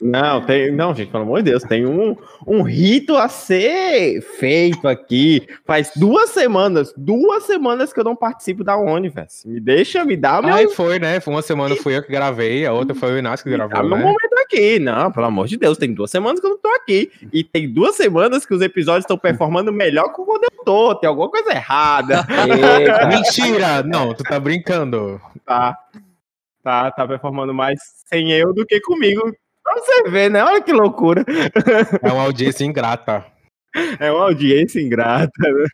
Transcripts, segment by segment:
Não, tem, não, gente, pelo amor de Deus, tem um, um rito a ser feito aqui. Faz duas semanas, duas semanas que eu não participo da Universe. Me deixa, me dá meu. Aí foi, né? Foi uma semana fui eu que gravei, a outra foi o Inácio que gravou. Dá meu né? momento aqui. Não, pelo amor de Deus, tem duas semanas que eu não tô aqui. E tem duas semanas que os episódios estão performando melhor que quando eu tô. Tem alguma coisa errada. Mentira! Não, tu tá brincando. Tá. Tá, tá performando mais sem eu do que comigo. Você ver, né? Olha que loucura. É uma audiência ingrata. É uma audiência ingrata, né?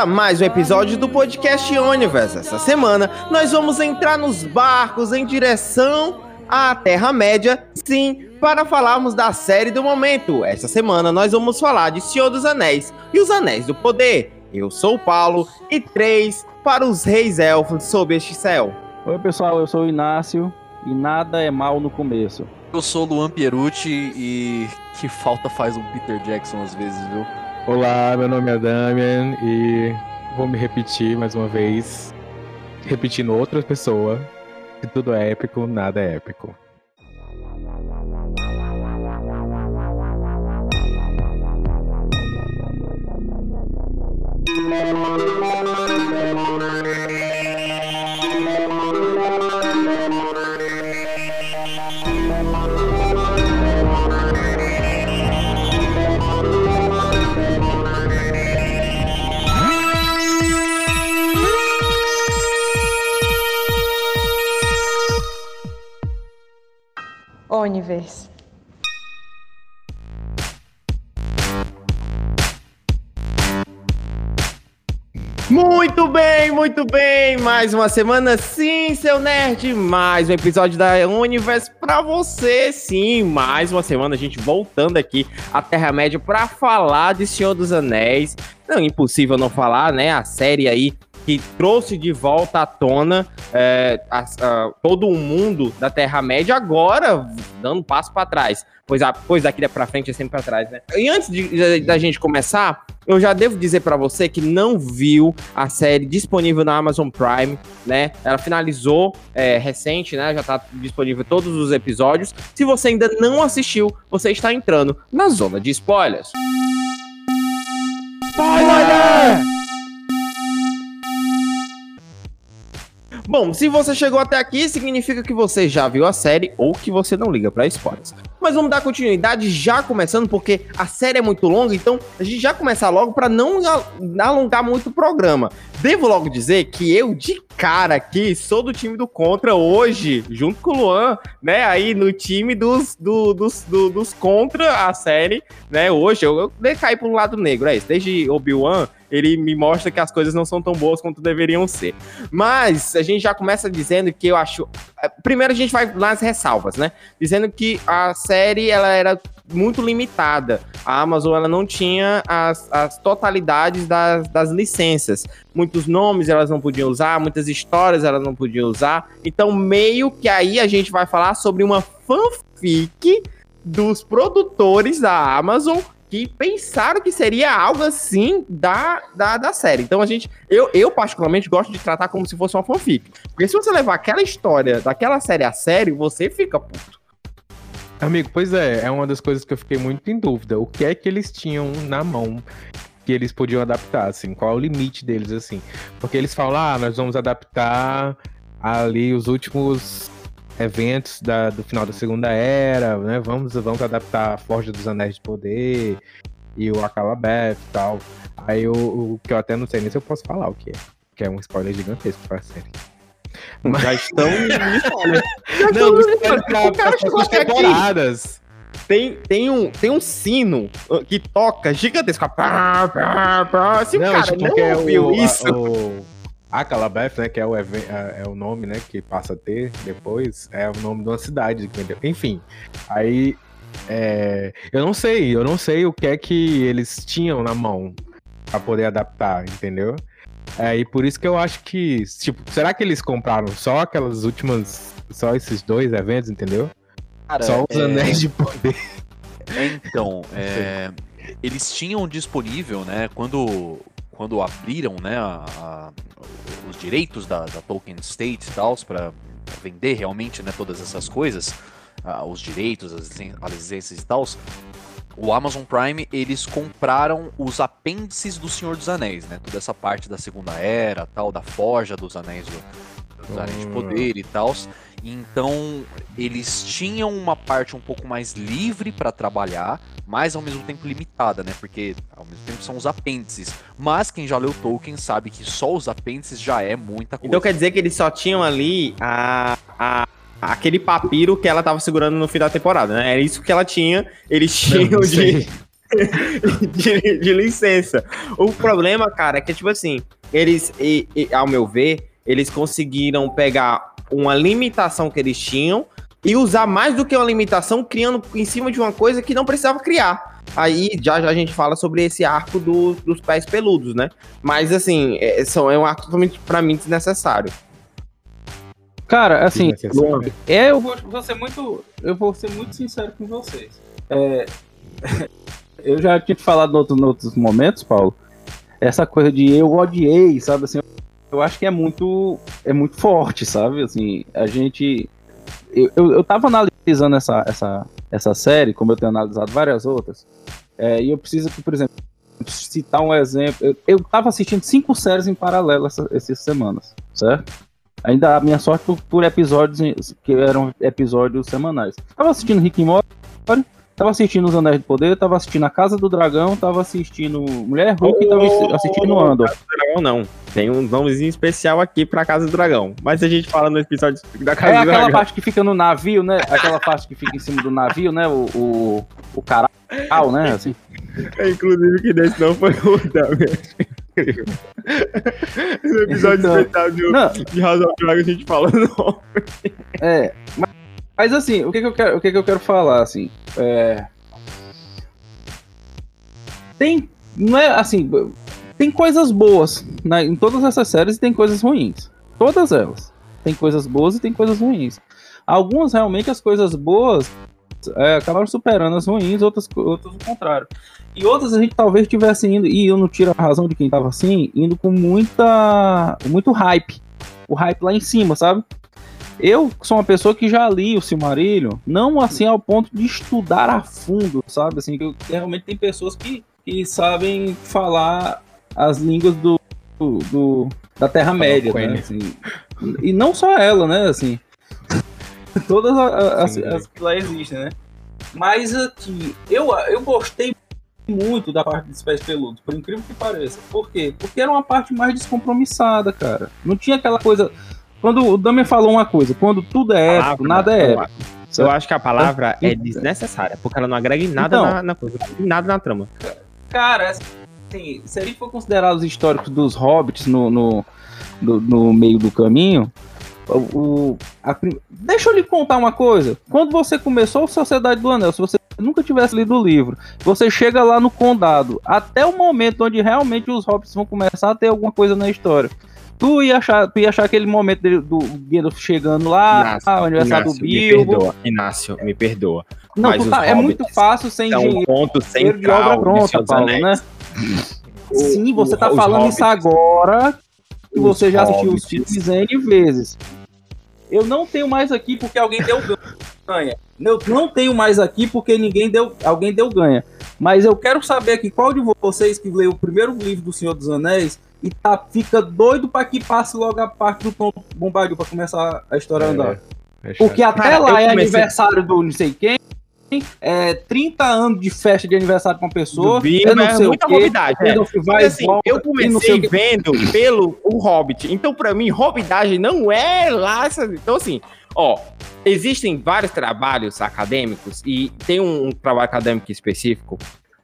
A mais um episódio do podcast Universe. Essa semana nós vamos entrar nos barcos em direção à Terra-média, sim, para falarmos da série do momento. Essa semana nós vamos falar de Senhor dos Anéis e os Anéis do Poder. Eu sou o Paulo e três para os Reis Elfos sob este céu. Oi, pessoal, eu sou o Inácio e nada é mal no começo. Eu sou o Luan Pierucci e que falta faz um Peter Jackson às vezes, viu? Olá, meu nome é Damian e vou me repetir mais uma vez, repetindo outra pessoa. Se tudo é épico, nada é épico. Universe. Muito bem, muito bem. Mais uma semana, sim, seu nerd. Mais um episódio da Universe pra você, sim. Mais uma semana, a gente voltando aqui à Terra-média pra falar de Senhor dos Anéis. Não, impossível não falar, né? A série aí que trouxe de volta à tona é, a, a, todo o mundo da Terra-média, agora dando passo para trás. Pois, a, pois daqui para frente é sempre para trás, né? E antes de, da gente começar, eu já devo dizer para você que não viu a série disponível na Amazon Prime, né? Ela finalizou é, recente, né? Já tá disponível todos os episódios. Se você ainda não assistiu, você está entrando na zona de spoilers. Spoiler! Bom, se você chegou até aqui, significa que você já viu a série ou que você não liga para spoilers. Mas vamos dar continuidade já começando, porque a série é muito longa, então a gente já começar logo para não alongar muito o programa. Devo logo dizer que eu, de cara aqui, sou do time do Contra hoje, junto com o Luan, né? Aí no time dos, do, dos, do, dos Contra a série, né? Hoje eu, eu caí pro lado negro, é isso. Desde Obi-Wan ele me mostra que as coisas não são tão boas quanto deveriam ser. Mas a gente já começa dizendo que eu acho. Eh, primeiro a gente vai nas ressalvas, né? Dizendo que a série ela era muito limitada. A Amazon ela não tinha as, as totalidades das, das licenças. Muitos nomes elas não podiam usar, muitas histórias elas não podiam usar. Então, meio que aí a gente vai falar sobre uma fanfic dos produtores da Amazon que pensaram que seria algo assim da, da, da série. Então a gente, eu, eu particularmente gosto de tratar como se fosse uma fanfic. Porque se você levar aquela história daquela série a sério, você fica puto. Amigo, pois é, é uma das coisas que eu fiquei muito em dúvida. O que é que eles tinham na mão que eles podiam adaptar, assim? Qual é o limite deles, assim? Porque eles falam, ah, nós vamos adaptar ali os últimos eventos da, do final da Segunda Era, né? Vamos, vamos adaptar a Forja dos Anéis de Poder e o Akalabeth e tal. Aí o, o que eu até não sei nem se eu posso falar o que é. Que é um spoiler gigantesco pra série. Já estão. Não, não, spoiler pra, temporadas. Tem, tem, um, tem um sino uh, que toca gigantesco. Pá, pá, pá. Se o cara tipo, não que é ouviu o, isso... A, o, a Calabeth, né, que é o, a- é o nome, né, que passa a ter depois, é o nome de uma cidade, entendeu? Enfim, aí, é, eu não sei, eu não sei o que é que eles tinham na mão pra poder adaptar, entendeu? É, e por isso que eu acho que, tipo, será que eles compraram só aquelas últimas, só esses dois eventos, entendeu? Cara, só os é- anéis de poder. É, então, é, eles tinham disponível, né, quando, quando abriram, né, a- a- os direitos da, da Tolkien State e tal, para vender realmente, né, todas essas coisas, ah, os direitos, as licenças e tal, o Amazon Prime, eles compraram os apêndices do Senhor dos Anéis, né, toda essa parte da Segunda Era, tal, da forja dos Anéis, do, Anéis de Hum. Poder e tal, então eles tinham uma parte um pouco mais livre para trabalhar, mas ao mesmo tempo limitada, né? Porque ao mesmo tempo são os apêndices. Mas quem já leu Tolkien sabe que só os apêndices já é muita coisa. Então quer dizer que eles só tinham ali a, a- aquele papiro que ela tava segurando no fim da temporada, né? Era isso que ela tinha, eles tinham de, de, de licença. O problema, cara, é que, tipo assim, eles, e- e, ao meu ver, eles conseguiram pegar uma limitação que eles tinham e usar mais do que uma limitação, criando em cima de uma coisa que não precisava criar. Aí já já a gente fala sobre esse arco do- dos pés peludos, né? Mas assim, é, são, é um arco totalmente, pra mim, desnecessário. Cara, assim, é, eu vou, vou ser muito. Eu vou ser muito sincero com vocês. É, eu já tinha te falado em outros, em outros momentos, Paulo. Essa coisa de eu odiei, sabe assim, eu acho que é muito. É muito forte, sabe? Assim, a gente. Eu, eu, eu tava analisando essa, essa, essa série, como eu tenho analisado várias outras, é, e eu preciso por exemplo, citar um exemplo. Eu, eu tava assistindo cinco séries em paralelo essa, essas semanas, certo? Ainda a minha sorte por, por episódios que eram episódios semanais. Tava assistindo Rick and Morty, tava assistindo Os Anéis do Poder, tava assistindo A Casa do Dragão, tava assistindo Mulher Hulk e tava assi- assistindo Andor. Dragão não. Tem um nomezinho especial aqui pra Casa do Dragão. Mas a gente fala no episódio da É Casa do aquela Dragão. parte que fica no navio, né? Aquela parte que fica em cima do navio, né? O, o, o caral, né? Assim. Inclusive que desse não foi o da Incrível. No episódio Então, especial de, de House of Dragons a gente fala não. É, mas, mas assim, o que, que eu quero, o que, que eu quero falar assim, é, tem, não é assim, tem coisas boas né, em todas essas séries e tem coisas ruins, todas elas, tem coisas boas e tem coisas ruins. Algumas realmente as coisas boas é, acabaram superando as ruins, outras, outras o contrário. E outras a gente talvez tivesse indo, e eu não tiro a razão de quem tava assim, indo com muita, muito hype, o hype lá em cima, sabe? Eu sou uma pessoa que já li o Silmarillion, não assim ao ponto de estudar a fundo, sabe? Assim, eu- realmente tem pessoas que, que sabem falar as línguas do, do- do- da Terra-média, Queen. né? Assim, e não só ela, né? Assim, todas as, Sim. as que lá existem, né? Mas aqui, eu, eu gostei muito da parte dos pés peludos, por incrível que pareça. Por quê? Porque era uma parte mais descompromissada, cara. Não tinha aquela coisa. Quando o Dami falou uma coisa, quando tudo é épico, nada é épico. Eu acho que a palavra é Então- desnecessária, porque ela não agrega em nada Então. na, na coisa, nada na trama. Cara, assim, se a gente for considerar os históricos dos hobbits no, no, no, no meio do caminho, o, o- a deixa eu lhe contar uma coisa. Quando você começou a Sociedade do Anel, se você nunca tivesse lido o livro, você chega lá no condado, até o momento onde realmente os hobbits vão começar a ter alguma coisa na história. Tu ia achar, tu ia achar aquele momento dele- do Gandalf chegando lá, Inácio, ah, o aniversário do Inácio, me Bilbo. perdoa, Inácio, me perdoa. Não, Mas tá- é muito fácil sem um engenheiro ponto central obra de pronta, Paulo, né? Sim, você o- tá falando hobbits. isso agora que você já assistiu os filmes N vezes. Eu não tenho mais aqui porque alguém deu ganha. Eu não tenho mais aqui porque ninguém deu, alguém deu ganha. Mas eu quero saber aqui qual de vocês que leu o primeiro livro do Senhor dos Anéis e tá, fica doido pra que passe logo a parte do Tom Bombadil pra começar a história a andar. É. Porque até Cara, lá é comecei- aniversário do não sei quem, é, 30 anos de festa de aniversário com uma pessoa. Eu não é sei muita o quê, novidade, é. Vai assim, volta, eu comecei vendo pelo o Hobbit. Então, pra mim, Hobbitagem não é lá. Então, assim, ó, existem vários trabalhos acadêmicos e tem um, um trabalho acadêmico específico.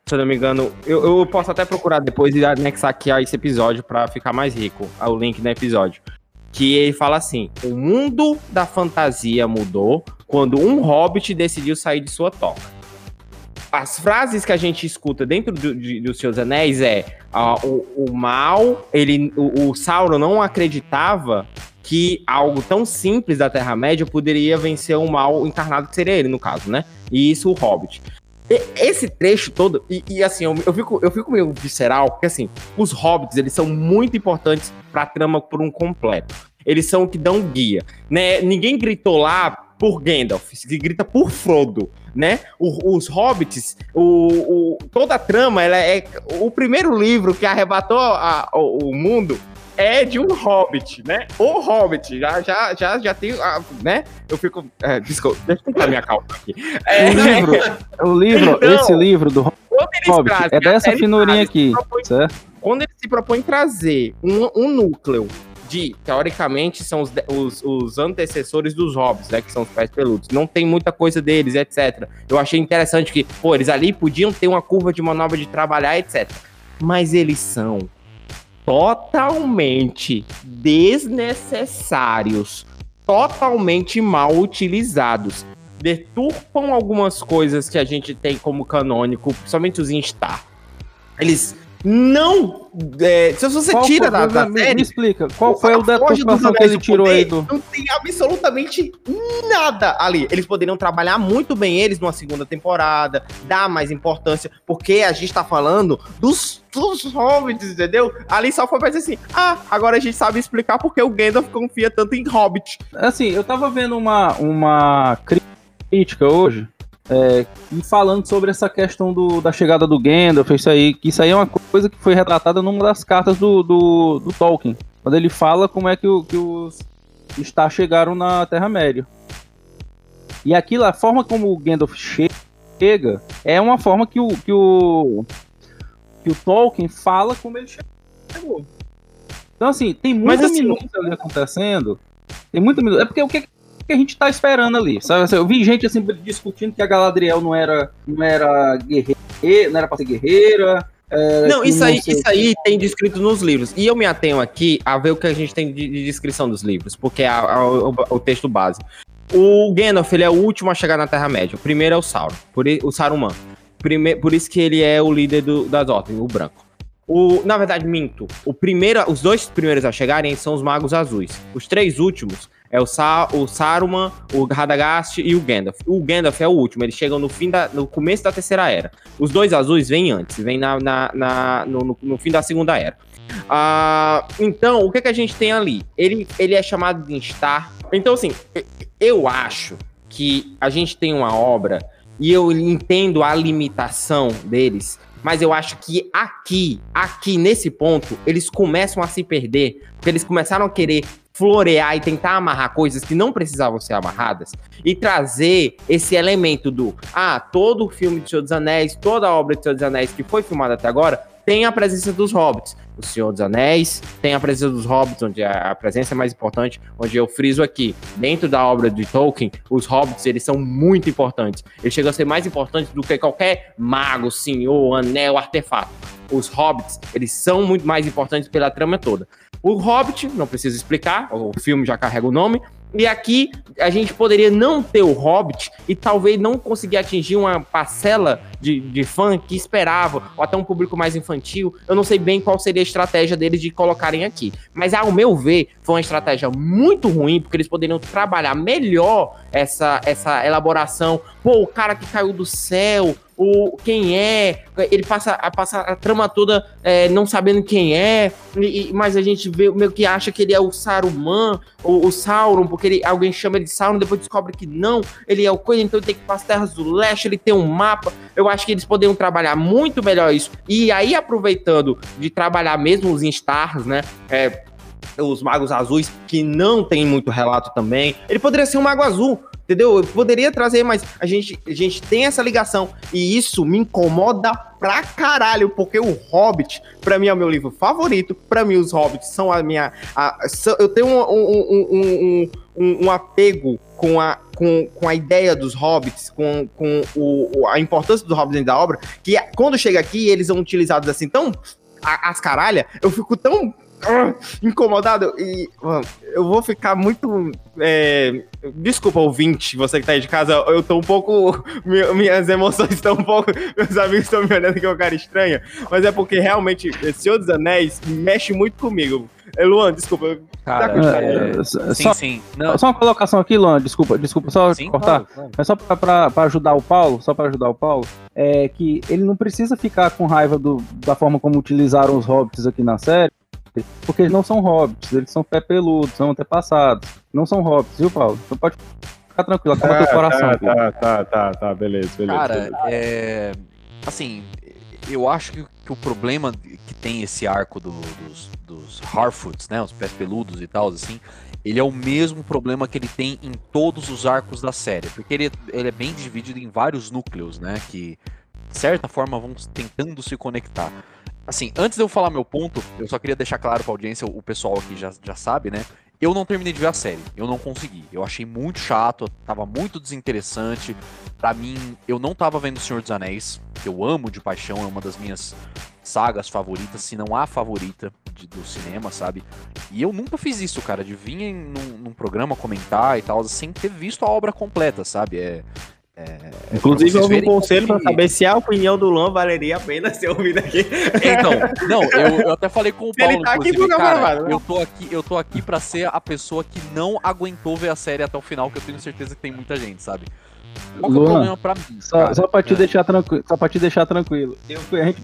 Se eu não me engano, eu, eu posso até procurar depois e anexar aqui a esse episódio pra ficar mais rico, o link no episódio. Que ele fala assim: o mundo da fantasia mudou quando um hobbit decidiu sair de sua toca as frases que a gente escuta dentro do, de, Anéis é ah, o, o mal, ele, o, o Sauron não acreditava que algo tão simples da Terra-média poderia vencer o mal encarnado que seria ele, no caso, né? E isso o Hobbit. Esse trecho todo, e, e assim, eu, eu fico, eu fico meio visceral, porque assim, os hobbits, eles são muito importantes pra trama por um completo. Eles são o que dão guia, né? Ninguém gritou lá por Gandalf, se grita por Frodo, né? O- os hobbits, o, o- toda a trama, ela é o primeiro livro que arrebatou a- o, o mundo é de um hobbit, né? O hobbit, já já já já tem, né? Eu fico, é, desculpa, deixa eu tentar minha calma aqui. É, O livro, o livro, Então, esse livro do Hobbit trazem é dessa finurinha aqui, propõe- certo? quando ele se propõe trazer um, um núcleo de, teoricamente, são os, os, os antecessores dos hobbits, né? Que são os pés peludos. Não tem muita coisa deles, etc. Eu achei interessante que, pô, eles ali podiam ter uma curva de manobra de trabalhar, etc. Mas eles são totalmente desnecessários, totalmente mal utilizados. Deturpam algumas coisas que a gente tem como canônico, principalmente os Instar. Eles não. é, se você Qual tira da, da me, me série. explica, qual foi o deturpação que ele tirou aí Poder do... Não tem absolutamente nada ali. Eles poderiam trabalhar muito bem eles numa segunda temporada, dar mais importância, porque a gente tá falando dos, dos hobbits, entendeu? Ali só foi pra dizer assim: ah, agora a gente sabe explicar porque o Gandalf confia tanto em hobbit. Assim, eu tava vendo uma, uma crítica hoje, é, e falando sobre essa questão do, da chegada do Gandalf, isso aí, que isso aí é uma coisa que foi retratada numa das cartas do, do, do Tolkien, quando ele fala como é que, o- que os Star chegaram na Terra-média. E aquilo, a forma como o Gandalf che- chega, é uma forma que o, que o, que o Tolkien fala como ele chegou. Então, assim, tem Mas, muita assim, ali acontecendo. Tem muita. É porque o que, que a gente tá esperando ali? Sabe? Assim, Eu vi gente assim discutindo que a Galadriel não era, não era guerreira, não era pra ser guerreira. é, Não, isso aí, sei o isso aí tem descrito nos livros. E eu me atenho aqui a ver o que a gente tem de, de descrição dos livros, porque é a- a- o, o texto base. O Gandalf, ele é o último a chegar na Terra-média. O primeiro é o Sauron, por, o Saruman. Prime- por isso que ele é o líder do, das ordens, o branco. O, na verdade, minto. O primeiro, os dois primeiros a chegarem são os magos azuis. Os três últimos é o, Sa, o Saruman, o Radagast e o Gandalf. O Gandalf é o último, eles chegam no, fim da, no começo da Terceira Era. Os dois azuis vêm antes, vêm na, na, na- no, no- no fim da Segunda Era. Ah, então, o que, que a gente tem ali? Ele, ele é chamado de Instar. Então, assim, eu acho que a gente tem uma obra e eu entendo a limitação deles, mas eu acho que aqui, aqui nesse ponto, eles começam a se perder, porque eles começaram a querer florear e tentar amarrar coisas que não precisavam ser amarradas e trazer esse elemento do ah, todo o filme de Senhor dos Anéis, toda a obra de Senhor dos Anéis que foi filmada até agora tem a presença dos hobbits. O Senhor dos Anéis tem a presença dos hobbits, onde a, a presença é mais importante, onde eu friso aqui, dentro da obra de Tolkien, os hobbits, eles são muito importantes. Eles chegam a ser mais importantes do que qualquer mago, senhor, anel, artefato. Os hobbits, eles são muito mais importantes pela trama toda. O Hobbit, não preciso explicar, o filme já carrega o nome. E aqui a gente poderia não ter o Hobbit e talvez não conseguir atingir uma parcela de, de fã que esperava, ou até um público mais infantil. Eu não sei bem qual seria a estratégia deles de colocarem aqui. Mas, ao meu ver, foi uma estratégia muito ruim, porque eles poderiam trabalhar melhor essa, essa elaboração. Pô, o cara que caiu do céu, o quem é, ele passa, a- passa a trama toda é, não sabendo quem é, e- mas a gente vê meio que acha que ele é o Saruman, o, o Sauron, porque ele, alguém chama ele de Sauron, depois descobre que não, ele é o coisa, então ele tem que ir para as terras do leste, ele tem um mapa. Eu que eles poderiam trabalhar muito melhor isso. E aí, aproveitando de trabalhar mesmo os Instars, né? é, os magos azuis, que não tem muito relato também. Ele poderia ser um mago azul. Entendeu? Eu poderia trazer, mas a gente, a gente tem essa ligação. E isso me incomoda pra caralho, porque o Hobbit, pra mim, é o meu livro favorito. Pra mim, os Hobbits são a minha. a- são- eu tenho um, um, um, um- um apego com a, com, com a ideia dos Hobbits, com, com o, a importância dos Hobbits dentro da obra, que quando chega aqui eles são utilizados assim tão. As caralha, eu fico tão. ah, incomodado e mano, eu vou ficar muito é, desculpa ouvinte você que tá aí de casa eu tô um pouco mi- minhas emoções estão um pouco meus amigos estão me olhando que é um cara estranho mas é porque realmente Senhor dos Anéis mexe muito comigo É, Luan desculpa Cara, Tá é, É, sim, só, sim. Não, só uma colocação aqui, Luan, desculpa, desculpa, só sim, cortar. claro, claro. Mas só pra, pra, pra ajudar o Paulo, só pra ajudar o Paulo, é que ele não precisa ficar com raiva do, da forma como utilizaram os hobbits aqui na série, porque eles não são hobbits, eles são pé peludos, são antepassados. Não são hobbits, viu, Paulo? Então pode ficar tranquilo, acalma teu coração. tá, tá, tá, tá, tá, beleza, beleza. Cara, beleza. é. Assim, eu acho que, que o problema que tem esse arco do- dos, dos Harfoots, né? Os pés peludos e tal, assim, ele é o mesmo problema que ele tem em todos os arcos da série. Porque ele, ele é bem dividido em vários núcleos, né? Que, de certa forma, vão tentando se conectar. Assim, antes de eu falar meu ponto, eu só queria deixar claro pra audiência, o pessoal aqui já, já sabe, né? Eu não terminei de ver a série, eu não consegui. Eu achei muito chato, tava muito desinteressante. Pra mim, eu não tava vendo O Senhor dos Anéis, que eu amo de paixão, é uma das minhas sagas favoritas, se não a favorita de- do cinema, sabe? E eu nunca fiz isso, cara, de vir em, num, num programa comentar e tal, sem ter visto a obra completa, sabe? É. inclusive vocês houve um conselho que- saber se a opinião do Luan valeria a pena ser ouvida aqui Então, não, eu, eu até falei com o Ele Paulo, tá aqui inclusive, pro cara, gravado, né? eu tô aqui, eu tô aqui pra ser a pessoa que não aguentou ver a série até o final, que eu tenho certeza que tem muita gente, sabe? Qual que é o Luan, problema pra mim? Só, cara? só pra te É. deixar tranquilo, só pra te deixar tranquilo. Eu, fui- a gente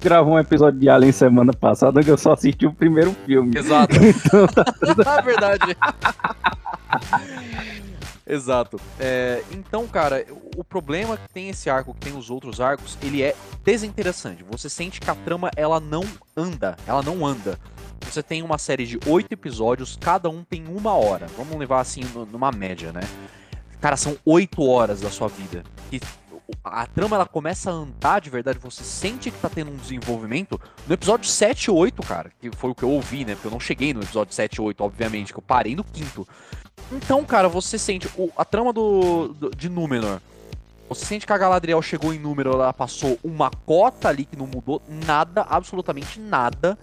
gravou um episódio de Alien semana passada que eu só assisti o primeiro filme. Exato. Então tá É verdade. Exato. É, então, cara, o- problema que tem esse arco, que tem os outros arcos, ele é desinteressante. Você sente que a trama ela não anda, ela não anda. Você tem uma série de oito episódios, cada um tem uma hora. Vamos levar assim nu- numa média, né? Cara, são oito horas da sua vida. E a trama ela começa a andar de verdade, você sente que tá tendo um desenvolvimento no episódio 7 e 8, cara, que foi o que eu ouvi, né? Porque eu não cheguei no episódio 7 e 8, obviamente, que eu parei no quinto. Então, cara, você sente o- a trama do, do- de Númenor. Você sente que a Galadriel chegou em Númenor, ela passou uma cota ali que não mudou nada, absolutamente nada.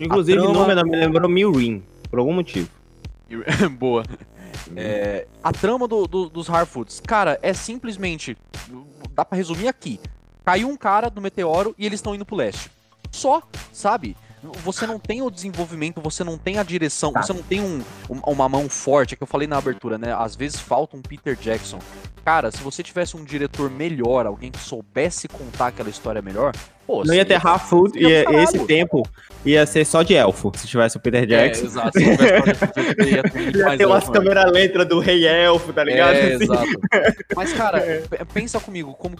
inclusive trama- Númenor me lembrou Milrim por algum motivo Boa. É, a trama do- do- dos Harfoots, cara, é simplesmente. Dá pra resumir aqui. Caiu um cara do meteoro e eles estão indo pro leste. Só, sabe? Você não tem o desenvolvimento, você não tem a direção, você não tem um- uma mão forte, é que eu falei na abertura, né? Às vezes falta um Peter Jackson. Cara, se você tivesse um diretor melhor, alguém que soubesse contar aquela história melhor, pô, não ia ter half food e caralho. esse tempo ia ser só de elfo se tivesse o Peter É, Jackson exato. Se tivesse uma defesa, ia ter ia umas né? câmeras lentas do rei elfo tá ligado É, Assim. exato. Mas, cara, p- pensa comigo, como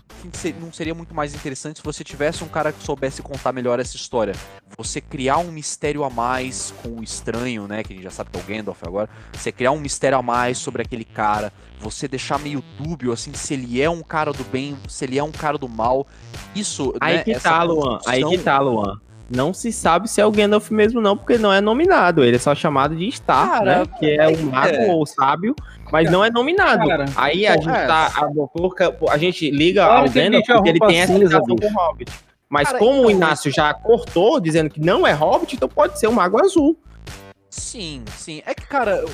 não seria muito mais interessante se você tivesse um cara que soubesse contar melhor essa história? Você criar um mistério a mais com o estranho, né? Que a gente já sabe que é o Gandalf agora. Você criar um mistério a mais sobre aquele cara. Você deixar meio dúbio, assim, se ele é um cara do bem, se ele é um cara do mal. Isso, Aí né, que essa tá, Luan. Aí que tá, Luan. Não se sabe se é o Gandalf mesmo, não, porque não é nominado. Ele é só chamado de Star, Cara, né? Que é é o que mago é. ou o sábio, mas não é nominado. Cara, Aí a pô, gente é. tá. A, a gente liga Olha ao Gandalf é porque ele tem essa ligação com o Hobbit. Mas Cara, como o então, Inácio já cortou, dizendo que não é Hobbit, então pode ser o Mago Azul. Sim, sim. É que, cara,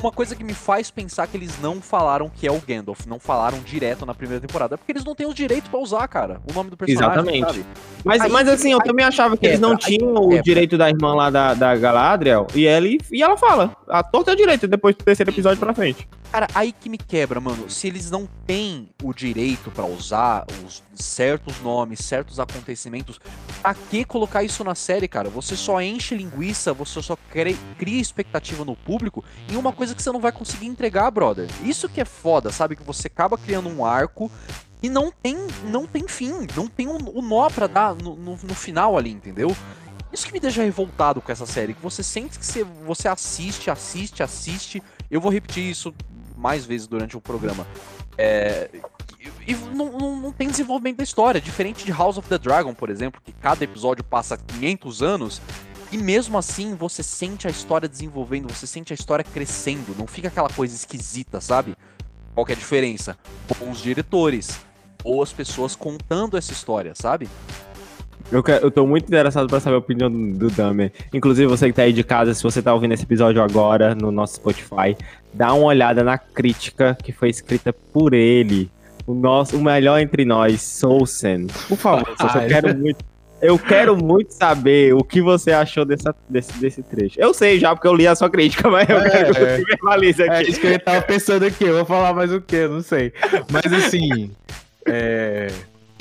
uma coisa que me faz pensar que eles não falaram que é o Gandalf, não falaram direto na primeira temporada, é porque eles não têm os direitos pra usar, cara, o nome do personagem, Exatamente. sabe? Mas, Aí mas assim, eu aí também achava que eles quebra, não tinham o quebra. direito da irmã lá da, da Galadriel. E, ele, e ela fala, a torta é a direita depois do terceiro episódio pra frente. Cara, aí que me quebra, mano. Se eles não têm o direito pra usar os certos nomes, certos acontecimentos, pra que colocar isso na série, cara? Você só enche linguiça, você só cria, cria expectativa no público em uma coisa que você não vai conseguir entregar, brother. Isso que é foda, sabe? Que você acaba criando um arco e não tem, não tem fim, não tem o um, nó pra dar no, no, no final ali, entendeu? Isso que me deixa revoltado com essa série, que você sente que você, você assiste, assiste, assiste. Eu vou repetir isso mais vezes durante o programa. É, e, e não, não, não tem desenvolvimento da história, diferente de House of the Dragon, por exemplo, que cada episódio passa 500 anos e mesmo assim você sente a história desenvolvendo, você sente a história crescendo, não fica aquela coisa esquisita, sabe? Qual que é a diferença? Bons diretores, boas pessoas contando essa história, sabe? Eu, quero, eu tô muito interessado pra saber a opinião do, do. Inclusive, você que tá aí de casa, se você tá ouvindo esse episódio agora no nosso Spotify, dá uma olhada na crítica que foi escrita por ele. O, nosso, o melhor entre nós, Soulsen. Por favor, eu quero muito. Eu quero muito saber o que você achou dessa, desse, desse trecho. Eu sei já, porque eu li a sua crítica, mas eu É, quero que é. você verbalize É aqui. isso que eu tava pensando aqui, eu vou falar mais o quê? Não sei. Mas assim, é,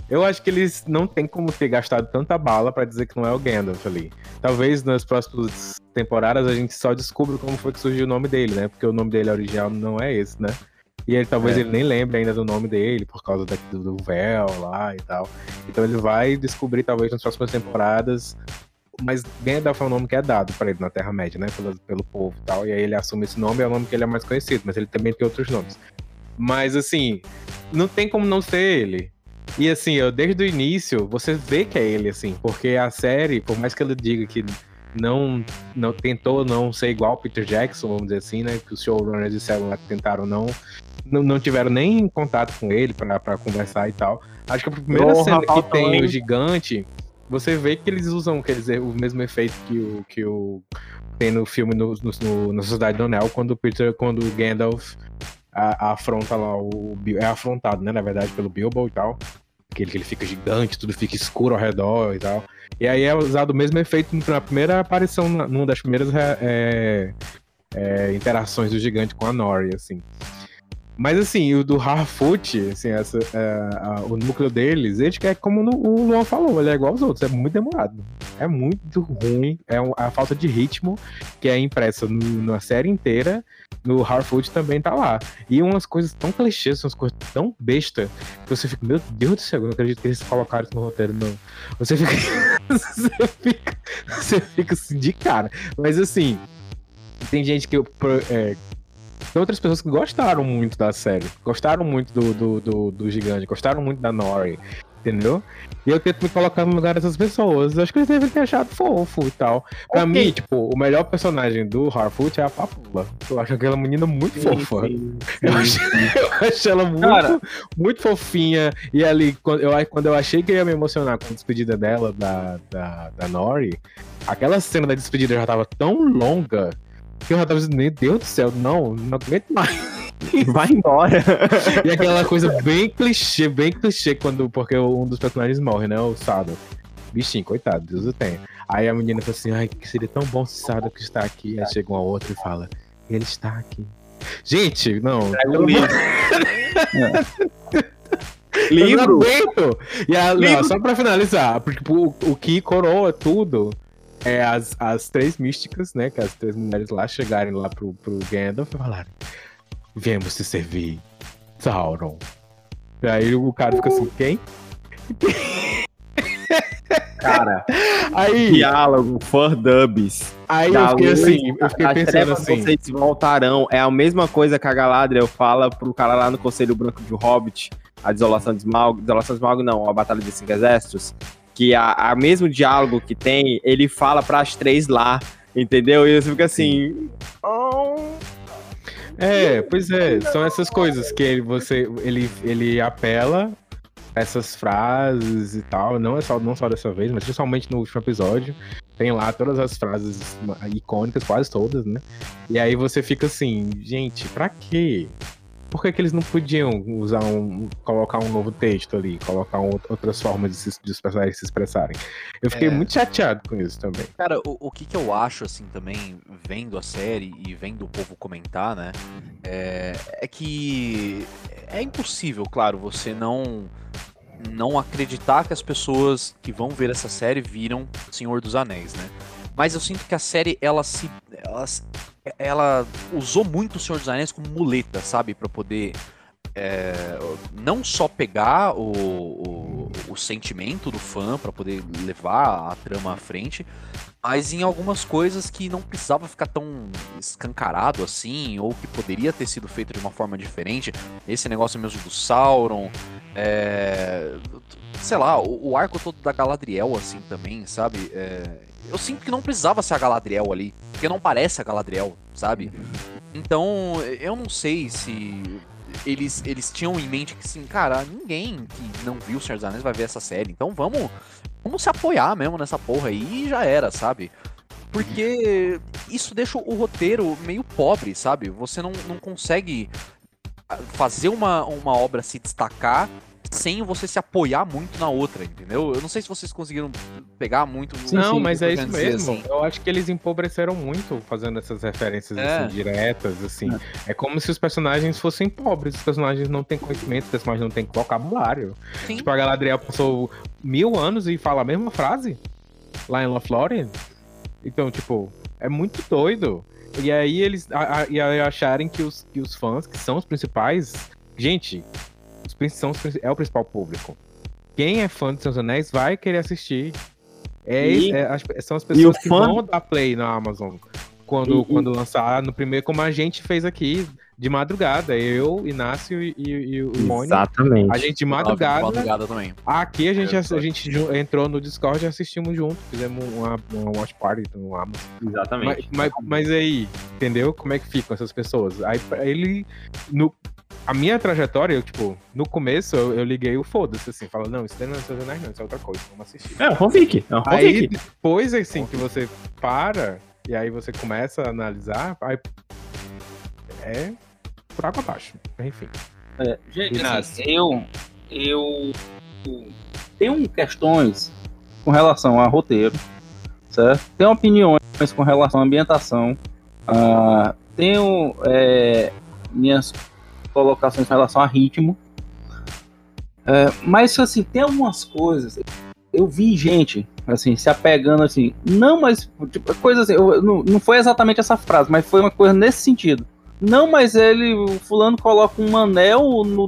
eu acho que eles não tem como ter gastado tanta bala pra dizer que não é o Gandalf ali. Talvez nas próximas temporadas a gente só descubra como foi que surgiu o nome dele, né? Porque o nome dele original não é esse, né? E ele talvez É. ele nem lembre ainda do nome dele, por causa da- do, do véu lá e tal. Então ele vai descobrir, talvez, nas próximas temporadas. Mas Gandalf é um nome que é dado pra ele na Terra-média, né? Pelo, pelo povo e tal. E aí ele assume esse nome, é o nome que ele é mais conhecido, mas ele também tem outros nomes. Mas assim, não tem como não ser ele. E assim, eu, desde o início, você vê que é ele, assim, porque a série, por mais que ele diga que não, não tentou não ser igual ao Peter Jackson, vamos dizer assim, né? Que os showrunners disseram lá que tentaram não. Não, não tiveram nem contato com ele pra conversar e tal. Acho que a primeira cena que tem o gigante, você vê que eles usam quer dizer, o mesmo efeito que o, que o tem no filme no, no, na Sociedade do Anel, quando o Peter, quando o Gandalf a- afronta lá o. É afrontado, né? Na verdade, pelo Bilbo e tal. Que ele, que ele fica gigante, tudo fica escuro ao redor e tal. E aí é usado o mesmo efeito na primeira aparição, numa das primeiras é, é, interações do gigante com a Nori, assim. Mas assim, o do Harfoot, assim, essa, é, a- o núcleo deles, ele é como o Luan falou, ele é igual aos outros, é muito demorado. É muito ruim, é um- a falta de ritmo que é impressa no- na série inteira, no Harfoot também tá lá. E umas coisas tão clichês, umas coisas tão besta, que você fica, meu Deus do céu, eu não acredito que eles colocaram isso no roteiro, não. Você fica. você fica. Você fica assim de cara. Mas assim, tem gente que. É, tem outras pessoas que gostaram muito da série. Gostaram muito do, do, do, do gigante, gostaram muito da Nori. Entendeu? E eu tento me colocar no lugar dessas pessoas. Eu acho que eles devem ter achado fofo e tal. Pra Ok. mim, tipo, o melhor personagem do Harfoot é a Papula. Eu acho aquela menina muito fofa. Eu acho, eu acho ela muito, Cara. muito fofinha. E ali, quando eu, quando eu achei que eu ia me emocionar com a despedida dela, da, da, da Nori, aquela cena da despedida já tava tão longa eu já tava dizendo, meu Deus do céu, não, não aguento mais. Vai embora. E aquela coisa bem clichê, bem clichê, quando, porque um dos personagens morre, né? O Sado. Bichinho, coitado, Deus o tenha. Aí a menina fala assim, ai, que seria tão bom se Sado que está aqui. Aí chega uma outra e fala, ele está aqui. Gente, não. Pega o livro. Livro? E a, não, só pra finalizar, porque tipo, o, o que coroa tudo é as, as três místicas, né? Que as três mulheres lá chegarem lá pro, pro Gandalf e falarem: Viemos te servir, Sauron. E aí o cara fica assim, quem? Cara, Aí, diálogo, for dubs. aí eu fiquei assim, eu fiquei pensando assim. vocês voltarão. É a mesma coisa que a Galadriel fala pro cara lá no Conselho Branco de Hobbit, a Desolação de Smaug. Desolação de Smaug não, a Batalha dos Cinco Exércitos. Que a, a mesmo diálogo que tem, ele fala pras três lá, entendeu? E você fica assim... "Oh". É, pois é, são essas coisas que ele, você, ele, ele apela essas frases e tal, não é só não só dessa vez, mas principalmente no último episódio, tem lá todas as frases icônicas, quase todas, né? E aí você fica assim, gente, pra quê? Por que, que eles não podiam usar um. colocar um novo texto ali, colocar um- outras formas de, se, de os personagens se expressarem? Eu fiquei É. muito chateado com isso também. Cara, o, o que, que eu acho, assim, também, vendo a série e vendo o povo comentar, né? É, é que é impossível, claro, você não não acreditar que as pessoas que vão ver essa série viram Senhor dos Anéis, né? Mas eu sinto que a série, ela se. Ela, se- ela usou muito o Senhor dos Anéis como muleta, sabe? Pra poder. é, não só pegar o, o, o sentimento do fã pra poder levar a trama à frente, Mas em algumas coisas que não precisava ficar tão escancarado assim, ou que poderia ter sido feito de uma forma diferente. Esse negócio mesmo do Sauron, é... sei lá, o, o arco todo da Galadriel, assim, também, sabe? É... Eu sinto que não precisava ser a Galadriel ali, porque não parece a Galadriel, sabe? Então, eu não sei se eles, eles tinham em mente que, assim, cara, ninguém que não viu o Senhor dos Anéis vai ver essa série. Então vamos, vamos se apoiar mesmo nessa porra aí e já era, sabe? Porque isso deixa o roteiro meio pobre, sabe? Você não, não consegue ah, fazer uma, uma obra se destacar sem você se apoiar muito na outra, entendeu? Eu não sei se vocês conseguiram pegar muito. Sim, não, sim, mas é isso mesmo. Assim. Eu acho que eles empobreceram muito fazendo essas referências é. assim, diretas, assim. É. é. como se os personagens fossem pobres. Os personagens não têm conhecimento, os personagens não têm vocabulário. Sim. Tipo, a Galadriel passou mil anos e fala a mesma frase lá em Lothlórien. Então, tipo, é muito doido. E aí eles a, a, e aí acharem que os, que os fãs, que são os principais. Gente, são, é o principal público. Quem é fã de Seus Anéis vai querer assistir. É, e, é, são as pessoas que fã... vão dar play na Amazon quando, e, quando lançar no primeiro, como a gente fez aqui de madrugada. Eu, Inácio e, e, e o Mônio. Exatamente. A gente de madrugada. De madrugada também. Aqui a gente, a, a gente entrou no Discord e assistimos junto. Fizemos uma, uma watch party no Amazon. Exatamente. Mas, mas, mas, aí, entendeu? Como é que ficam essas pessoas? Aí ele. No, a minha trajetória, eu, tipo, no começo eu, eu liguei o foda-se, assim, falando, não, isso daí não é Anéis, não, isso é outra coisa, vamos assistir. É um fanfic, é um fanfic. Aí, depois, assim, que você para, e aí você começa a analisar, aí é por água abaixo, enfim. É, gente, assim, eu, eu tenho questões com relação a roteiro, certo? Tenho opiniões com relação à ambientação, uh, tenho é, minhas colocações em relação a ritmo. É, mas assim, tem algumas coisas. Eu vi gente assim, se apegando assim. Não, mas tipo, coisa assim, eu, não, não foi exatamente essa frase, mas foi uma coisa nesse sentido. Não, mas ele, o fulano coloca um anel no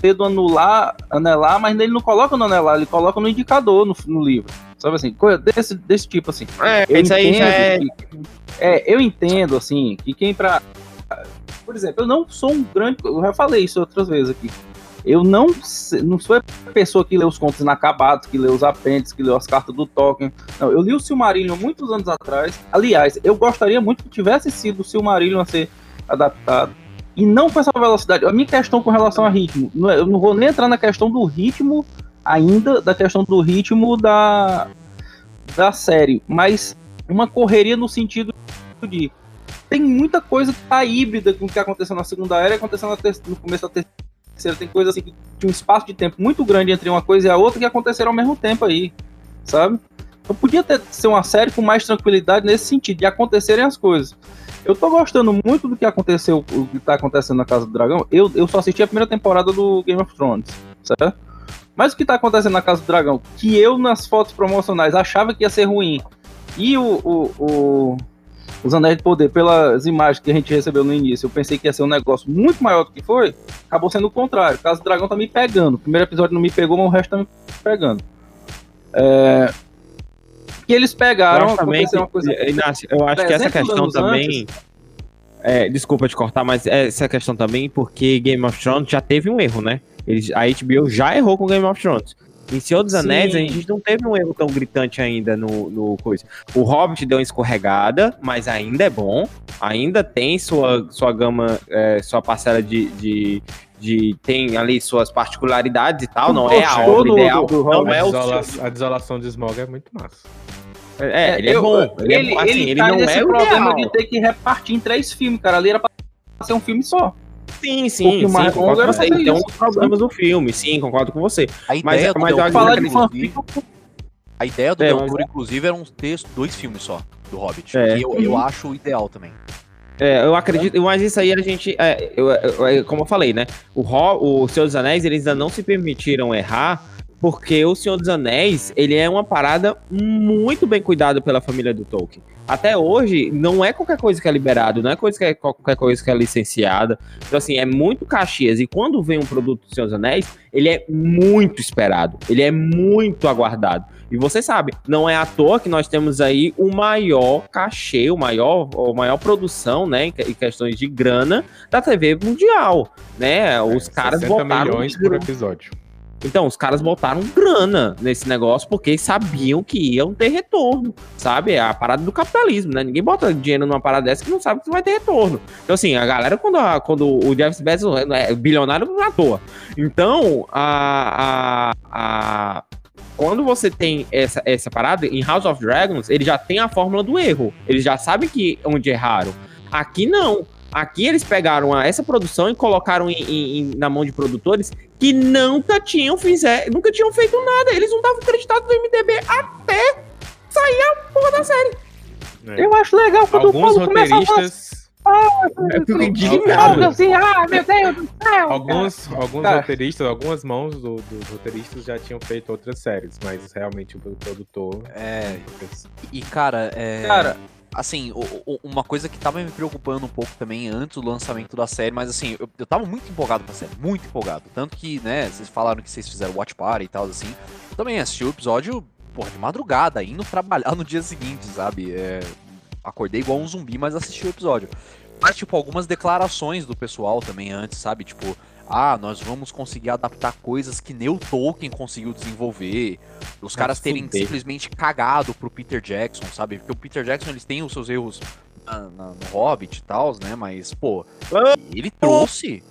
dedo anular, anelar, mas ele não coloca no anelar, ele coloca no indicador no, no livro. Sabe assim, coisa desse, desse tipo assim. É, eu isso aí já é... Que, é. Eu entendo, assim, que quem pra por exemplo, eu não sou um grande. Eu já falei isso outras vezes aqui. Eu não, não sou a pessoa que lê os contos inacabados, que lê os apêndices, que lê as cartas do Tolkien. Não, eu li o Silmarillion muitos anos atrás. Aliás, eu gostaria muito que tivesse sido o Silmarillion a ser adaptado. E não com essa velocidade. A minha questão com relação a ritmo, é, eu não vou nem entrar na questão do ritmo ainda, da questão do ritmo da, da série, mas uma correria no sentido de tem muita coisa que tá híbrida com o que aconteceu na segunda era e aconteceu no começo da terceira. Tem coisa assim que tinha um espaço de tempo muito grande entre uma coisa e a outra que aconteceram ao mesmo tempo aí, sabe? Então podia ter ser uma série com mais tranquilidade nesse sentido, de acontecerem as coisas. Eu tô gostando muito do que aconteceu, o que tá acontecendo na Casa do Dragão. Eu, eu só assisti a primeira temporada do Game of Thrones, certo? Mas o que tá acontecendo na Casa do Dragão, que eu nas fotos promocionais achava que ia ser ruim, e o, o, o os Anéis de Poder, pelas imagens que a gente recebeu no início, eu pensei que ia ser um negócio muito maior do que foi, acabou sendo o contrário. Caso do Dragão tá me pegando. O primeiro episódio não me pegou, mas o resto tá me pegando. É... Que eles pegaram. Eu também, uma coisa... Inácio, eu acho que essa questão também. Antes, é, desculpa te cortar, mas essa questão também, porque Game of Thrones já teve um erro, né? Eles, a HBO já errou com Game of Thrones. Em Senhor dos Anéis, Sim. a gente não teve um erro tão gritante ainda no, no coisa. O Hobbit deu uma escorregada, mas ainda é bom. Ainda tem sua, sua gama, é, sua parcela de, de, de, Tem ali suas particularidades e tal. Não é a obra do, ideal. Do, do não é o a desolação de Smog é muito massa. É, é ele é bom. Ele, ele, é, assim, ele, ele não é o problema ideal. de ter que repartir em três filmes, cara. Ali era pra ser um filme só. Sim, sim, um sim, concordo com você. Então, os problemas do filme, sim, concordo com você. A ideia mas, do mas falar de fanfic... A ideia do é, Del inclusive, era um texto, dois filmes só, do Hobbit. É. Que eu, eu acho ideal também. É, eu acredito, mas isso aí a gente, é, eu, eu, como eu falei, né? O, o Senhor dos Anéis, eles ainda não se permitiram errar Porque o Senhor dos Anéis, ele é uma parada muito bem cuidada pela família do Tolkien. Até hoje, não é qualquer coisa que é liberado, não é coisa que é qualquer coisa que é licenciada. Então, assim, é muito Caxias. E quando vem um produto do Senhor dos Anéis, ele é muito esperado. Ele é muito aguardado. E você sabe, não é à toa que nós temos aí o maior cachê, o maior, a maior produção, né, em questões de grana da TV mundial, né? Os É, caras 60 botaram milhões por episódio. Então, os caras botaram grana nesse negócio porque sabiam que iam ter retorno, sabe? É a parada do capitalismo, né? Ninguém bota dinheiro numa parada dessa que não sabe que vai ter retorno. Então, assim, a galera, quando, a- quando o Jeff Bezos é bilionário, não é à toa. Então, a, a, a- quando você tem essa, essa parada, em House of Dragons, ele já tem a fórmula do erro. Eles já sabem que onde erraram. Aqui não. Aqui eles pegaram essa produção e colocaram em- em- na mão de produtores que nunca tinham fizer, nunca tinham feito nada. Eles não estavam acreditados no MDB até sair a porra da série. Eu acho legal quando Alguns o Paulo começa a roteiristas. Eu fico falar indignado. assim, ah, meu Deus do céu. Alguns, alguns Cara. roteiristas, algumas mãos do- dos roteiristas já tinham feito outras séries, mas realmente o produtor. É, e cara, é. Cara, assim, uma coisa que tava me preocupando um pouco também antes do lançamento da série, mas assim, eu, eu tava muito empolgado com a série, muito empolgado. Tanto que, né, vocês falaram que vocês fizeram Watch Party e tal, assim. Eu também assisti o episódio, porra, de madrugada, indo trabalhar no dia seguinte, sabe? É, acordei igual um zumbi, mas assisti o episódio. Mas, tipo, algumas declarações do pessoal também antes, sabe? Tipo, ah, nós vamos conseguir adaptar coisas que nem o Tolkien conseguiu desenvolver. Os Ah, caras terem fuder. simplesmente cagado pro Peter Jackson, sabe? Porque o Peter Jackson, eles têm os seus erros na- na- no Hobbit e tal, né? Mas, pô, Ah. ele trouxe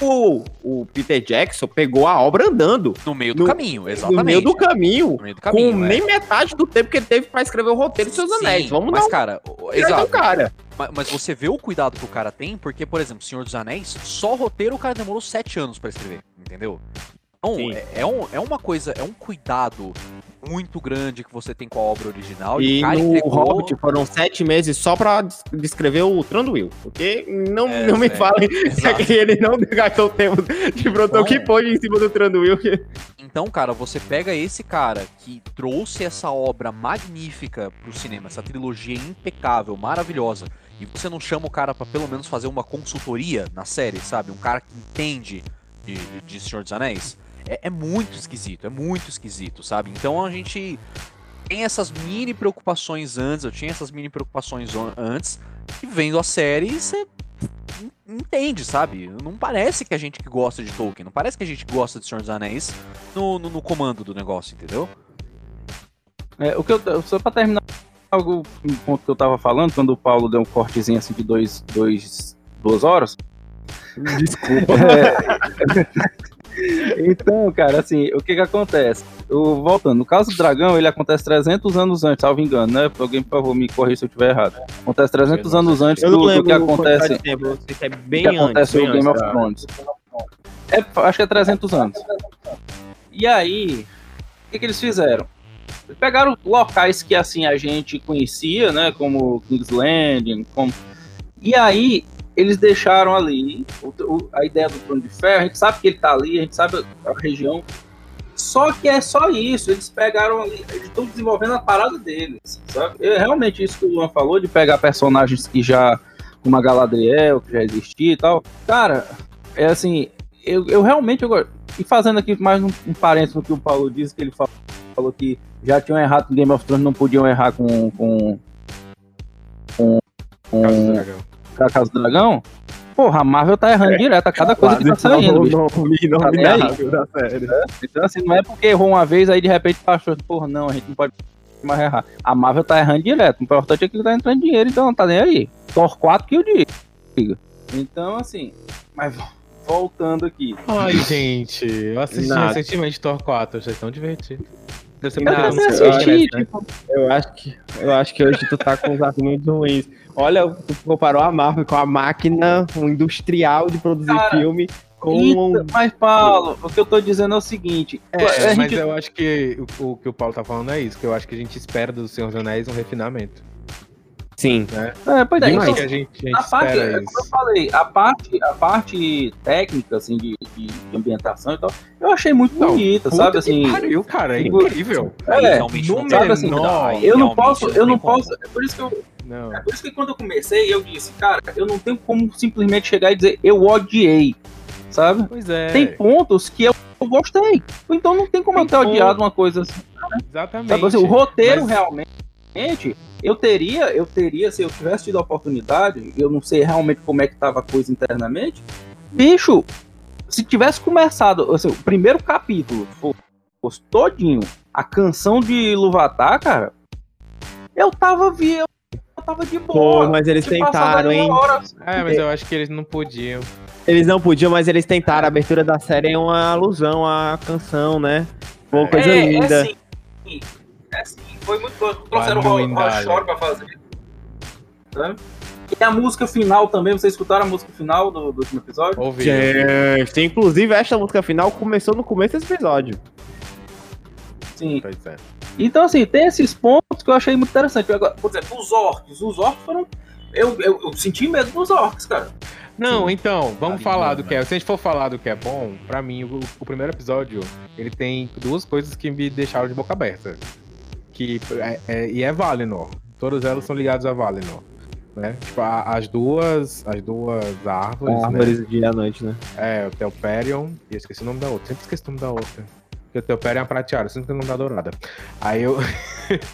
O, o Peter Jackson pegou a obra andando no meio do No- caminho, exatamente. no meio do caminho. Meio do Com caminho, é. nem metade do tempo que ele teve pra escrever o roteiro de seus anéis. Vamos mas, dar um cara, exato. cara. Ma- Mas você vê o cuidado que o cara tem, porque, por exemplo, Senhor dos Anéis, só roteiro o cara demorou sete anos pra escrever, entendeu? Então, é, é um, é uma coisa, é um cuidado muito grande que você tem com a obra original. E, E o no entregou... Hobbit foram sete meses só pra des- descrever o Tranduil. Porque não, É, não me é, falem exato. que ele não gastou tempo de Não. que pôs em cima do Tranduil. Então, cara, você pega esse cara que trouxe essa obra magnífica pro cinema, essa trilogia impecável, maravilhosa, e você não chama o cara pra pelo menos fazer uma consultoria na série, sabe? Um cara que entende de, de, de Senhor dos Anéis. É, é muito esquisito, é muito esquisito, sabe? Então a gente tem essas mini preocupações antes, eu tinha essas mini preocupações antes, e vendo a série, você en- entende, sabe? Não parece que a gente que gosta de Tolkien, não parece que a gente gosta de Senhor dos Anéis no, no, no comando do negócio, entendeu? É, o que eu, só pra terminar algo, um ponto que eu tava falando, quando o Paulo deu um cortezinho assim de dois, dois, duas horas. Desculpa. então, cara, assim, o que que acontece? O, voltando, no caso do dragão, ele acontece 300 anos antes, salvo engano, né? Alguém, por favor, me corrija se eu estiver errado. Acontece 300 anos antes do, do que acontece, tempo, é bem que acontece no Game antes of da- Thrones. É, acho que é 300 anos. E aí, o que, que eles fizeram? Eles pegaram locais que assim a gente conhecia, né? Como King's Landing, como... e aí eles deixaram ali a ideia do Trono de Ferro. A gente sabe que ele tá ali, a gente sabe a região. Só que é só isso. Eles pegaram ali, eles estão desenvolvendo a parada deles, sabe? É realmente isso que o Luan falou de pegar personagens que já como a Galadriel, que já existia e tal. Cara, é assim, eu, eu realmente eu. E fazendo aqui mais um, um parênteses no que o Paulo disse, que ele falou, falou que já tinham errado com Game of Thrones, não podiam errar com. com. com. Com. Com a Casa do Dragão. Porra, a Marvel tá errando direto a cada coisa que tá saindo, o bicho. nome, nome Tá da série. Então, assim, não é porque errou uma vez, aí de repente achou, porra, não, a gente não pode mais errar. A Marvel tá errando direto. O importante é que tá entrando dinheiro, então não tá nem aí. Thor 4 que eu diga. Então, assim, mas voltando aqui. Ai, gente, eu assisti Nada. recentemente Thor 4, vocês estão divertidos. Deve ser Não, porque eu não assistir, né? tipo, Eu acho que, eu acho que hoje tu tá com os argumentos ruins. Olha, tu comparou a Marvel com a máquina um industrial de produzir Cara, filme com um... Então, mas, Paulo, o que eu tô dizendo é o seguinte: É, mas gente- eu acho que o, o que o Paulo tá falando é isso, que eu acho que a gente espera do Senhor dos Anéis um refinamento. Sim. É, pois é, então, a gente, a gente a parte, espera é como eu isso. falei, a parte, a parte técnica, assim, de, de- de ambientação e tal, eu achei muito Não, bonita, sabe, que assim... pariu, cara, é incrível. É, realmente não sabe assim, Eu não posso, eu não como. posso, é por isso que eu, Não. é por isso que quando eu comecei, eu disse, cara, eu não tenho como simplesmente chegar e dizer, eu odiei, sabe? Pois é. Tem pontos que eu, eu gostei, então não tem como Tem eu ter ponto. odiado uma coisa assim. Exatamente. Sabe, assim, o roteiro Mas- realmente, eu teria, eu teria, se eu tivesse tido a oportunidade, eu não sei realmente como é que tava a coisa internamente, bicho, se tivesse começado, assim, o primeiro capítulo fo- fosse todinho a canção de Luvatá, cara, eu tava via, tava de boa. Pô, mas eles tentaram, uma hein? hora, É, mas eu acho que eles não podiam. Eles não podiam, mas eles tentaram. A abertura da série é uma alusão à canção, né? Pô, coisa é, linda. É sim, é sim, foi muito bom. Trouxeram o. Rochor pra fazer. Né? E a música final também, vocês escutaram a música final do, do último episódio? Ouvi. Gente, inclusive esta música final começou no começo desse episódio. Sim. Pois é. Então, assim, tem esses pontos que eu achei muito interessante. Agora, por exemplo, os orcs. Os orcs foram. Eu, eu, eu senti medo dos orcs, cara. Não, Sim. então, vamos Ali, falar do né? que é. Se a gente for falar do que é bom, pra mim, o, o primeiro episódio, ele tem duas coisas que me deixaram de boca aberta. Que, é, é- e é Valinor. Todas elas são ligadas a Valinor. Né? Tipo, a- as duas. As duas árvores. né? Árvores do dia à noite, né? É, o Telperion. E eu esqueci o nome da outra. Sempre esqueci o nome da outra. Porque o Telperion é uma prateada, sempre que o nome da dourada. Aí eu.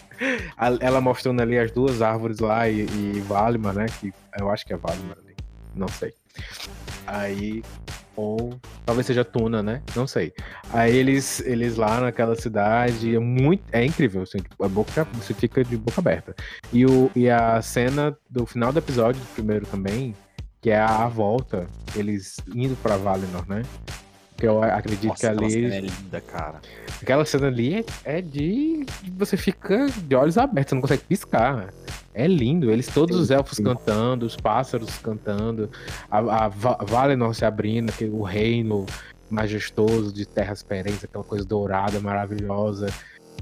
ela mostrando ali as duas árvores lá e, e Valimar, né? Que eu acho que é Valimar ali. Não sei. Aí. Ou. Talvez seja Tuna, né? Não sei. Aí eles, eles lá naquela cidade. É muito. É incrível, assim, tipo, a boca, você fica de boca aberta. E, o, e a cena do final do episódio, do primeiro também, que é a volta, eles indo pra Valinor, né? Que eu acredito Nossa, que aquela ali. cena é linda, cara. Aquela cena ali é, é de. Você fica de olhos abertos, você não consegue piscar. É lindo. Eles, todos os elfos cantando, os pássaros cantando, a, a Valinor se abrindo, o reino majestoso de terras perentes, aquela coisa dourada, maravilhosa.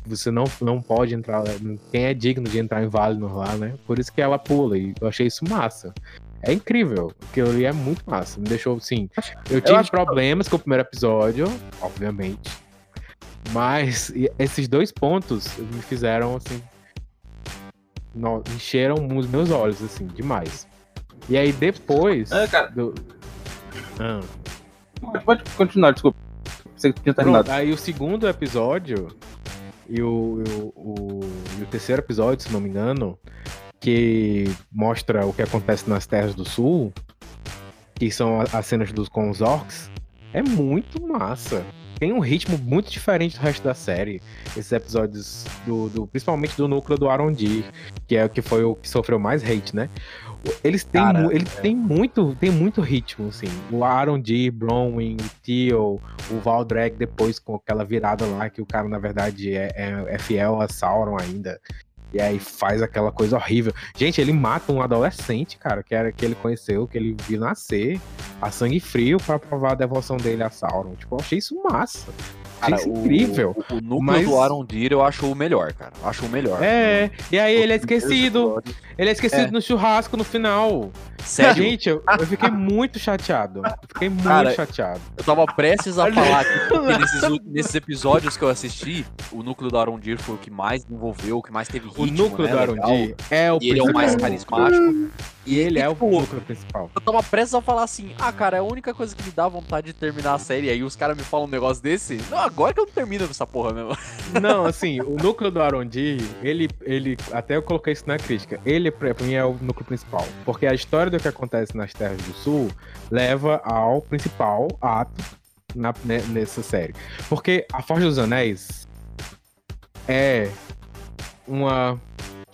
Você não, não pode entrar. Quem é digno de entrar em Valinor lá, né? Por isso que ela pula. E eu achei isso massa. É incrível. Aquilo ali é muito massa. Me deixou, assim. Eu tive que- problemas com o primeiro episódio, obviamente. Mas esses dois pontos me fizeram, assim. no- encheram os meus olhos, assim, demais. E aí depois. É, cara. do- Ah. Pode, pode continuar, desculpa. Você tinha terminado. Pronto, aí o segundo episódio e o, e o, o- e o terceiro episódio, se não me engano, que mostra o que acontece nas Terras do Sul, que são as cenas dos, com os orcs, é muito massa. Tem um ritmo muito diferente do resto da série. Esses episódios, do, do- principalmente do núcleo do Arondir, que é o que foi o que sofreu mais hate, né? Eles têm, Cara, mu- ele tem muito, tem muito ritmo, assim. O Arondir, Bronwyn, o Theo, o Valdreg depois com aquela virada lá que o cara na verdade é, é, é fiel a Sauron ainda. E aí faz aquela coisa horrível. Gente, ele mata um adolescente, cara, que era que ele conheceu, que ele viu nascer, a sangue frio pra provar a devoção dele a Sauron. Tipo, eu achei isso massa. Cara, isso o, incrível. O, o núcleo Mas- do Arondir eu acho o melhor, cara. Eu acho o melhor. É, e aí ele é esquecido. Ele é esquecido É. no churrasco no final. Sério, Gente, eu, eu fiquei muito chateado. Eu fiquei muito Cara, chateado. eu tava prestes a falar que nesses, nesses episódios que eu assisti, o núcleo do Arondir foi o que mais desenvolveu, o que mais teve ritmo, O núcleo né, do. Arondir é o E ele é o mais carismático. E ele é o tipo, núcleo principal. Eu tava prestes a falar assim, ah, cara, é a única coisa que me dá vontade de terminar a série. Aí os caras me falam um negócio desse. Não, agora que eu não termino essa porra mesmo. Não, assim, o núcleo do Arondir, ele, ele, até eu coloquei isso na crítica, ele pra mim é o núcleo principal, porque a história do que acontece nas Terras do Sul leva ao principal ato na, ne- nessa série. Porque a Forja dos Anéis é uma...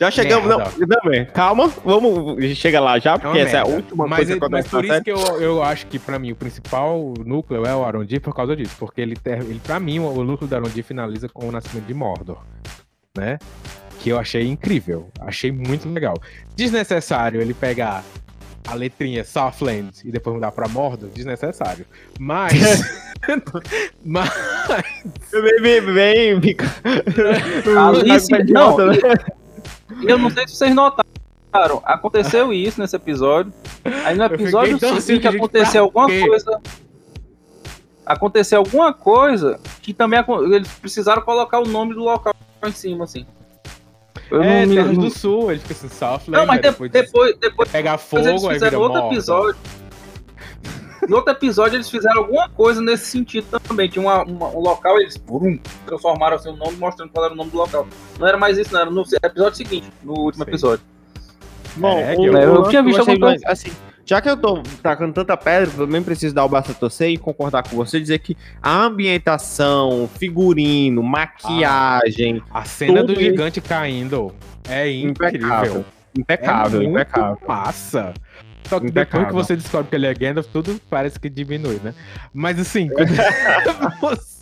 Já chegamos. Não, não, calma, vamos chegar lá já, É porque uma essa é a última mas, coisa é- que mas acontece por na isso que eu, eu acho que pra mim o principal núcleo é o Arondir por causa disso, porque ele, ele para mim o núcleo do Arondir finaliza com o nascimento de Mordor, né? Que eu achei incrível, achei muito legal. Desnecessário ele pegar a letrinha Southland e depois mudar pra Mordor, desnecessário. Mas mas Tá com pé de não, né? E eu não sei se vocês notaram, aconteceu isso nesse episódio. Aí no episódio seguinte aconteceu alguma coisa. Aconteceu alguma coisa que também eles precisaram colocar o nome do local em cima, assim. Eu é, não Terras não- do Sul, ele fica assim, Southland, Não, mas aí de- depois, depois, depois, pega depois fogo, eles aí fizeram outro morta. episódio. No outro episódio eles fizeram alguma coisa nesse sentido também. Tinha uma- uma- um local, eles brum, transformaram assim, o nome, mostrando qual era o nome do local. Não era mais isso, não. Era no episódio seguinte, no último Sim. episódio. Bom, É, o- eu- eu lance tinha visto alguma mais- assim, já que eu tô tacando tanta pedra, eu também preciso dar o basta torcer e concordar com você, dizer que a ambientação, figurino, maquiagem, A cena do gigante caindo é incrível. impecável. Impecável, é muito impecável. massa. Só que depois que Impecável. você descobre que ele é Gandalf, tudo parece que diminui, né? Mas assim, quando você-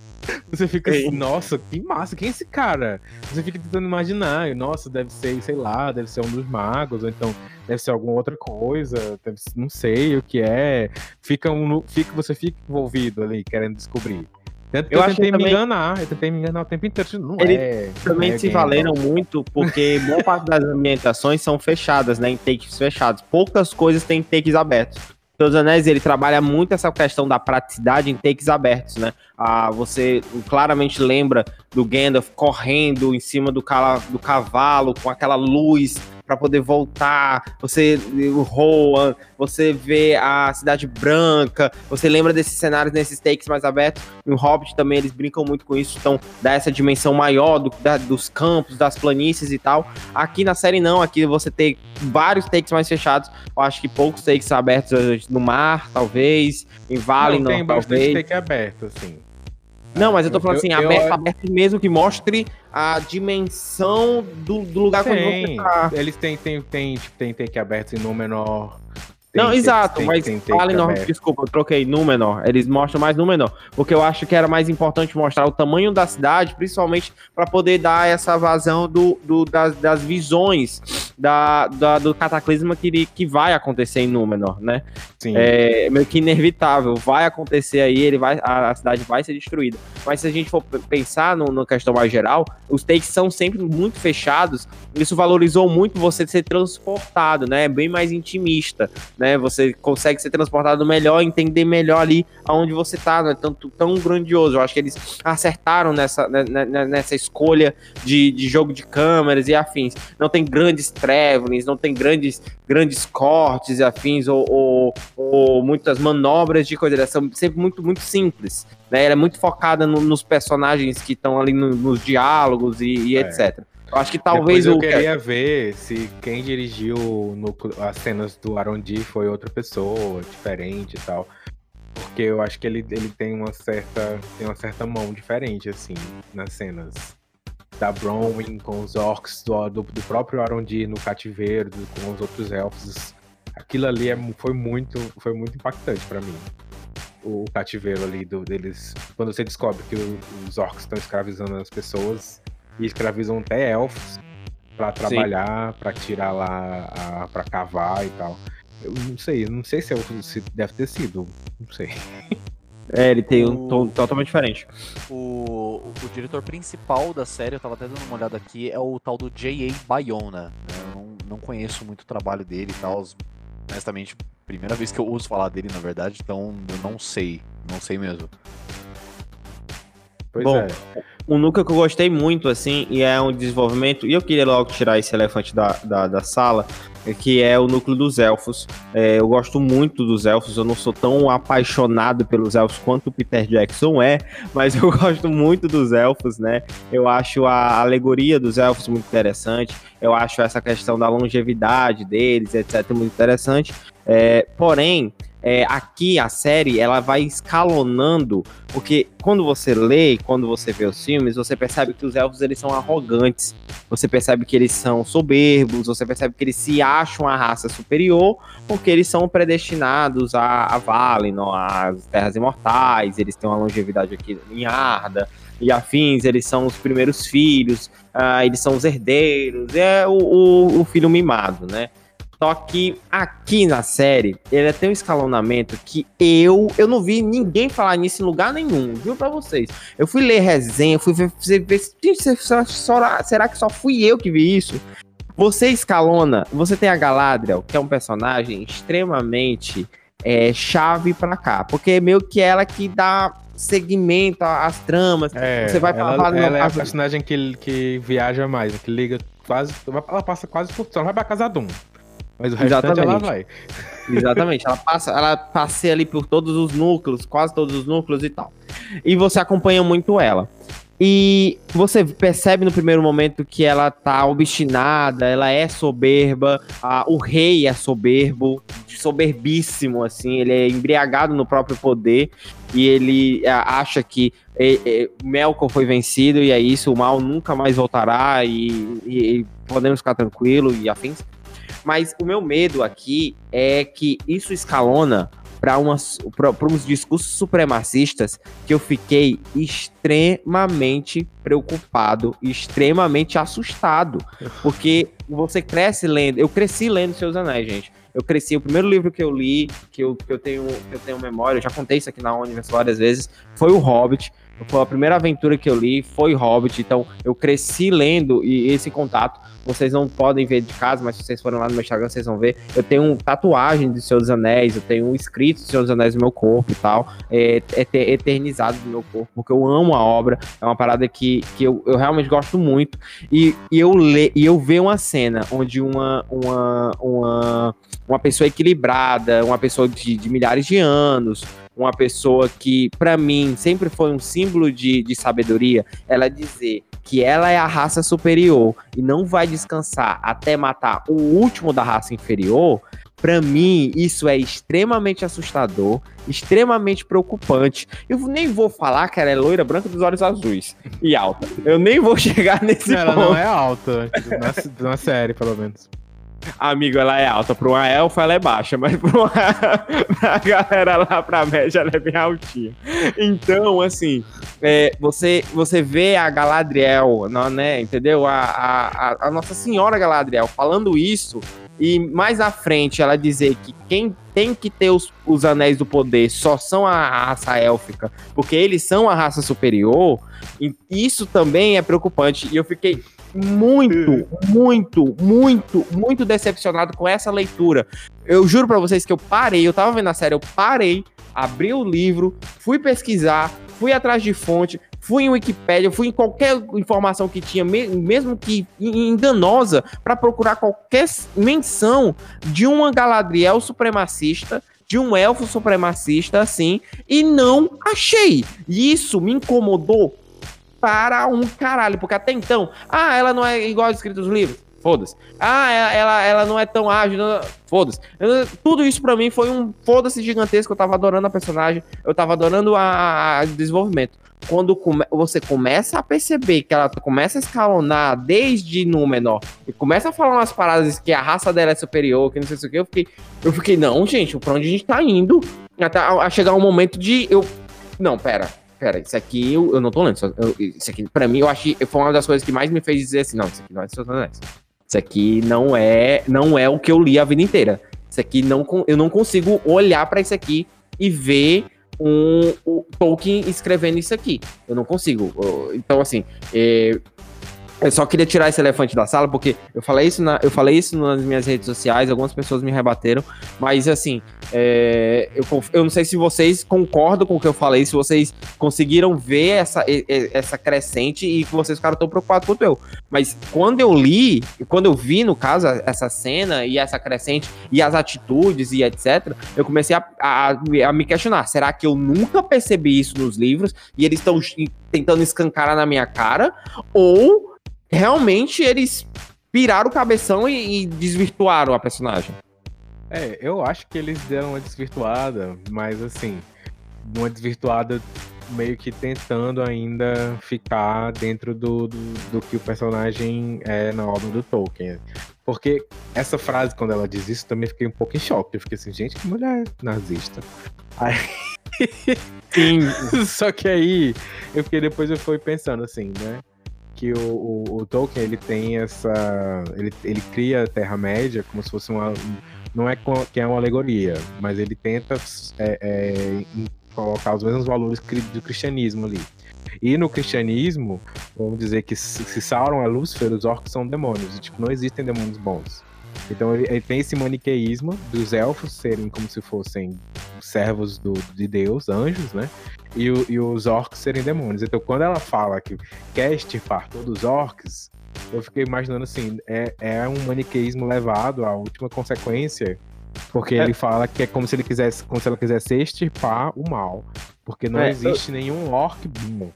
você fica assim, Sim. nossa, que massa, quem é esse cara? Você fica tentando imaginar, nossa, deve ser, sei lá, deve ser um dos magos, ou então deve ser alguma outra coisa, deve não sei o que é. Fica um, fica, você fica envolvido ali, querendo descobrir. Tanto que Eu eu, achei tentei me também- enganar, eu tentei me enganar o tempo inteiro. Não Ele é, Também não é se valeram muito porque boa parte das ambientações são fechadas, né? Em takes fechados. Poucas coisas têm takes abertos. Seus Anéis, ele trabalha muito essa questão da praticidade em takes abertos, né? Ah, você claramente lembra do Gandalf correndo em cima do, cala- do cavalo com aquela luz para poder voltar. Você o Rohan, você vê a Cidade Branca, você lembra desses cenários nesses takes mais abertos. No Hobbit também eles brincam muito com isso, então dá essa dimensão maior do- da- dos campos, das planícies e tal. Aqui na série não, aqui você tem vários takes mais fechados. Eu acho que poucos takes abertos eh, no mar, talvez, em Valinor, não, tem bastante talvez. take aberto, assim. Não, mas eu tô falando Eu- assim, eu- aberto, aberto mesmo que mostre a dimensão do, do lugar quando você tá. eles têm, tem, tem, tipo, tem take aberto em Númenor. Não, Tem- exato, tem- mas tem Valinor, aberto. desculpa, eu troquei Númenor. Eles mostram mais Númenor, porque eu acho que era mais importante mostrar o tamanho da cidade, principalmente para poder dar essa vazão do, do- das, das visões da, da- do cataclisma que, que vai acontecer em Númenor, né? Sim. É meio que inevitável, vai acontecer aí, ele vai, a, a cidade vai ser destruída. Mas se a gente for pensar no, no questão mais geral, os takes são sempre muito fechados. Isso valorizou muito você ser transportado, né? É bem mais intimista, né? Você consegue ser transportado melhor, entender melhor ali aonde você tá, não é tanto tão grandioso. Eu acho que eles acertaram nessa, né, né, nessa escolha de, de jogo de câmeras e afins. Não tem grandes travelings, não tem grandes, grandes cortes e afins, ou, ou, ou muitas manobras de coisa. Elas são sempre muito, muito simples. Né? Ela é muito focada no- nos personagens que estão ali no- nos diálogos e, e É. etc. Eu acho que talvez Depois eu o. queria ver se quem dirigiu núcleo- as cenas do Arondi foi outra pessoa, diferente e tal. Porque eu acho que ele, ele tem uma certa tem uma certa mão diferente, assim, nas cenas. Da Bronwyn com os orcs, do, do, do próprio Arondi no cativeiro, do- com os outros elfos. Aquilo ali é, foi, muito, foi muito impactante pra mim. O cativeiro ali do, deles. Quando você descobre que os orcs estão escravizando as pessoas e escravizam até elfos pra trabalhar, pra tirar lá, a, pra cavar e tal. Eu não sei, não sei se, é, se deve ter sido, não sei. É, ele tem um O- tom totalmente diferente. O, o diretor principal da série, eu tava até dando uma olhada aqui, é o tal do J.A. Bayona. né? Eu não, não conheço muito o trabalho dele e tal. Honestamente, primeira vez que eu ouço falar dele, na verdade, então eu não sei. Não sei mesmo. Pois Bom, é. Um núcleo que eu gostei muito, assim, e é um desenvolvimento, e eu queria logo tirar esse elefante da, da, da sala, é que é o núcleo dos elfos. É, eu gosto muito dos elfos, eu não sou tão apaixonado pelos elfos quanto o Peter Jackson é, mas eu gosto muito dos elfos, né? Eu acho a alegoria dos elfos muito interessante, eu acho essa questão da longevidade deles, etc., muito interessante. É, porém, é, aqui a série ela vai escalonando porque quando você lê, quando você vê os filmes, você percebe que os elfos eles são arrogantes. Você percebe que eles são soberbos, você percebe que eles se acham a raça superior, porque eles são predestinados a, a Valinor, às Terras Imortais, eles têm uma longevidade aqui em Arda e afins, eles são os primeiros filhos, ah, eles são os herdeiros, é o, o, o filho mimado, né? Só que aqui na série, ele tem um escalonamento que eu eu não vi ninguém falar nisso em lugar nenhum, viu pra vocês. Eu fui ler resenha, fui ver, será, que só fui eu que vi isso? Você escalona, você tem a Galadriel, que é um personagem extremamente é, chave pra cá, porque é meio que ela que dá segmento às tramas. É, Você vai ela, falar ela é a personagem que, que viaja mais, que liga quase. Ela passa quase por. Não vai pra Casadum. Mas o restante ela Exatamente. vai. Exatamente, ela passa, ela passeia ali por todos os núcleos, quase todos os núcleos e tal. E você acompanha muito ela. E você percebe no primeiro momento que ela tá obstinada, ela é soberba, a- o rei é soberbo, soberbíssimo, assim, ele é embriagado no próprio poder e ele é, acha que é, é, Melkor foi vencido e é isso, o mal nunca mais voltará e, e- e podemos ficar tranquilo e afins. Mas o meu medo aqui é que isso escalona para uns discursos supremacistas que eu fiquei extremamente preocupado, extremamente assustado. Porque você cresce lendo. Eu cresci lendo Seus Anéis, gente. Eu cresci, o primeiro livro que eu li, que eu, que eu, tenho, que eu tenho memória, eu já contei isso aqui na Universo várias vezes, foi o Hobbit. Foi a primeira aventura que eu li, foi Hobbit. Então, eu cresci lendo e esse contato vocês não podem ver de casa, mas se vocês forem lá no meu Instagram, vocês vão ver. Eu tenho tatuagem de Senhor dos Anéis, eu tenho um escrito de Senhor dos Anéis no meu corpo e tal, é, é ter- eternizado no meu corpo, porque eu amo a obra, é uma parada que, que eu, eu realmente gosto muito. E, e eu le, e eu ver uma cena onde uma, uma, uma, uma pessoa equilibrada, uma pessoa de, de milhares de anos, uma pessoa que, pra mim, sempre foi um símbolo de, de sabedoria, ela dizer que ela é a raça superior e não vai descansar até matar o último da raça inferior, pra mim isso é extremamente assustador, extremamente preocupante. Eu nem vou falar que ela é loira branca dos olhos azuis e alta. Eu nem vou chegar nesse ela ponto. não é alta, na, na série, pelo menos. Amigo, ela é alta. Pra uma elfa, ela é baixa, mas pra, uma... pra galera lá pra média, ela é bem altinha. Então, assim, é, você, você vê a Galadriel, né? Entendeu? A, a, a- Nossa Senhora Galadriel falando isso, e mais à frente ela dizer que quem tem que ter os, os anéis do poder só são a raça élfica, porque eles são a raça superior, isso também é preocupante. E eu fiquei muito, muito, muito, muito decepcionado com essa leitura. Eu juro pra vocês que eu parei, eu tava vendo a série, eu parei, abri o livro, fui pesquisar, fui atrás de fonte, fui em Wikipédia, fui em qualquer informação que tinha, me- mesmo que en- enganosa, pra procurar qualquer menção de uma Galadriel supremacista, de um elfo supremacista, assim, e não achei. E isso me incomodou para um caralho, porque até então, ah, ela não é igual escrito nos livros. Foda-se. Ah, ela, ela, ela não é tão ágil. Foda-se. Eu- Tudo isso pra mim foi um foda-se gigantesco. Eu tava adorando a personagem. Eu tava adorando a, desenvolvimento. Quando come- você começa a perceber que ela começa a escalonar desde Númenor e começa a falar umas paradas que a raça dela é superior, que não sei se o que, eu fiquei, eu fiquei, não, gente, pra onde a gente tá indo? Até a chegar um momento de eu. Não, pera. Pera, isso aqui eu, eu não tô lendo. eu- isso aqui, pra mim, eu achei. Foi uma das coisas que mais me fez dizer assim: não, isso aqui não é dos Anéis. Isso aqui não é, não é o que eu li a vida inteira. Isso aqui não, eu não consigo olhar pra isso aqui e ver um, o Tolkien escrevendo isso aqui. Eu não consigo. Então, assim, é, eu só queria tirar esse elefante da sala, porque eu falei isso, na, eu falei isso nas minhas redes sociais, algumas pessoas me rebateram, mas assim, é, eu, eu não sei se vocês concordam com o que eu falei, se vocês conseguiram ver essa, essa crescente e que vocês ficaram tão preocupados quanto eu. Mas quando eu li, quando eu vi, no caso, essa cena e essa crescente e as atitudes e etc., eu comecei a, a- a me questionar: será que eu nunca percebi isso nos livros e eles estão tentando escancarar na minha cara? Ou realmente eles piraram o cabeção e, e desvirtuaram a personagem? É, eu acho que eles deram uma desvirtuada, mas assim, uma desvirtuada meio que tentando ainda ficar dentro do, do, do que o personagem é na obra do Tolkien. Porque essa frase, quando ela diz isso, também fiquei um pouco em choque. Eu fiquei assim, gente, que mulher nazista. Aí... Sim, Só que aí, eu fiquei depois eu fui pensando assim, né? Que o, o, o Tolkien, ele tem essa... Ele, ele cria a Terra-média como se fosse uma... Não é que é uma alegoria, mas ele tenta é, é, colocar os mesmos valores do cristianismo ali. E no cristianismo, vamos dizer que se Sauron é Lúcifer, os orcs são demônios. E, tipo, não existem demônios bons. Então ele, ele tem esse maniqueísmo dos elfos serem como se fossem servos do, de Deus, anjos, né? E, o- e os orcs serem demônios. Então quando ela fala que quer extirpar todos os orcs, eu fiquei imaginando assim, é, é um maniqueísmo levado à última consequência, porque É. ele fala que é como se ele quisesse, como se ela quisesse extirpar o mal, porque não É, eu- existe nenhum orc bom,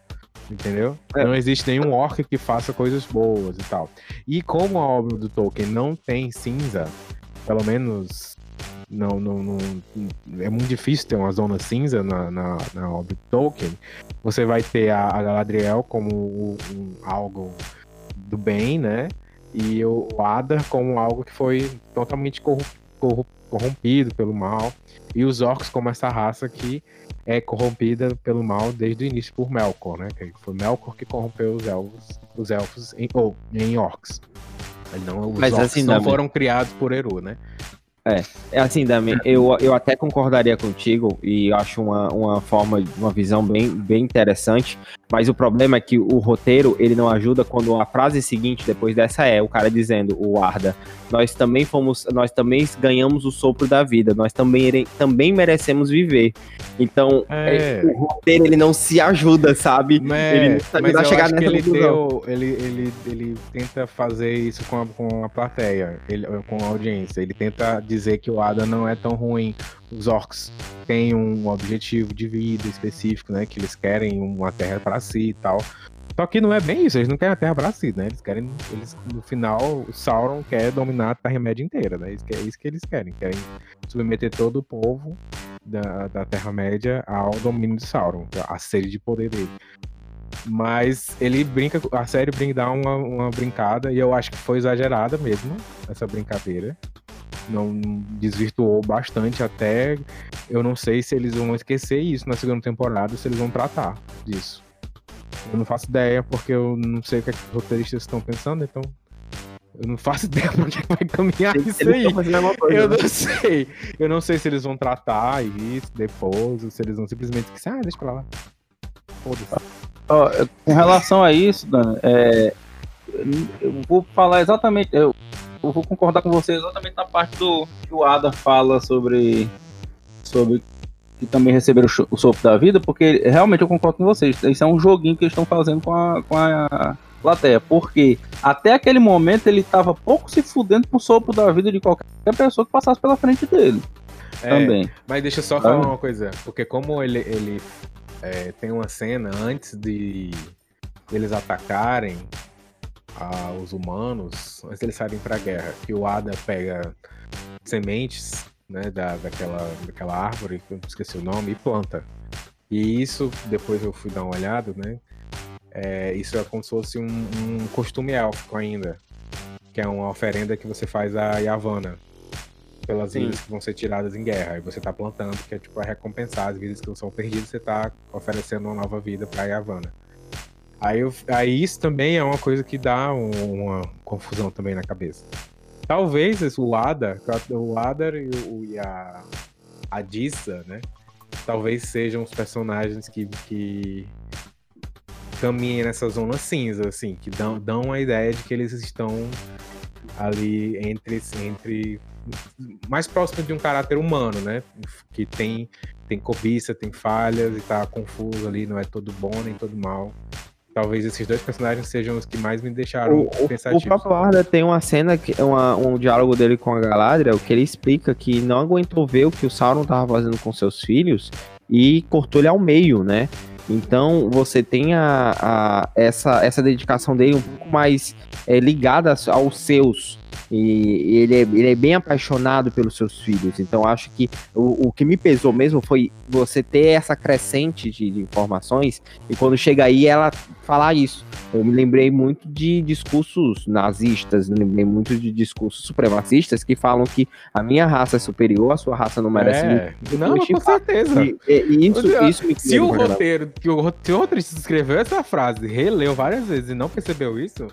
entendeu? É. Não existe nenhum orc que faça coisas boas e tal. E como a obra do Tolkien não tem cinza, pelo menos não, não, não- é muito difícil ter uma zona cinza na, na, na obra do Tolkien. Você vai ter a, a Galadriel como um- um- algo do bem, né? E o Adar como algo que foi totalmente corru- corrompido pelo mal. E os orcs como essa raça que é corrompida pelo mal desde o início por Melkor, né? Que foi Melkor que corrompeu os elfos, os elfos em, ou em orcs. Não, os Mas orcs assim, não foram criados por Eru, né? É assim, Dami, eu, eu até concordaria contigo e acho uma, uma forma, uma visão bem, bem interessante, mas o problema é que o roteiro, ele não ajuda quando a frase seguinte depois dessa é o cara dizendo, o Arda, nós também fomos, nós também ganhamos o sopro da vida, nós também, também merecemos viver. Então, É. é, o roteiro, ele não se ajuda, sabe? É, Ele não sabe mas eu chegar acho que nessa ele, conclusão. deu, ele, ele, ele tenta fazer isso com a, com a plateia, ele, com a audiência. Ele tenta dizer que o Ada não é tão ruim. Os orcs têm um objetivo de vida específico, né? Que eles querem uma terra para si e tal. Só que não é bem isso, eles não querem a Terra pra si, né? Eles querem, eles, no final, o Sauron quer dominar a Terra-média inteira, né? É isso que eles querem. Querem submeter todo o povo da, da Terra-média ao domínio de Sauron, a sede de poder dele. Mas ele brinca, a série brinca, dá uma, uma brincada, e eu acho que foi exagerada mesmo, essa brincadeira. Não desvirtuou bastante, até eu não sei se eles vão esquecer isso na segunda temporada, se eles vão tratar disso. Eu não faço ideia, porque eu não sei o que, é que os roteiristas estão pensando, então. Eu não faço ideia pra que vai caminhar isso Eles aí. fazendo alguma coisa, Eu né? não sei. Eu não sei se eles vão tratar isso depois, ou se eles vão simplesmente esquecer, ah, deixa pra lá. Foda-se. Eu- com relação a isso, Dani, é, eu vou falar exatamente. Eu, eu vou concordar com você exatamente na parte do que o Ada fala sobre. sobre que também receberam o sopro da vida, porque realmente eu concordo com vocês. Isso é um joguinho que eles estão fazendo com a, com a plateia. Porque até aquele momento ele tava pouco se fudendo pro sopro da vida de qualquer pessoa que passasse pela frente dele. É, Também. Mas deixa eu só falar uma coisa, porque como ele, ele é, tem uma cena antes de eles atacarem a- os humanos, antes de eles saírem pra guerra, que o Ada pega sementes né, da, daquela, daquela árvore, que eu esqueci o nome, e planta. E isso, depois eu fui dar uma olhada, né? é, isso é como se fosse um, um costume élfico ainda, que é uma oferenda que você faz a Yavanna pelas Sim. vidas que vão ser tiradas em guerra. E você tá plantando, que é tipo a recompensar as vidas que não são perdidas, você tá oferecendo uma nova vida pra Yavanna. Aí, eu- aí isso também é uma coisa que dá um- uma confusão também na cabeça. Talvez o Adar, o Adar e, o, e a, a Dissa, né? Talvez sejam os personagens que, que caminhem nessa zona cinza, assim, que dão, dão a ideia de que eles estão ali entre, entre mais próximo de um caráter humano, né? Que tem, tem cobiça, tem falhas e tá confuso ali, não é todo bom nem todo mal. Talvez esses dois personagens sejam os que mais me deixaram O, o, o pensativos. próprio Arda tem uma cena, que, uma, um diálogo dele com a Galadriel, que ele explica que não aguentou ver o que o Sauron tava fazendo com seus filhos e cortou ele ao meio, né? Então você tem a, a- essa, essa dedicação dele um pouco mais é, ligada aos seus. E ele é, ele é bem apaixonado pelos seus filhos. Então acho que o, o que me pesou mesmo foi você ter essa crescente de, de informações e quando chega aí ela falar isso. Eu me lembrei muito de discursos nazistas, me lembrei muito de discursos supremacistas que falam que a minha raça é superior, a sua raça não merece É, não, com certeza. E, e- isso, isso me Se o roteiro, que o, se o roteirista escreveu essa frase, releu várias vezes e não percebeu isso,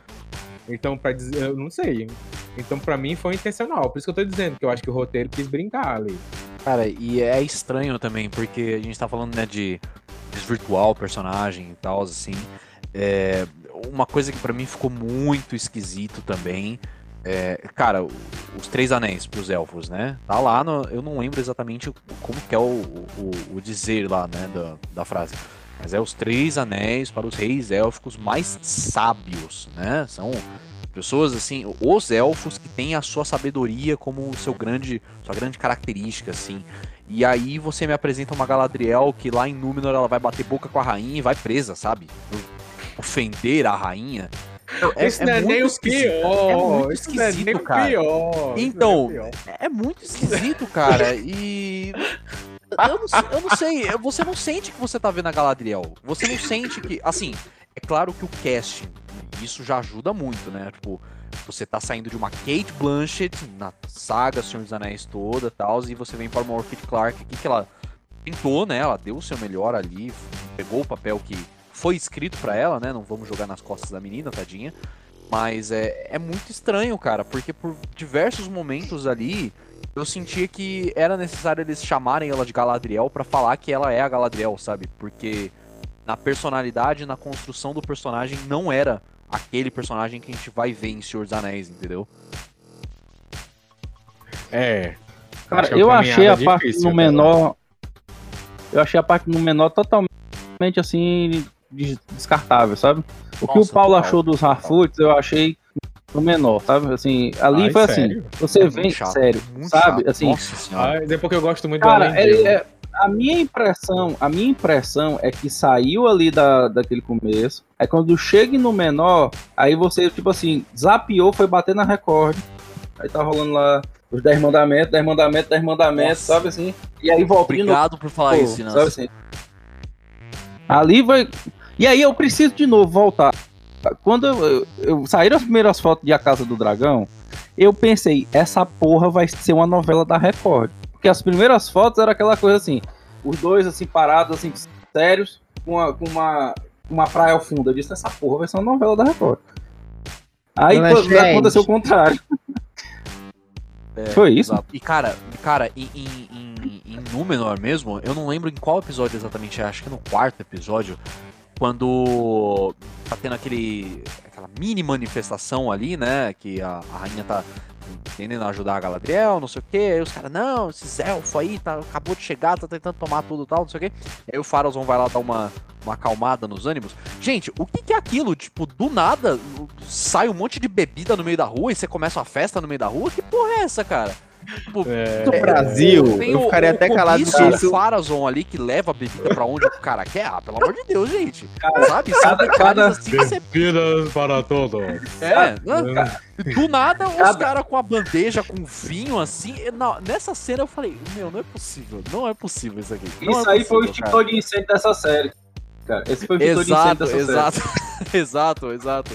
então para dizer, eu não sei. Então pra mim foi intencional, por isso que eu tô dizendo que eu acho que o roteiro quis brincar ali. Cara, e é estranho também, porque a gente tá falando, né, de, de desvirtuar o personagem e tal, assim. É, uma coisa que pra mim ficou muito esquisito também. É, cara, os três anéis pros elfos, né? Tá lá, no- eu não lembro exatamente como que é o, o, o dizer lá, né, da, da frase. Mas é os três anéis para os reis élficos mais sábios, né? São pessoas assim, os elfos que têm a sua sabedoria como o seu grande, sua grande característica, assim. E aí você me apresenta uma Galadriel que lá em Númenor ela vai bater boca com a rainha e vai presa, sabe? Ofender a rainha. É, isso não é muito nem o esquisito. pior. É muito não é esquisito, cara. pior. Então, não é pior. É muito esquisito, cara. E. Eu não, sei- eu não sei, você não sente que você tá vendo a Galadriel. Você não sente que. Assim, é claro que o casting, isso já ajuda muito, né? Tipo, você tá saindo de uma Kate Blanchett na saga Senhor dos Anéis toda tal, e você vem para uma Orchid Clark aqui que ela tentou, né? Ela deu o seu melhor ali, pegou o papel que foi escrito pra ela, né? Não vamos jogar nas costas da menina, tadinha. Mas é, é muito estranho, cara, porque por diversos momentos ali eu sentia que era necessário eles chamarem ela de Galadriel pra falar que ela é a Galadriel, sabe? Porque na personalidade, na construção do personagem, não era aquele personagem que a gente vai ver em Senhor dos Anéis, entendeu? É. Cara, é eu achei a caminhada parte difícil no dela. menor. Eu achei a parte no menor totalmente assim des- descartável, sabe? O que o Nossa, Paulo total, achou dos Harfoots, eu achei no menor, sabe? Assim, ali Ai, foi sério? assim, você Muito vem, chato, sério, sabe? chato. Assim, Nossa senhora. Ah, é porque eu gosto muito cara, do ele Elendil. é- a minha impressão, a minha impressão é que saiu ali da, daquele começo, aí quando chega no menor, aí você, tipo assim, zapiou, foi bater na recorde, aí tá rolando lá os 10 mandamentos, 10 mandamentos, 10 mandamentos, Nossa. sabe assim? E aí volta de novo. Obrigado por falar Pô, isso, sabe assim? Ali vai. E aí eu preciso de novo voltar. Quando eu, eu- saíram as primeiras fotos de A Casa do Dragão, eu pensei, essa porra vai ser uma novela da Record. Porque as primeiras fotos era aquela coisa assim, os dois assim parados, assim, sérios, com uma, com uma, uma praia ao fundo. Eu disse, essa porra vai ser uma novela da Record. Aí quando- gente. aconteceu o contrário. É, Foi isso? Exato. E cara, cara, em, em, em, em Númenor mesmo, eu não lembro em qual episódio exatamente é, acho que no quarto episódio, quando tá tendo aquele aquela mini manifestação ali, né, que a, a rainha tá tendendo a ajudar a Galadriel, não sei o que, aí os caras, não, esses elfos aí, tá, acabou de chegar, tá tentando tomar tudo e tal, não sei o que, aí o Farazon vai lá dar uma, uma acalmada nos ânimos. Gente, o que que é aquilo? Tipo, do nada, sai um monte de bebida no meio da rua e você começa uma festa no meio da rua? Que porra é essa, cara? Tipo, É, No Brasil, tem eu o- ficaria o até calado cobiço com isso. Farazon ali que leva a bebida pra onde o cara quer. Ah, pelo amor de Deus, gente. Cara, Sabe? Cada- cada- assim você... Para todos. É, né? Do nada, os Cada- caras com a bandeja, com vinho, assim. e na- nessa cena eu falei, meu, não é possível. Não é possível isso aqui. Não Isso é aí foi o extintor de incêndio dessa série. Cara, esse foi o extintor de incêndio Exato, dessa série. exato. exato, exato.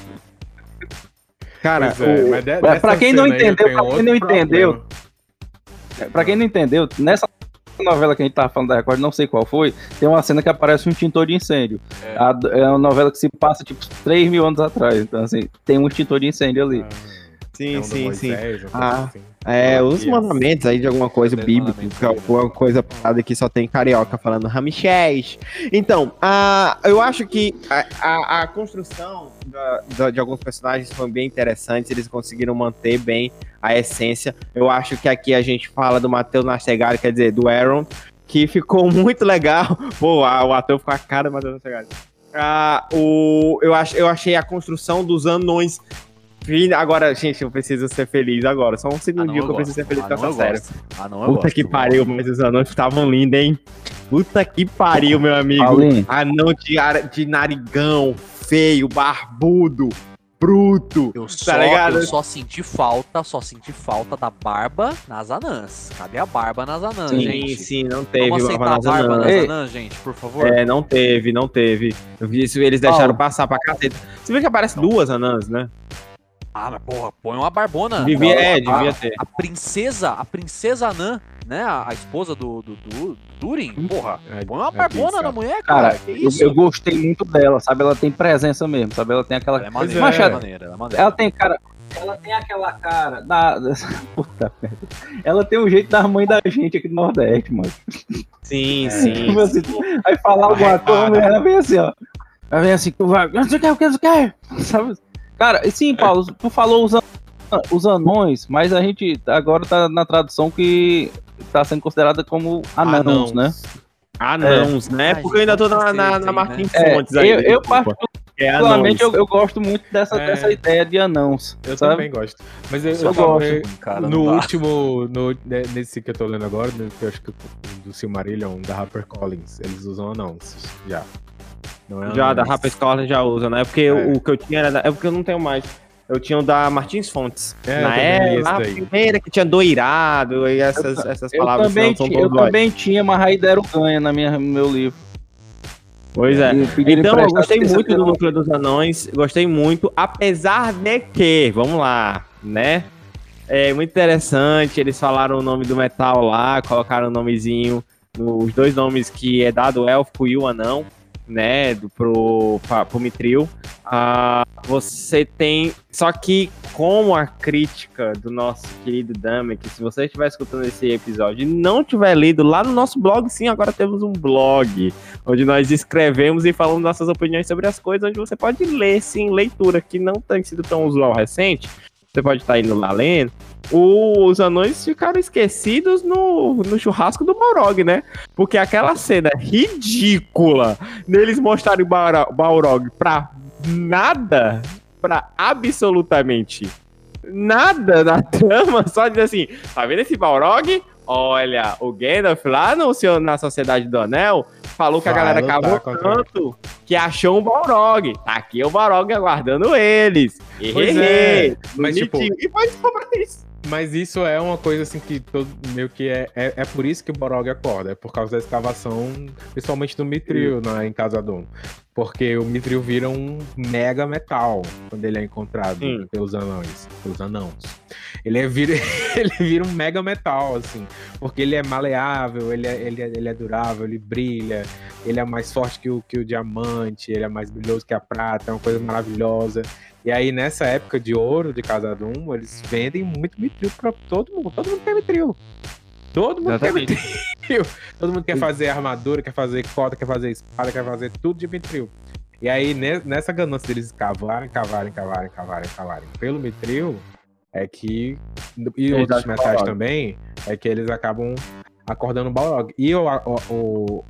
Cara, Pois é, o- mas de- Mas dessa pra quem não entendeu, pra quem não entendeu, problema. É, Pra quem não entendeu, nessa novela que a gente tava falando da Record, não sei qual foi, tem uma cena que aparece um extintor de incêndio. É. A- É, uma novela que se passa, tipo, 3 mil anos atrás. Então, assim, tem um extintor de incêndio ali. sim, É um sim, sim. Moisés, Ah, assim. É, os Yes. mandamentos aí de alguma coisa bíblica, alguma coisa parada que só tem carioca falando Ramixés. Então, a, eu acho que a, a, a construção da- da- de alguns personagens foi bem interessante, eles conseguiram manter bem a essência. Eu acho que aqui a gente fala do Matheus Nastegari, quer dizer, do Aaron, que ficou muito legal. Pô, a- o ator ficou a cara do Matheus Nastegari. Ah, o, eu, ach, eu achei a construção dos anões. Agora, gente, eu preciso ser feliz agora. Só um Ah, segundinho não, que eu preciso ser feliz ah, com não, essa eu série. Ah, não, eu Puta gosto. que pariu, mas os anões estavam lindos, hein? Puta que pariu, meu amigo. Paulinho, Anão de, de narigão, feio, barbudo, bruto. Eu só, Tá ligado? eu só senti falta, só senti falta da barba nas anãs. Cadê a barba nas anãs, Sim, gente? sim, não teve Vamos barba nas barba anãs. nas anãs, gente, por favor? É, não teve, não teve. Eu vi isso, eles deixaram passar pra caceta. Você vê que aparece duas anãs, né? Ah, mas porra, põe uma barbona. Devia, é, a, devia ter. a princesa, a princesa anã, né? A, a esposa do, do, do Durin, porra. É, Põe uma é barbona isso, na mulher, cara. cara, que eu, isso? eu gostei muito dela, sabe? Ela tem presença mesmo, sabe? Ela tem aquela. Ela é maneira, é maneira, ela é maneira. Ela tem cara. Ela tem aquela cara da. Puta merda. Ela tem o jeito da mãe da gente aqui do Nordeste, mano. Sim, sim. Tipo assim, aí falar alguma coisa, ela vem assim, ó. Ela vem assim, tu vai. Não sei o que, o que, o que? Sabe? Cara, e sim, Paulo, tu falou os, an- os anões, mas a gente agora tá na tradução que tá sendo considerada como anãos, né? Anãos, né? Ai, Porque eu ainda tô na, na, aí, na né? Martins É, Fontes aí. eu, eu desculpa. É particularmente anãos. eu, eu gosto muito dessa, É. dessa ideia de anãos, Eu sabe? também gosto. Mas eu, Eu eu gosto, tava- cara, no último, no, né, nesse que eu tô lendo agora, que eu acho que do Silmarillion, da HarperCollins, eles usam anãos já. Não é Já, da anãos. HarperCollins já usa, né? Porque É. o, o que eu tinha era. da- É porque eu não tenho mais. Eu tinha o da Martins Fontes. É, eu na lá, a primeira que tinha doirado e essas, essas Eu palavras também, não tinha, eu também tinha, mas aí deram ganha na minha, no meu livro. Pois é. Então, eu gostei muito do Núcleo dos Anões, gostei muito, apesar de que, vamos lá, né? É muito interessante, eles falaram o nome do metal lá, colocaram o nomezinho, os dois nomes que é dado o élfico e o anão, né, do, pro, pra, pro Mitril. Ah, você tem, só que como a crítica do nosso querido Dame, que se você estiver escutando esse episódio e não tiver lido lá no nosso blog, sim, agora temos um blog, onde nós escrevemos e falamos nossas opiniões sobre as coisas, onde você pode ler, sim, leitura, que não tem sido tão usual recente. Você pode estar indo lá lendo. Os anões ficaram esquecidos no, no churrasco do Balrog, né? Porque aquela cena ridícula deles mostrarem o Balrog pra nada, pra absolutamente nada na trama, só dizer assim, tá vendo esse Balrog? Olha, o Gandalf lá no, seu- na Sociedade do Anel falou que a galera lutar cavou contra tanto que achou um Balrog. Tá aqui o Balrog aguardando eles. Pois é, mas, tipo. E foi sobre isso. Mas isso é uma coisa assim que todo, meio que é, é. É por isso que o Borog acorda. É por causa da escavação, principalmente do Mithril na, em Casadum. Porque o Mithril vira um mega metal quando ele é encontrado Sim. pelos anões. Pelos anãos. Ele, é, vira, ele vira um mega metal, assim. Porque ele é maleável, ele é, ele, é, ele é durável, ele brilha, ele é mais forte que o, que o diamante, ele é mais brilhoso que a prata, é uma coisa maravilhosa. E aí, nessa época de ouro de Casadum, eles vendem muito mitril pra todo mundo. Todo mundo quer mitril. Todo mundo Exatamente. quer mitril. Todo mundo quer fazer armadura, quer fazer cota, quer fazer espada, quer fazer tudo de mitril. E aí, ne- nessa ganância deles cavarem, cavarem, cavarem, cavarem, cavarem pelo mitril, é que. E Eles outros acham metais também, é que eles acabam acordando o Balrog. E o, o, o-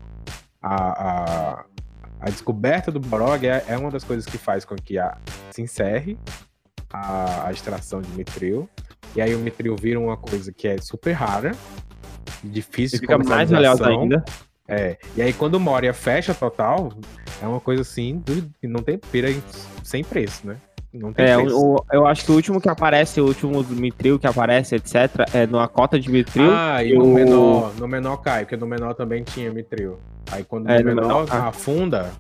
a, a, a descoberta do Balrog é, é uma das coisas que faz com que a, se encerre a, a extração de mitril. E aí o mitril vira uma coisa que é super rara, difícil E fica de mais valiosa ainda. É. E aí quando o Moria fecha total, é uma coisa assim, do- não tem pira em- sem preço, né? Não tem É, preço. o, eu acho que o último que aparece, o último Mitril que aparece, etc., é numa cota de Mitril. Ah, e no o- menor, no menor cai, porque no menor também tinha mitril. Aí quando É, no no menor menor cai. afunda,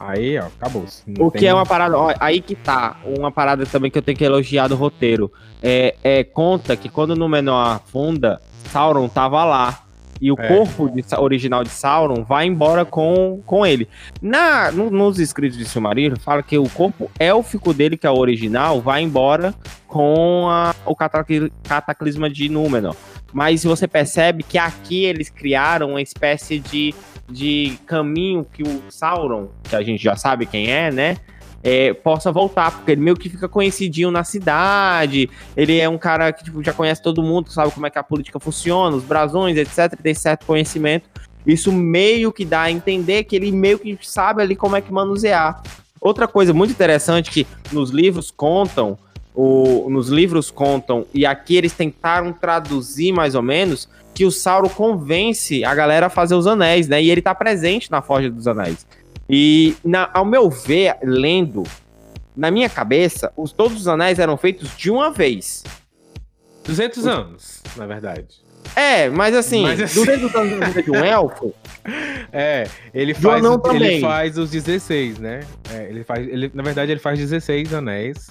aí ó, acabou. O que é uma parada, ó, aí que tá, uma parada também que eu tenho que elogiar do roteiro. É, é conta que quando no menor afunda, Sauron tava lá. E o É. corpo de original de Sauron vai embora com, com ele. Na, no- nos escritos de Silmarillion, fala que o corpo élfico dele, que é o original, vai embora com a- o catacli- cataclisma de Númenor. Mas você percebe que aqui eles criaram uma espécie de, de caminho que o Sauron, que a gente já sabe quem é, né? É, possa voltar, porque ele meio que fica conhecidinho na cidade. Ele é um cara que tipo, já conhece todo mundo, sabe como é que a política funciona, os brasões, etc. Tem certo conhecimento. Isso meio que dá a entender que ele meio que sabe ali como é que manusear. Outra coisa muito interessante que nos livros contam, o, nos livros contam, e aqui eles tentaram traduzir mais ou menos, que o Sauron convence a galera a fazer os anéis, né? E ele tá presente na Forja dos Anéis. E, na- ao meu ver, lendo, na minha cabeça, os, todos os anéis eram feitos de uma vez. 200 anos, na verdade. É, mas assim, Mas assim- 200 anos vida de um elfo, É, ele faz, ele também. faz os 16, né? É, ele faz, ele, na verdade, ele faz 16 anéis.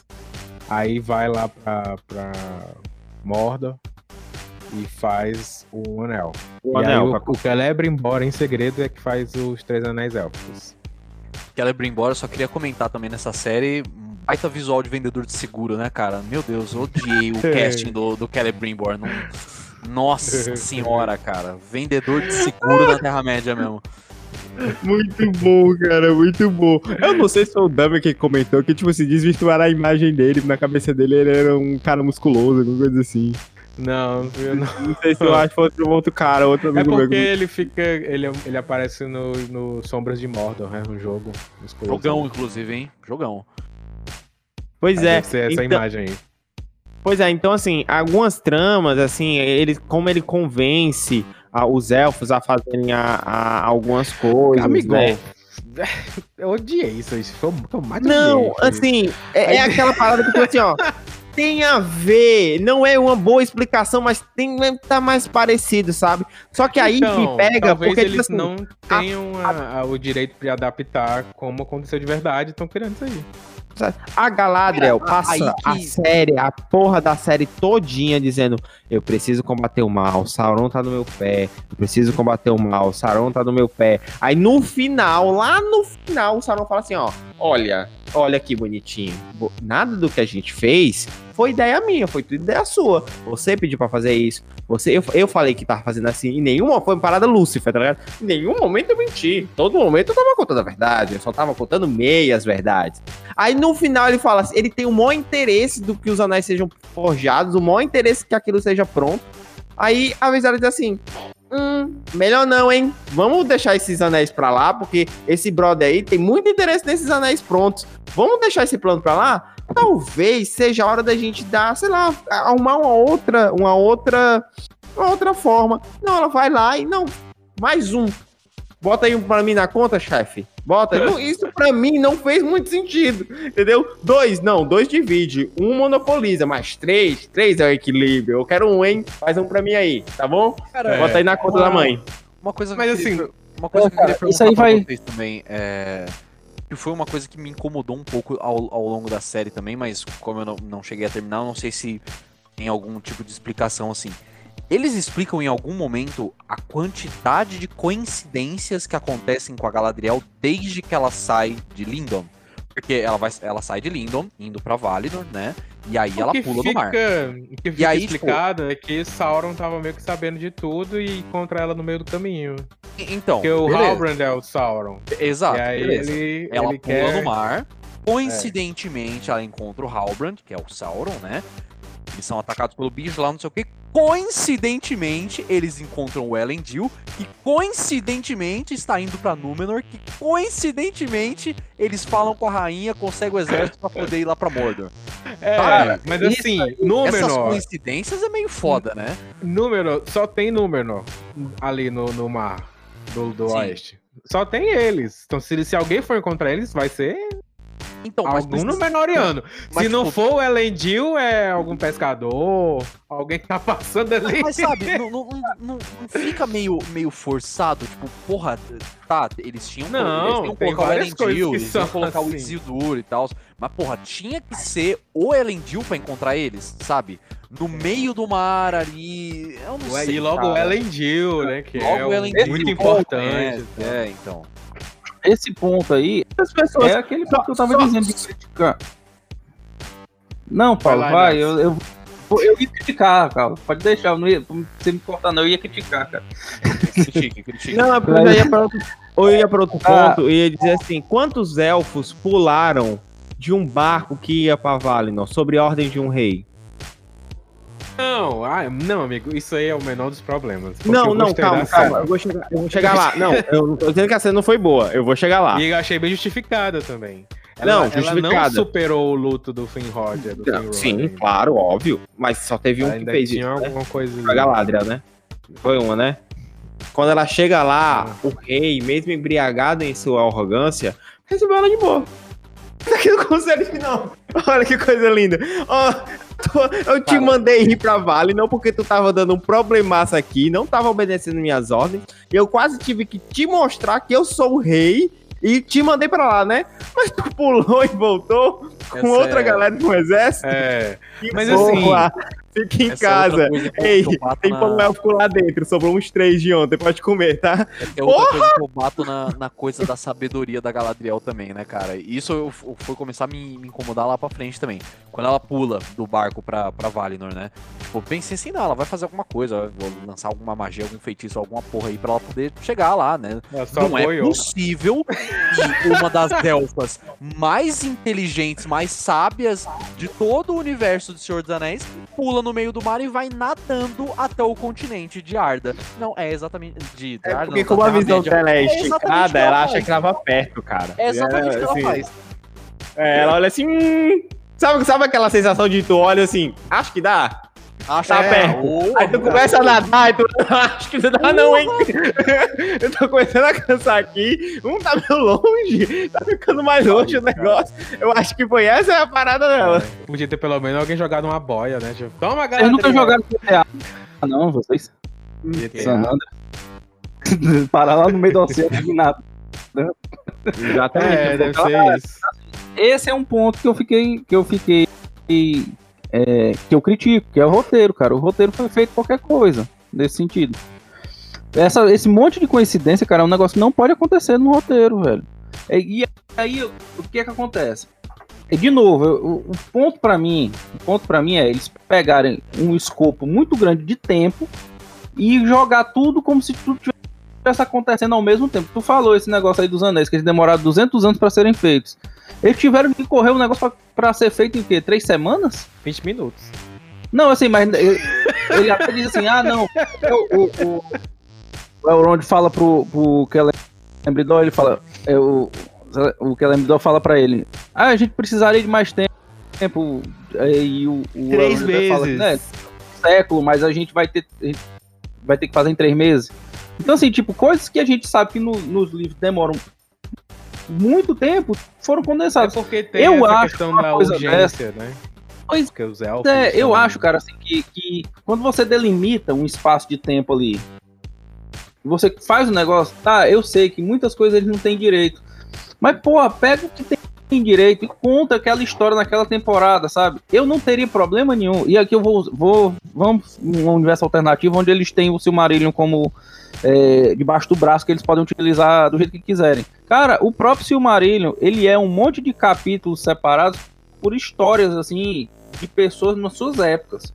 Aí vai lá pra, pra Mordor e faz o anel. o e anel. aí o, o Celebrimbor em segredo é que faz os três anéis élficos. Celebrimbor, eu só queria comentar também nessa série. Baita visual de vendedor de seguro, né, cara? Meu Deus, eu odiei o É. casting do, do Celebrimbor. Não... Nossa senhora, cara. Vendedor de seguro da Terra-média mesmo. Muito bom, cara, muito bom. Eu não sei se foi o Dummy que comentou que, tipo, se desvirtuaram a imagem dele, na cabeça dele ele era um cara musculoso, alguma coisa assim. Não, eu não. Não sei se eu acho que fosse um outro cara, outro É amigo porque meu. ele fica. Ele, ele aparece no, no Sombras de Mordor, né? No jogo. Jogão, inclusive, hein? Jogão. Pois Aí é, essa então- imagem aí. pois é, então assim, algumas tramas, assim, ele, como ele convence ah, os elfos a fazerem a, a- algumas coisas, Amigo, né? eu odiei isso. Isso foi o que eu mais Não, odiei. assim, é, é aquela parada que eu tô assim, ó. Tem a ver, não é uma boa explicação, mas tem tá mais parecido, sabe? Só que aí Então, me pega, porque tipo eles assim, não tenham a- a- o direito de adaptar como aconteceu de verdade, estão querendo isso aí. a Galadriel Cara, passa a série, a porra da série todinha dizendo: Eu preciso combater o mal, Sauron tá no meu pé, eu preciso combater o mal, Sauron tá no meu pé. Aí no final, lá no final, o Sauron fala assim: Ó, olha, olha que bonitinho, nada do que a gente fez foi ideia minha, foi tudo ideia sua. Você pediu pra fazer isso, você, eu, eu falei que tava fazendo assim, em nenhuma foi uma parada Lúcifer, tá ligado? Em nenhum momento eu menti, todo momento eu tava contando a verdade, eu só tava contando meias verdades. Aí no final ele fala assim, ele tem o maior interesse do que os anéis sejam forjados, o maior interesse que aquilo seja pronto. Aí a Vezara diz assim: Hum, melhor não, hein? Vamos deixar esses anéis pra lá, porque esse brother aí tem muito interesse nesses anéis prontos. Vamos deixar esse plano pra lá? Talvez seja a hora da gente dar, sei lá, arrumar uma outra, uma outra, uma outra forma. Não, ela vai lá e não, mais um. Bota aí um pra mim na conta, chefe. Bota. Não, isso pra mim não fez muito sentido. Entendeu? Dois, não, dois divide. Um monopoliza, mas três, três é o equilíbrio. Eu quero um, hein? Faz um pra mim aí, tá bom? Cara, Bota aí na conta da mãe. Uma coisa Mas que, assim, uma coisa é, que eu queria cara, isso perguntar aí pra vai- vocês também é que foi uma coisa que me incomodou um pouco ao, ao longo da série também, mas como eu não, não cheguei a terminar, eu não sei se tem algum tipo de explicação assim. Eles explicam em algum momento a quantidade de coincidências que acontecem com a Galadriel desde que ela sai de Lindon. Porque ela, vai, ela sai de Lindon, indo pra Valinor, né? E aí ela o pula fica, no mar. O que fica aí, tipo- explicado é que Sauron tava meio que sabendo de tudo e encontra ela no meio do caminho. E- Então, Porque o beleza. Halbrand é o Sauron. Exato, e aí beleza. ele, Ela ele pula quer... no mar. Coincidentemente, ela encontra o Halbrand, que é o Sauron, né? Eles são atacados pelo bicho lá, não sei o que. Coincidentemente, eles encontram o Elendil, que coincidentemente está indo pra Númenor, que coincidentemente eles falam com a rainha, conseguem o exército pra poder ir lá pra Mordor. É, Cara, mas isso assim, Essas Númenor, coincidências é meio foda, né? Númenor, só tem Númenor ali no, no mar do, do oeste. Só tem eles. Então se, se alguém for encontrar eles, vai ser Então, mas algum precisa- Númenoriano. mas, Se não tipo, for o Elendil, é algum pescador, alguém que tá passando ali. Mas sabe, não, não, não- não- fica meio, meio forçado? Tipo, porra, tá, eles tinham, Não, eles tinham que colocar o Elendil, que eles iam são colocar o assim. Isildur e tal. Mas, porra, tinha que ser o Elendil pra encontrar eles, sabe? No meio do mar ali. Eu não Ué, sei. e logo o cara. Elendil, né? Que Logo é o um- muito pô, importante. É, é, então. Esse ponto aí As pessoas. é aquele ponto que eu tava só- dizendo de criticar. Não, Paulo, Vai vai, lá, eu, eu, eu ia criticar, cara. Pode deixar, eu não ia, você me cortar, não, eu ia criticar, cara. Critique, critique. Não, é porque eu ia pra outro, eu ia pra outro Ah. ponto, eu ia dizer assim, quantos elfos pularam de um barco que ia pra Valinor, sobre ordem de um rei? Não, ah, não, amigo, isso aí é o menor dos problemas. Não, não, calma, calma, eu vou, chegar, eu vou chegar lá. Não, eu não tô dizendo que a cena não foi boa, eu vou chegar lá. E eu achei bem justificada também. Não, ela, ela não superou o luto do Finrod, do Finrod Sim, ainda. claro, óbvio, mas só teve um que fez tinha isso, né? alguma coisa A Galadriel, né? Foi uma, né? Quando ela chega lá, Ah. o rei, mesmo embriagado em sua arrogância, recebeu ela de boa. Aqui no conselho final. Olha que coisa linda. Ó, tô- eu te Fala. mandei ir pra Vale, não porque tu tava dando um problemaço aqui, não tava obedecendo minhas ordens. E eu quase tive que te mostrar que eu sou o rei e te mandei pra lá, né? Mas tu pulou e voltou com Essa outra é- galera do exército. É, mas assim, Fica em essa é casa. Ei, tem na- pão élfico lá dentro, sobrou uns três de ontem, pode comer, tá? É outra coisa que eu bato na, na coisa da sabedoria da Galadriel também, né, cara? E Isso eu, eu- foi começar a me, me incomodar lá pra frente também. Quando ela pula do barco pra, pra Valinor, né? tipo, pensei assim, não, ela vai fazer alguma coisa, vou lançar alguma magia, algum feitiço, alguma porra aí pra ela poder chegar lá, né? É não é boiou. possível que uma das elfas mais inteligentes, mais sábias de todo o universo do Senhor dos Anéis pula no meio do mar e vai nadando até o continente de Arda. Não, é exatamente de, de É Arda, porque como a visão dela é É esticada, que ela ela acha que ela tava perto, cara. É exatamente o que ela assim, faz. é, ela olha assim. "Hum", sabe, sabe aquela sensação de tu olha assim, acho que dá? Acho Tá que- perto. Aí tu começa a nadar e tu acho que não dá, não, hein? Eu tô começando a cansar aqui. Um tá meio longe, tá ficando mais longe o negócio. Eu acho que foi essa a parada dela. Podia ter pelo menos alguém jogado uma boia, né? Tipo, Toma, galera. Vocês nunca jogaram GTA? Ah, não, vocês? Sananda. Parar lá no meio do oceano de nada. Exatamente. É, deve ser isso. Esse é um ponto que eu fiquei. Que eu fiquei. É, que eu critico, que é o roteiro, cara. O roteiro foi feito qualquer coisa nesse sentido. Essa, esse monte de coincidência, cara, é um negócio que não pode acontecer no roteiro, velho. É, E aí, o que é que acontece? E, de novo, eu- o, ponto pra mim, o ponto para mim é eles pegarem um escopo muito grande de tempo e jogar tudo como se tudo tivesse acontecendo ao mesmo tempo. Tu falou esse negócio aí dos anéis, que eles demoraram 200 anos pra serem feitos. Eles tiveram que correr o negócio pra, pra ser feito em quê? Três semanas? 20 minutos. Não, assim, mas ele, ele até diz assim, ah, não, o, o, o, o Elrond fala pro, pro Celebrimbor, ele fala, é, o, o Celebrimbor fala pra ele, ah, a gente precisaria de mais tempo, aí o, o Três até fala, meses. né, século, mas a gente vai ter, gente vai ter que fazer em três meses. Então, assim, tipo, coisas que a gente sabe que no- nos livros demoram muito tempo, foram É condensadas. porque tem Eu essa acho questão da urgência, né? Pois Porque os elfos. É, eu acho, cara, assim, que, que quando você delimita um espaço de tempo ali, você faz o negócio, tá, eu sei que muitas coisas eles não têm direito. Mas, porra, pega o que tem direito e conta aquela história naquela temporada, sabe? Eu não teria problema nenhum. E aqui eu vou, vou vamos num universo alternativo onde eles têm o Silmarillion como é, debaixo do braço que eles podem utilizar do jeito que quiserem. Cara, o próprio Silmarillion, ele é um monte de capítulos separados por histórias, assim, de pessoas nas suas épocas.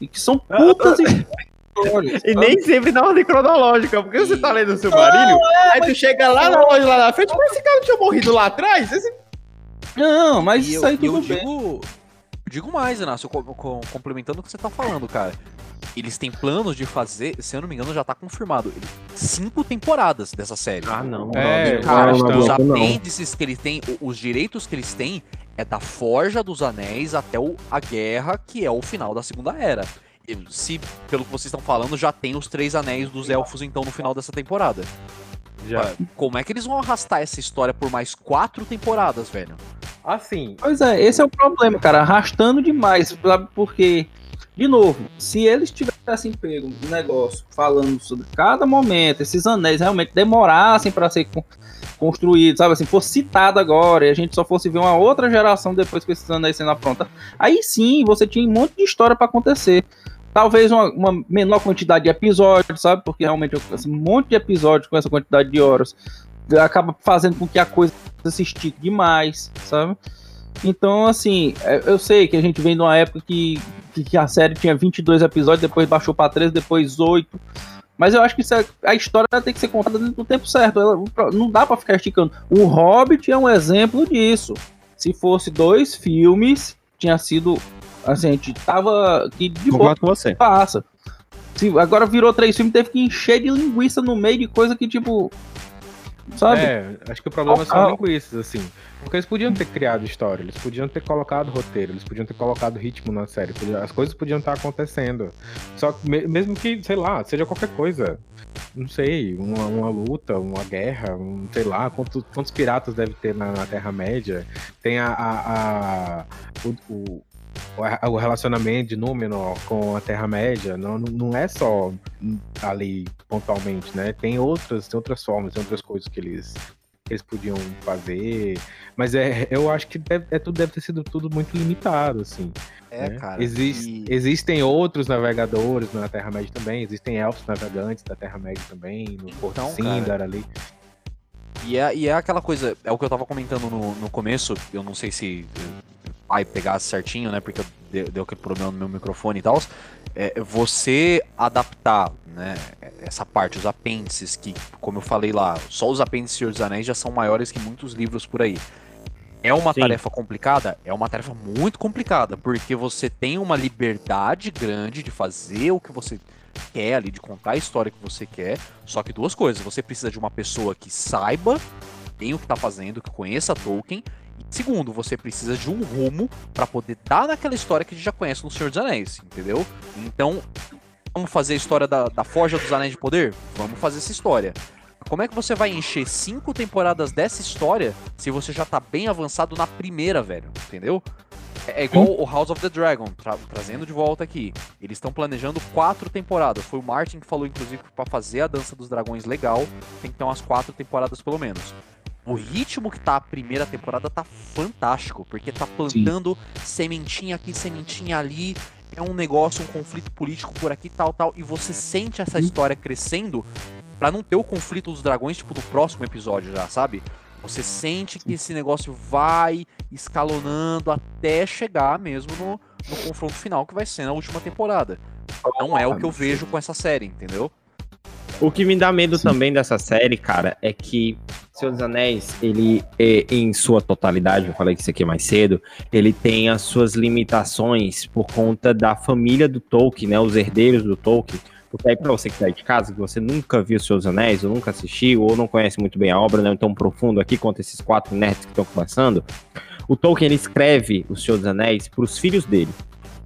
E que são putas histórias. E sabe? nem sempre na ordem cronológica, porque você tá lendo o seu marinho, aí tu chega lá na loja lá na frente, mas esse cara não tinha morrido lá atrás? Esse... Não, mas E isso eu, aí e eu tudo bem. digo, digo mais, Inácio, co- co- complementando o que você tá falando, cara. Eles têm planos de fazer, se eu não me engano, já tá confirmado, cinco temporadas dessa série. Ah, não. É, não, Cara, não, não, os apêndices que eles têm, os direitos que eles têm, é da Forja dos Anéis até o, a Guerra, que é o final da Segunda Era. E Se, pelo que vocês estão falando, já tem os três anéis dos elfos, então, no final dessa temporada. Já. Como é que eles vão arrastar essa história por mais quatro temporadas, velho? Assim, Pois é, esse é o problema, cara. Arrastando demais, sabe? Porque, de novo, se eles tivessem pego um negócio falando sobre cada momento, esses anéis realmente demorassem para ser con- construídos, sabe? Assim, fosse citado agora e a gente só fosse ver uma outra geração depois com esses anéis sendo aprontados, aí sim você tinha um monte de história para acontecer. Talvez uma, uma menor quantidade de episódios, sabe? Porque realmente um monte de episódios com essa quantidade de horas acaba fazendo com que a coisa se estique demais, sabe? Então, assim, é, eu sei que a gente vem de uma época que, que, a série tinha 22 episódios, depois baixou pra 13, depois 8. Mas eu acho que é- a história tem que ser contada dentro do tempo certo. Ela- não dá pra ficar esticando. O Hobbit é um exemplo disso. Se fosse dois filmes, tinha sido. Assim, a gente tava aqui de boa com você. passa. Se, agora virou três filmes, teve que encher de linguiça no meio de coisa que, tipo. Sabe? é, acho que o problema Ah, são ah. linguiças, assim. Porque eles podiam ter criado história, eles podiam ter colocado roteiro, eles podiam ter colocado ritmo na série, podia- as coisas podiam estar acontecendo. Só que me- mesmo que, sei lá, seja qualquer coisa. Não sei, uma, uma luta, uma guerra, um, sei lá, quantos, quantos piratas deve ter na, na Terra-média. Tem a, a- a- o, o, o relacionamento de Númenor com a Terra-média. Não, não é só ali pontualmente, né? Tem outras, tem outras formas, tem outras coisas que eles, que eles podiam fazer. Mas é, eu acho que deve, é, tudo deve ter sido tudo muito limitado, assim. É, né? cara. Exis- e- Existem outros navegadores na Terra-média também, existem elfos navegantes da Terra-média também, no Porto Então, Sindar ali. E é, e é aquela coisa, é o que eu tava comentando no, no começo, eu não sei se vai pegar certinho, né? Porque deu, deu aquele problema no meu microfone e tal. é, você adaptar né, essa parte, os apêndices, que, como eu falei lá, só os apêndices Senhor dos Anéis já são maiores que muitos livros por aí. É uma Sim. tarefa complicada? É uma tarefa muito complicada, porque você tem uma liberdade grande de fazer o que você quer ali, de contar a história que você quer. Só que duas coisas, você precisa de uma pessoa que saiba bem o que tá fazendo, que conheça Tolkien. Segundo, você precisa de um rumo para poder dar naquela história que a gente já conhece no Senhor dos Anéis, entendeu? Então, vamos fazer a história da, da Forja dos Anéis de Poder? Vamos fazer essa história. Como é que você vai encher cinco temporadas dessa história se você já tá bem avançado na primeira, velho? Entendeu? É é igual o House of the Dragon, tra- trazendo de volta aqui. Eles estão planejando quatro temporadas. Foi o Martin que falou, inclusive, que pra fazer a Dança dos Dragões legal, tem que ter umas quatro temporadas pelo menos. O ritmo que tá a primeira temporada tá fantástico, porque tá plantando sementinha aqui, sementinha ali. É um negócio, um conflito político por aqui, tal, tal. E você sente essa história crescendo pra não ter o conflito dos dragões, tipo, do próximo episódio já, sabe? Você sente que esse negócio vai escalonando até chegar mesmo no, no confronto final, que vai ser na última temporada. Não é o que eu vejo com essa série, entendeu? O que me dá medo também dessa série, cara, é que Senhor dos Anéis, ele, é, em sua totalidade, eu falei que isso aqui mais cedo, ele tem as suas limitações por conta da família do Tolkien, né? Os herdeiros do Tolkien. Porque aí, pra você que tá aí de casa, que você nunca viu Senhor dos Anéis, ou nunca assistiu, ou não conhece muito bem a obra, não é tão profundo aqui quanto esses quatro nerds que estão conversando, o Tolkien ele escreve o Senhor dos Anéis pros filhos dele.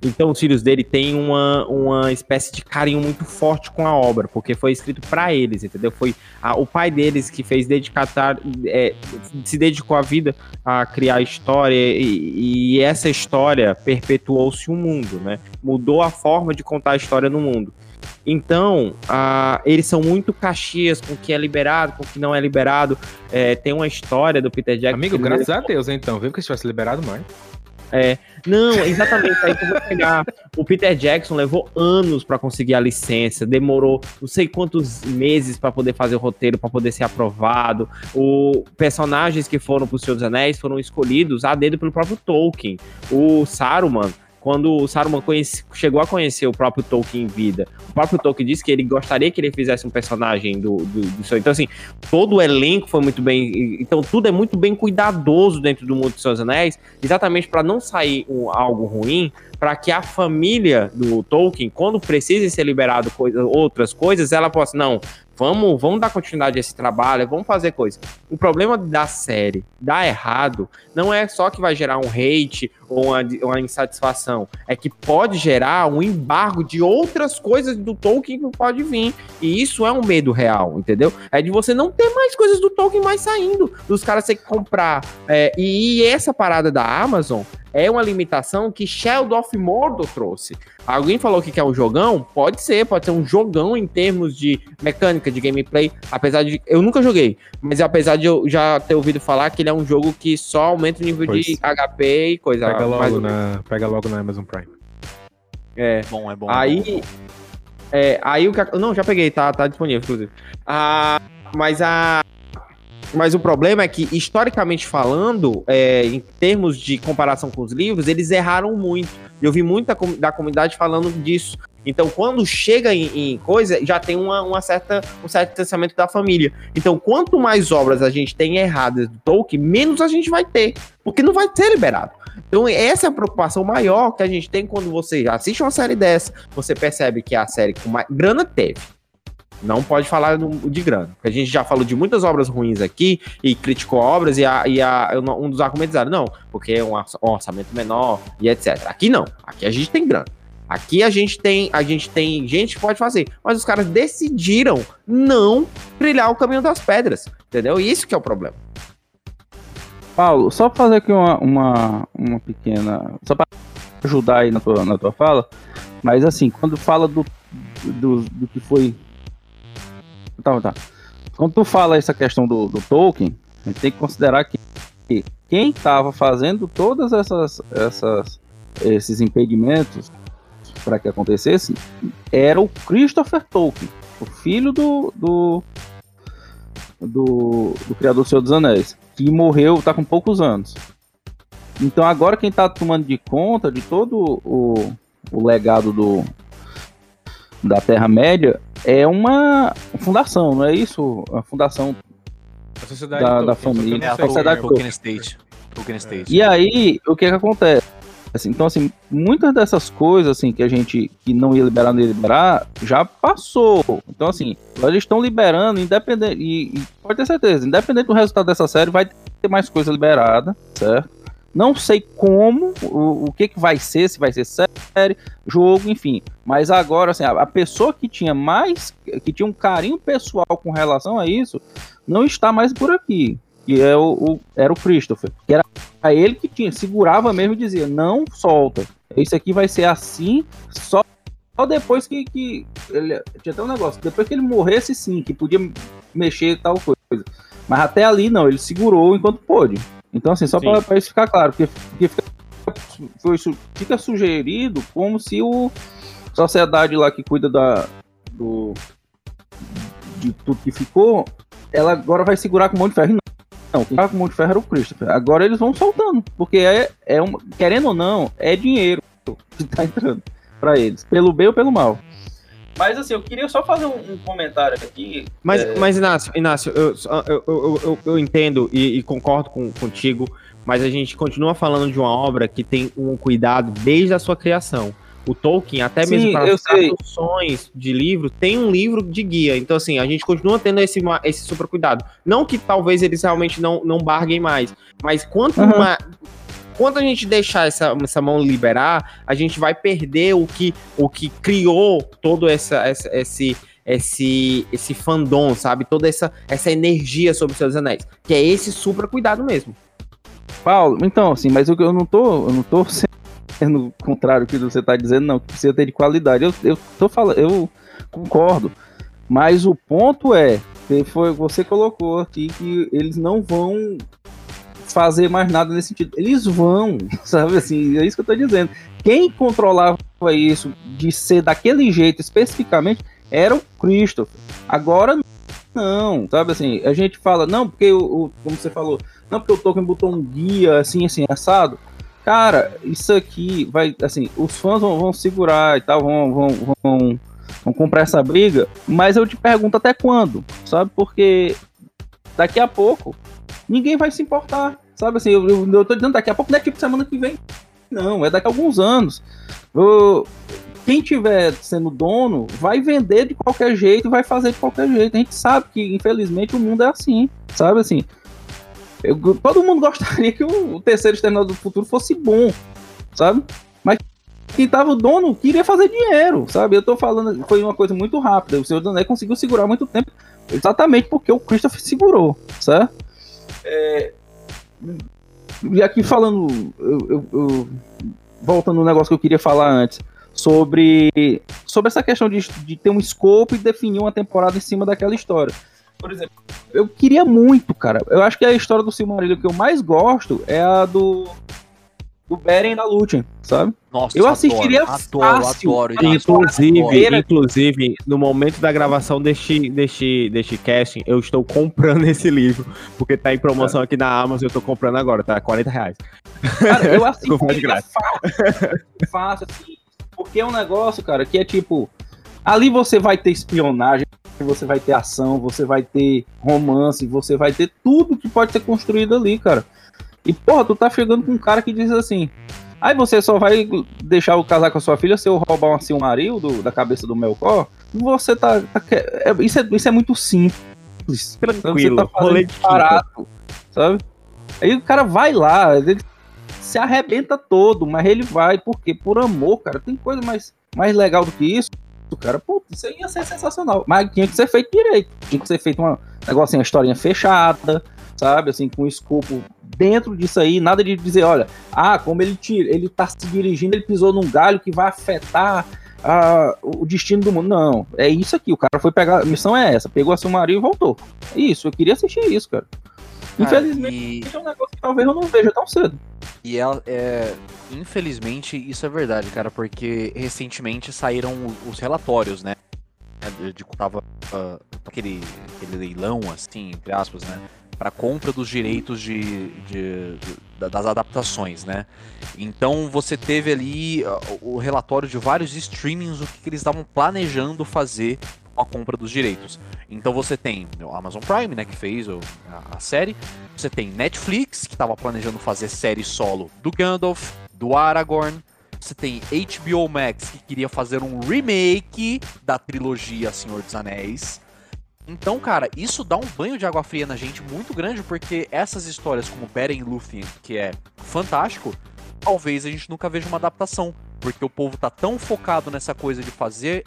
Então os filhos dele têm uma, uma espécie de carinho muito forte com a obra, porque foi escrito para eles, entendeu? Foi a- o pai deles que fez dedicar, é, se dedicou a vida a criar a história e, e essa história perpetuou-se o mundo, né? Mudou a forma de contar a história no mundo. Então, eles são muito caxias com o que é liberado, com o que não é liberado. É, tem uma história do Peter Jackson. Amigo, que ele- graças a Deus, então. Viu que se tivesse liberado mais. Não, exatamente aí pegar. O Peter Jackson levou anos pra conseguir a licença, demorou não sei quantos meses pra poder fazer o roteiro, pra poder ser aprovado. O personagens que foram pro Senhor dos Anéis foram escolhidos a dedo pelo próprio Tolkien. O Saruman, quando o Saruman conhece- chegou a conhecer o próprio Tolkien em vida, o próprio Tolkien disse que ele gostaria que ele fizesse um personagem do, do, do seu. Então, assim, todo o elenco foi muito bem. Então, tudo é muito bem cuidadoso dentro do mundo dos Seus Anéis, exatamente para não sair um- algo ruim, para que a família do Tolkien, quando precise ser liberado coisa, outras coisas, ela possa, não, vamos, vamos dar continuidade a esse trabalho, vamos fazer coisa. O problema da série dar errado não é só que vai gerar um hate ou uma, uma insatisfação, é que pode gerar um embargo de outras coisas do Tolkien que pode vir. E isso é um medo real, entendeu? É de você não ter mais coisas do Tolkien mais saindo, dos caras ter que comprar. É, e, e essa parada da Amazon é uma limitação que Shadow of Mordor trouxe. Alguém falou que quer um jogão? Pode ser, pode ser um jogão em termos de mecânica, de gameplay. Apesar de. Eu nunca joguei, mas apesar de eu já ter ouvido falar que ele é um jogo que só aumenta o nível de Pois. HP e coisa. Pega logo, na, pega logo na Amazon Prime. É. Bom, é bom. é bom. Aí. É, aí o que. Não, já peguei, tá, tá disponível, inclusive. Ah, mas a. Mas o problema é que, historicamente falando, é, em termos de comparação com os livros, eles erraram muito. Eu vi muita com- da comunidade falando disso. Então, quando chega em, em coisa, já tem uma, uma certa, um certo distanciamento da família. Então, quanto mais obras a gente tem erradas do Tolkien, menos a gente vai ter. Porque não vai ser liberado. Então, essa é a preocupação maior que a gente tem quando você assiste uma série dessa. Você percebe que a série com mais. Grana teve. Não pode falar de grana. Porque a gente já falou de muitas obras ruins aqui e criticou obras e, a, e a- um dos argumentos era, não, porque é um orça- orçamento menor e etc. Aqui não. Aqui a gente tem grana. Aqui a gente tem, a gente tem gente que pode fazer, mas os caras decidiram não trilhar o caminho das pedras, entendeu? Isso que é o problema. Paulo, só fazer aqui uma, uma, uma pequena. Só pra ajudar aí na tua, na tua fala. Mas assim, quando fala do, do, do que foi. Tá, tá. Quando tu fala essa questão do, do Tolkien, a gente tem que considerar que, que quem estava fazendo todas essas, essas esses impedimentos para que acontecesse era o Christopher Tolkien, o filho do, do, do, do criador do Senhor dos Anéis, que morreu, tá com poucos anos. Então agora quem tá tomando de conta de todo o, o legado do, da Terra-média é uma fundação, não é isso? A fundação A sociedade Da- da família. É, a sociedade. Tolkien State. Tolkien State. E aí, o que que acontece? Assim, então, assim, muitas dessas coisas, assim, que a gente que não ia liberar, não ia liberar, já passou. Então, assim, eles estão liberando, independente, e, e pode ter certeza, independente do resultado dessa série, vai ter mais coisa liberada, certo? Não sei como, o, o que que vai ser, se vai ser série, jogo, enfim. Mas agora, assim, a, a pessoa que tinha mais, que tinha um carinho pessoal com relação a isso, não está mais por aqui. Que é o, o- era o Christopher. Que era ele que tinha, segurava mesmo e dizia, não solta. Isso aqui vai ser assim, só, só depois que, que ele, tinha até um negócio, depois que ele morresse sim, que podia mexer e tal coisa. Mas até ali não, ele segurou enquanto pôde. Então assim, só para isso ficar claro, porque, porque fica, fica sugerido como se o sociedade lá que cuida da do de tudo que ficou, ela agora vai segurar com o monte de ferro. Não, não, quem com o monte de ferro era o Christopher. Agora eles vão soltando, porque é, é uma, querendo ou não, é dinheiro que tá entrando pra eles, pelo bem ou pelo mal. Mas assim, eu queria só fazer um, um comentário aqui. Mas, É. mas Inácio, Inácio eu, eu, eu, eu, eu entendo e, e concordo com, contigo, mas a gente continua falando de uma obra que tem um cuidado desde a sua criação. O Tolkien, até Sim, mesmo para as traduções de livro, tem um livro de guia. Então, assim, a gente continua tendo esse, esse super cuidado. Não que talvez eles realmente não, não barguem mais, mas quanto, Uhum. uma, quanto a gente deixar essa, essa mão liberar, a gente vai perder o que, o que criou todo essa, essa, esse, esse, esse fandom, sabe? Toda essa, essa energia sobre os seus anéis. Que é esse super cuidado mesmo. Paulo, então, assim, mas eu, eu não tô. Eu não tô sendo contrário do que você tá dizendo, não, que precisa ter de qualidade. Eu, eu tô falando, eu concordo. Mas o ponto é, foi você colocou aqui que eles não vão fazer mais nada nesse sentido. Eles vão, sabe assim, é isso que eu tô dizendo. Quem controlava isso de ser daquele jeito especificamente era o Christopher. Agora não, sabe assim, a gente fala, não, porque o, o- como você falou, não porque o Tolkien botou um guia assim, assim, assado. Cara, isso aqui vai, assim, os fãs vão, vão segurar e tal, vão, vão, vão, vão comprar essa briga, mas eu te pergunto até quando, sabe? Porque daqui a pouco ninguém vai se importar, sabe? Assim, eu, eu, eu tô dizendo daqui a pouco, não é tipo semana que vem, não, é daqui a alguns anos. Eu- quem tiver sendo dono vai vender de qualquer jeito, vai fazer de qualquer jeito. A gente sabe que, infelizmente, o mundo é assim, sabe? Assim, eu- todo mundo gostaria que o, o terceiro Exterminador do Futuro fosse bom, sabe? Mas quem tava o dono queria fazer dinheiro, sabe? Eu tô falando, foi uma coisa muito rápida. O Senhor Dané conseguiu segurar muito tempo, exatamente porque o Christopher segurou, certo? É, e aqui falando, eu, eu- eu- voltando no negócio que eu queria falar antes, sobre, sobre essa questão de, de ter um escopo e definir uma temporada em cima daquela história. Por exemplo, eu queria muito, cara. Eu acho que a história do Silmarillion que eu mais gosto é a do do Beren e da Lúthien, sabe? Nossa, Eu assistiria adoro, fácil. adoro, adoro. Inclusive, Adoro. inclusive, no momento da gravação deste, deste, deste casting, eu estou comprando esse livro, porque tá em promoção aqui na Amazon, eu tô comprando agora, tá? 40 reais. Cara, eu assistiria graça. fácil, fácil, assim, porque é um negócio, cara, que é tipo, ali você vai ter espionagem, você vai ter ação, você vai ter romance, você vai ter tudo que pode ser construído ali, cara. E, porra, tu tá chegando com um cara que diz assim, aí você só vai deixar o casar com a sua filha se eu roubar assim, um maril do, da cabeça do Melkor? Você tá... tá é- isso, é, isso é muito simples. Tranquilo, Você tá rolê barato, sabe? Aí o cara vai lá, ele se arrebenta todo, mas ele vai, porque por amor, cara, tem coisa mais, mais legal do que isso, cara. Putz, isso aí ia ser sensacional. Mas tinha que ser feito direito. Tinha que ser feito uma negócio assim, uma historinha fechada, sabe? Assim, com um escopo dentro disso aí, nada de dizer, olha, ah, como ele tira, ele tá se dirigindo, ele pisou num galho que vai afetar ah, o destino do mundo. Não, é isso aqui. O cara foi pegar. A missão é essa. Pegou a Silmarillion e voltou. É isso. Eu queria assistir isso, cara. Infelizmente, e- é um negócio que talvez eu não veja tão cedo. E ela, é, infelizmente, isso é verdade, cara, porque recentemente saíram os relatórios, né? De que tava ah, aquele, aquele leilão, assim, entre aspas, né? Para compra dos direitos de, de, de, das adaptações, né? Então você teve ali o relatório de vários streamings o que, que eles estavam planejando fazer com a compra dos direitos. Então você tem o Amazon Prime, né, que fez a, a série. Você tem Netflix, que estava planejando fazer série solo do Gandalf, do Aragorn. Você tem HBO Max, que queria fazer um remake da trilogia Senhor dos Anéis. Então, cara, isso dá um banho de água fria na gente muito grande, porque essas histórias como Beren Lúthien, que é fantástico, talvez a gente nunca veja uma adaptação, porque o povo tá tão focado nessa coisa de fazer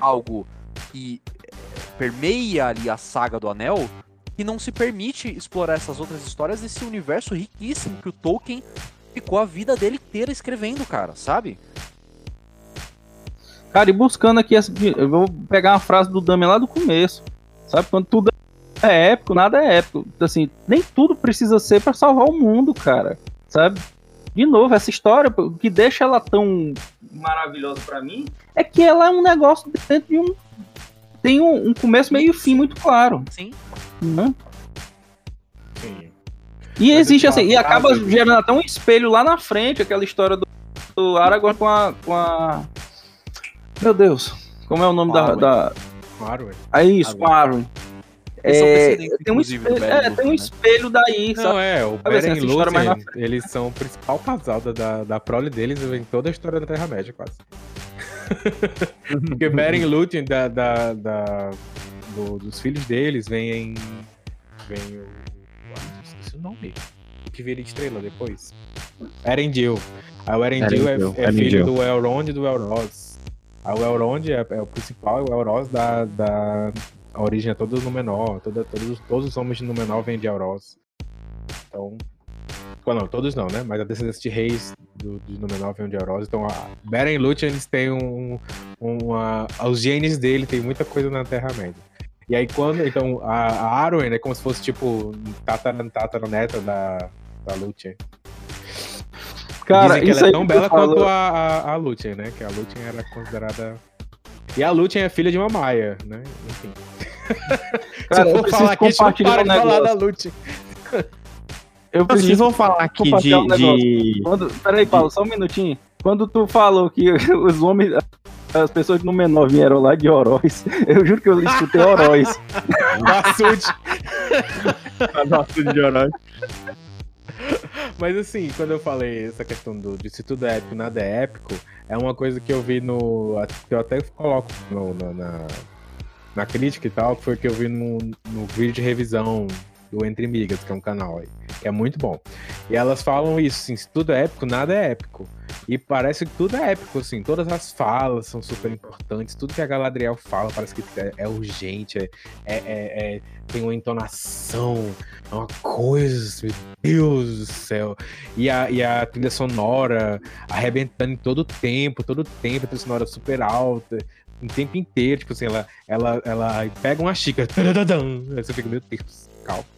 algo que eh, permeia ali a saga do Anel, que não se permite explorar essas outras histórias desse universo riquíssimo que o Tolkien ficou a vida dele inteira escrevendo, cara, sabe? Cara, e buscando aqui, eu vou pegar uma frase do Damian lá do começo. Sabe? Quando tudo é épico, nada é épico. Assim, nem tudo precisa ser para salvar o mundo, cara. Sabe? De novo, essa história, o que deixa ela tão maravilhosa para mim é que ela é um negócio dentro de um. Tem um, um começo, meio e fim muito claro. Sim. Né? Sim. E existe assim, e acaba gerando até um espelho lá na frente, aquela história do, do Aragorn com a, com a. Meu Deus, como é o nome da, da, com Arwen. É isso, com Arwen. É, tem um espelho, é, tem um né? espelho daí. Não, sabe? é, o Beren assim, e Lúthien, eles são o principal casal da, da prole deles em toda a história da Terra-média, quase. Porque Beren e Lúthien, da, da, da do, dos filhos deles, vem Vem o... Esqueci o nome. O que vira estrela depois. Erendil. Aí o Erendil é, é filho do Elrond e do Elros. O Elrond é, é, o principal, o Elros da, da origem é toda no menor, toda, todos, todos os homens de Númenor vêm de Elros. Então, não, todos não, né? Mas a descendência de reis do, de Númenor vem de Elros. Então, a Beren Lúthien, eles têm um, uma... Os genes dele tem muita coisa na Terra-média. E aí, quando... Então, a, a Arwen é como se fosse, tipo, tataraneta da, da Lúthien. Cara, Dizem que ela é tão bela quanto a, a, a Lúthien, né? Que a Lúthien era considerada. E a Lúthien é filha de uma Maia, né? Enfim. Cara, Se eu for falar aqui, a gente não para de falar da Lúthien. Eu preciso falar aqui de. Um de... Quando... Peraí, Paulo, só um minutinho. Quando tu falou que os homens. As pessoas no menor vieram lá de Oroz. Eu juro que eu escutei Oroz. açude. açude de Oroz. Mas assim, quando eu falei essa questão do, de se tudo é épico, nada é épico, é uma coisa que eu vi no. que eu até coloco no, no, na, na crítica e tal, que foi que eu vi no, no vídeo de revisão do Entre Migas, que é um canal aí, que é muito bom. E elas falam isso, assim, se tudo é épico, nada é épico. E parece que tudo é épico, assim, todas as falas são super importantes, tudo que a Galadriel fala parece que é, é urgente, é, é, é, é tem uma entonação, é uma coisa, meu Deus do céu. E a, e a trilha sonora arrebentando em todo tempo, todo tempo, a trilha sonora super alta, o tempo inteiro, tipo assim, ela, ela, ela pega uma xícara, aí você fica, meu Deus, calma.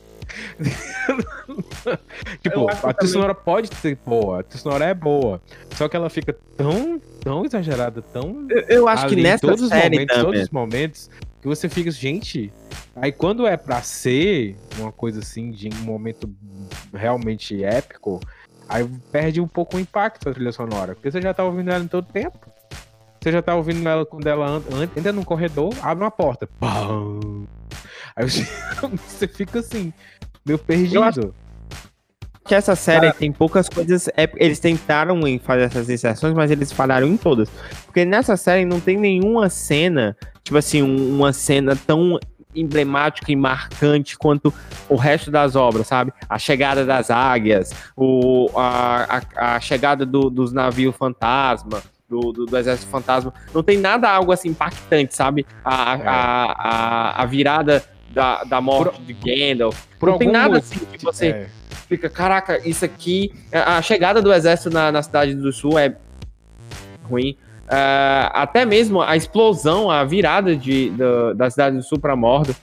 tipo, a trilha também... sonora pode ser boa, a trilha sonora é boa. Só que ela fica tão, tão exagerada, tão. Eu, eu acho que nessa todos série os momentos, também. todos os momentos, que você fica, gente. Aí quando é pra ser uma coisa assim, de um momento realmente épico, aí perde um pouco o impacto da trilha sonora. Porque você já tá ouvindo ela em todo tempo. Você já tá ouvindo ela quando ela anda, entra num corredor, abre uma porta. Pum. Aí você fica assim, meio perdido. Que essa série Cara, tem poucas coisas. É, eles tentaram em fazer essas inserções, mas eles falharam em todas. Porque nessa série não tem nenhuma cena, tipo assim, uma cena tão emblemática e marcante quanto o resto das obras, sabe? A chegada das águias, o, a, a, a chegada do, dos navios fantasma, do, do, do, Exército Fantasma. Não tem nada algo assim impactante, sabe? A, é. a, a, a, virada da, da morte por, de Gandalf. Não tem nada assim que você é. fica, caraca, isso aqui. A chegada do exército na, na cidade do sul é ruim. Uh, até mesmo a explosão, a virada de, do, da cidade do sul para Mordor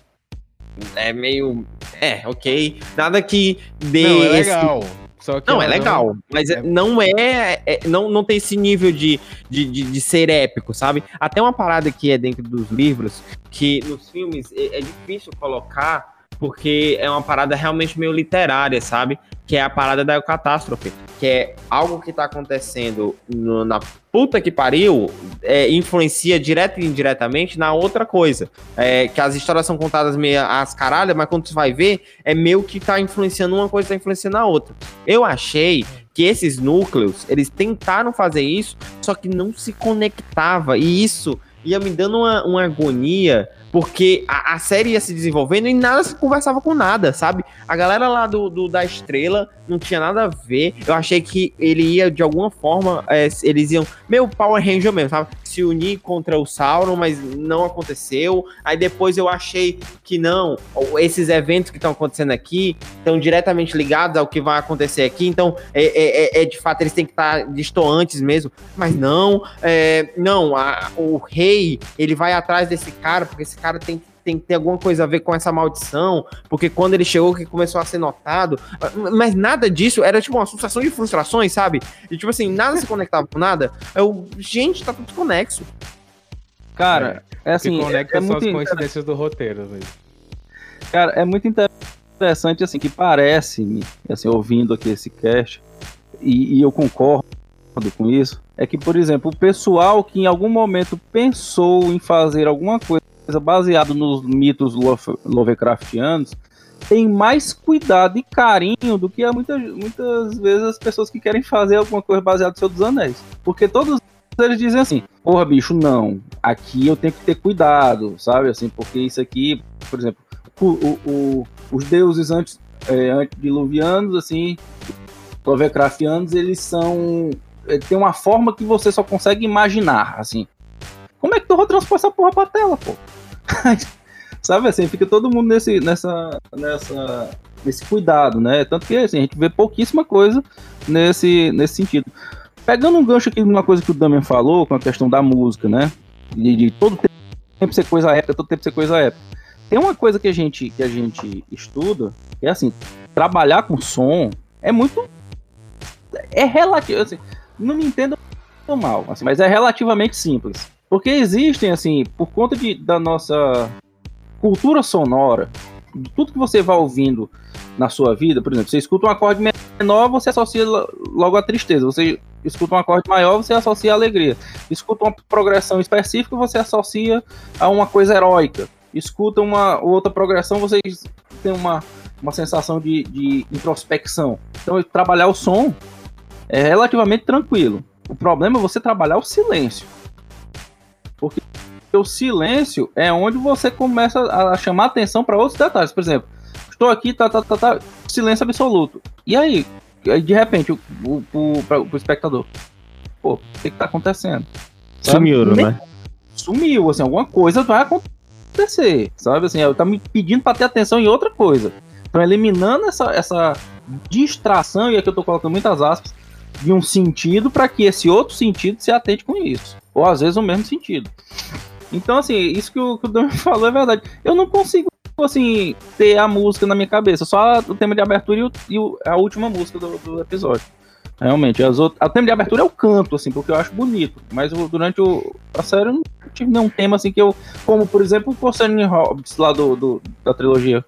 é meio. É, ok. Nada que dê. Não, é legal. Esse só que não, é legal, não... mas é... não é, é, não, não tem esse nível de, de, de, de, ser épico, sabe? Até uma parada que é dentro dos livros, que nos filmes é, é difícil colocar porque é uma parada realmente meio literária, sabe? Que é a parada da catástrofe, que é algo que tá acontecendo no- na puta que pariu, é, influencia direto e indiretamente na outra coisa. É, que as histórias são contadas meio às caralhas, mas quando tu vai ver, é meio que tá influenciando uma coisa, tá influenciando a outra. Eu achei que esses núcleos, eles tentaram fazer isso, só que não se conectava, e isso ia me dando uma, uma agonia, porque a, a série ia se desenvolvendo e nada se conversava com nada, sabe? A galera lá do, do- da estrela não tinha nada a ver. Eu achei que ele ia, de alguma forma, é, eles iam. Meu Power Ranger mesmo, sabe? Se unir contra o Sauron, mas não aconteceu. Aí depois eu achei que não. Esses eventos que estão acontecendo aqui estão diretamente ligados ao que vai acontecer aqui. Então, é, é- é- é de fato, eles têm que estar distantes mesmo. Mas não, é, não, a- o rei, ele vai atrás desse cara, porque esse cara tem, tem que ter alguma coisa a ver com essa maldição, porque quando ele chegou que começou a ser notado, mas nada disso, era tipo uma sucessão de frustrações, sabe? E tipo assim, nada se conectava com nada. Eu, gente, tá tudo conexo. Cara, é, assim, que é, conecta é são muito, as coincidências do roteiro, velho. cara, é muito interessante, assim, que parece-me, assim, ouvindo aqui esse cast, e, e eu concordo com isso, é que, por exemplo, o pessoal que em algum momento pensou em fazer alguma coisa baseado nos mitos Love- Lovecraftianos tem mais cuidado e carinho do que há muitas, muitas vezes as pessoas que querem fazer alguma coisa baseada no Senhor dos Anéis. Porque todos eles dizem assim, porra, bicho, não, aqui eu tenho que ter cuidado, sabe? Assim, porque isso aqui, por exemplo, o, o- o- os deuses antes, é, antediluvianos, assim, Lovecraftianos, eles são. é, Tem uma forma que você só consegue imaginar, assim. Como é que tu vai transpor essa porra pra tela, pô? Sabe assim, fica todo mundo nesse, nessa, nessa, nesse cuidado, né? Tanto que assim, a gente vê pouquíssima coisa nesse, nesse sentido. Pegando um gancho aqui numa coisa que o Damian falou, com a questão da música, né? De, de todo tempo ser coisa épica, todo tempo ser coisa épica. Tem uma coisa que a gente, que a gente estuda, que é assim, trabalhar com som é muito. É relativo. Assim, não me entenda mal, assim, mas é relativamente simples. Porque existem, assim, por conta de, da nossa cultura sonora, de tudo que você vai ouvindo na sua vida, por exemplo, você escuta um acorde menor, você associa lo- logo a tristeza. Você escuta um acorde maior, você associa a alegria. Escuta uma progressão específica, você associa a uma coisa heróica. Escuta uma outra progressão, você tem uma, uma sensação de, de introspecção. Então, trabalhar o som é relativamente tranquilo. O problema é você trabalhar o silêncio. Porque o silêncio é onde você começa a chamar atenção para outros detalhes. Por exemplo, estou aqui, tá, tá, tá, tá, silêncio absoluto. E aí, de repente, o, o, o, pra- pro espectador, pô, o que, que tá acontecendo? Nem- né? Sumiu, assim, alguma coisa vai acontecer, sabe? Assim, tá me pedindo para ter atenção em outra coisa. Então, eliminando essa, essa distração, e aqui eu tô colocando muitas aspas, de um sentido para que esse outro sentido se atente com isso. Ou às vezes o mesmo sentido. Então, assim, isso que o, que o falou é verdade. Eu não consigo, assim, ter a música na minha cabeça, só o tema de abertura e, o- e a última música do, do episódio. Realmente, as outras, o tema de abertura é o canto, assim, porque eu acho bonito. Mas o- durante o, a série eu não tive nenhum tema, assim, que eu. Como, por exemplo, o Concerning Hobbits lá do, do- da trilogia.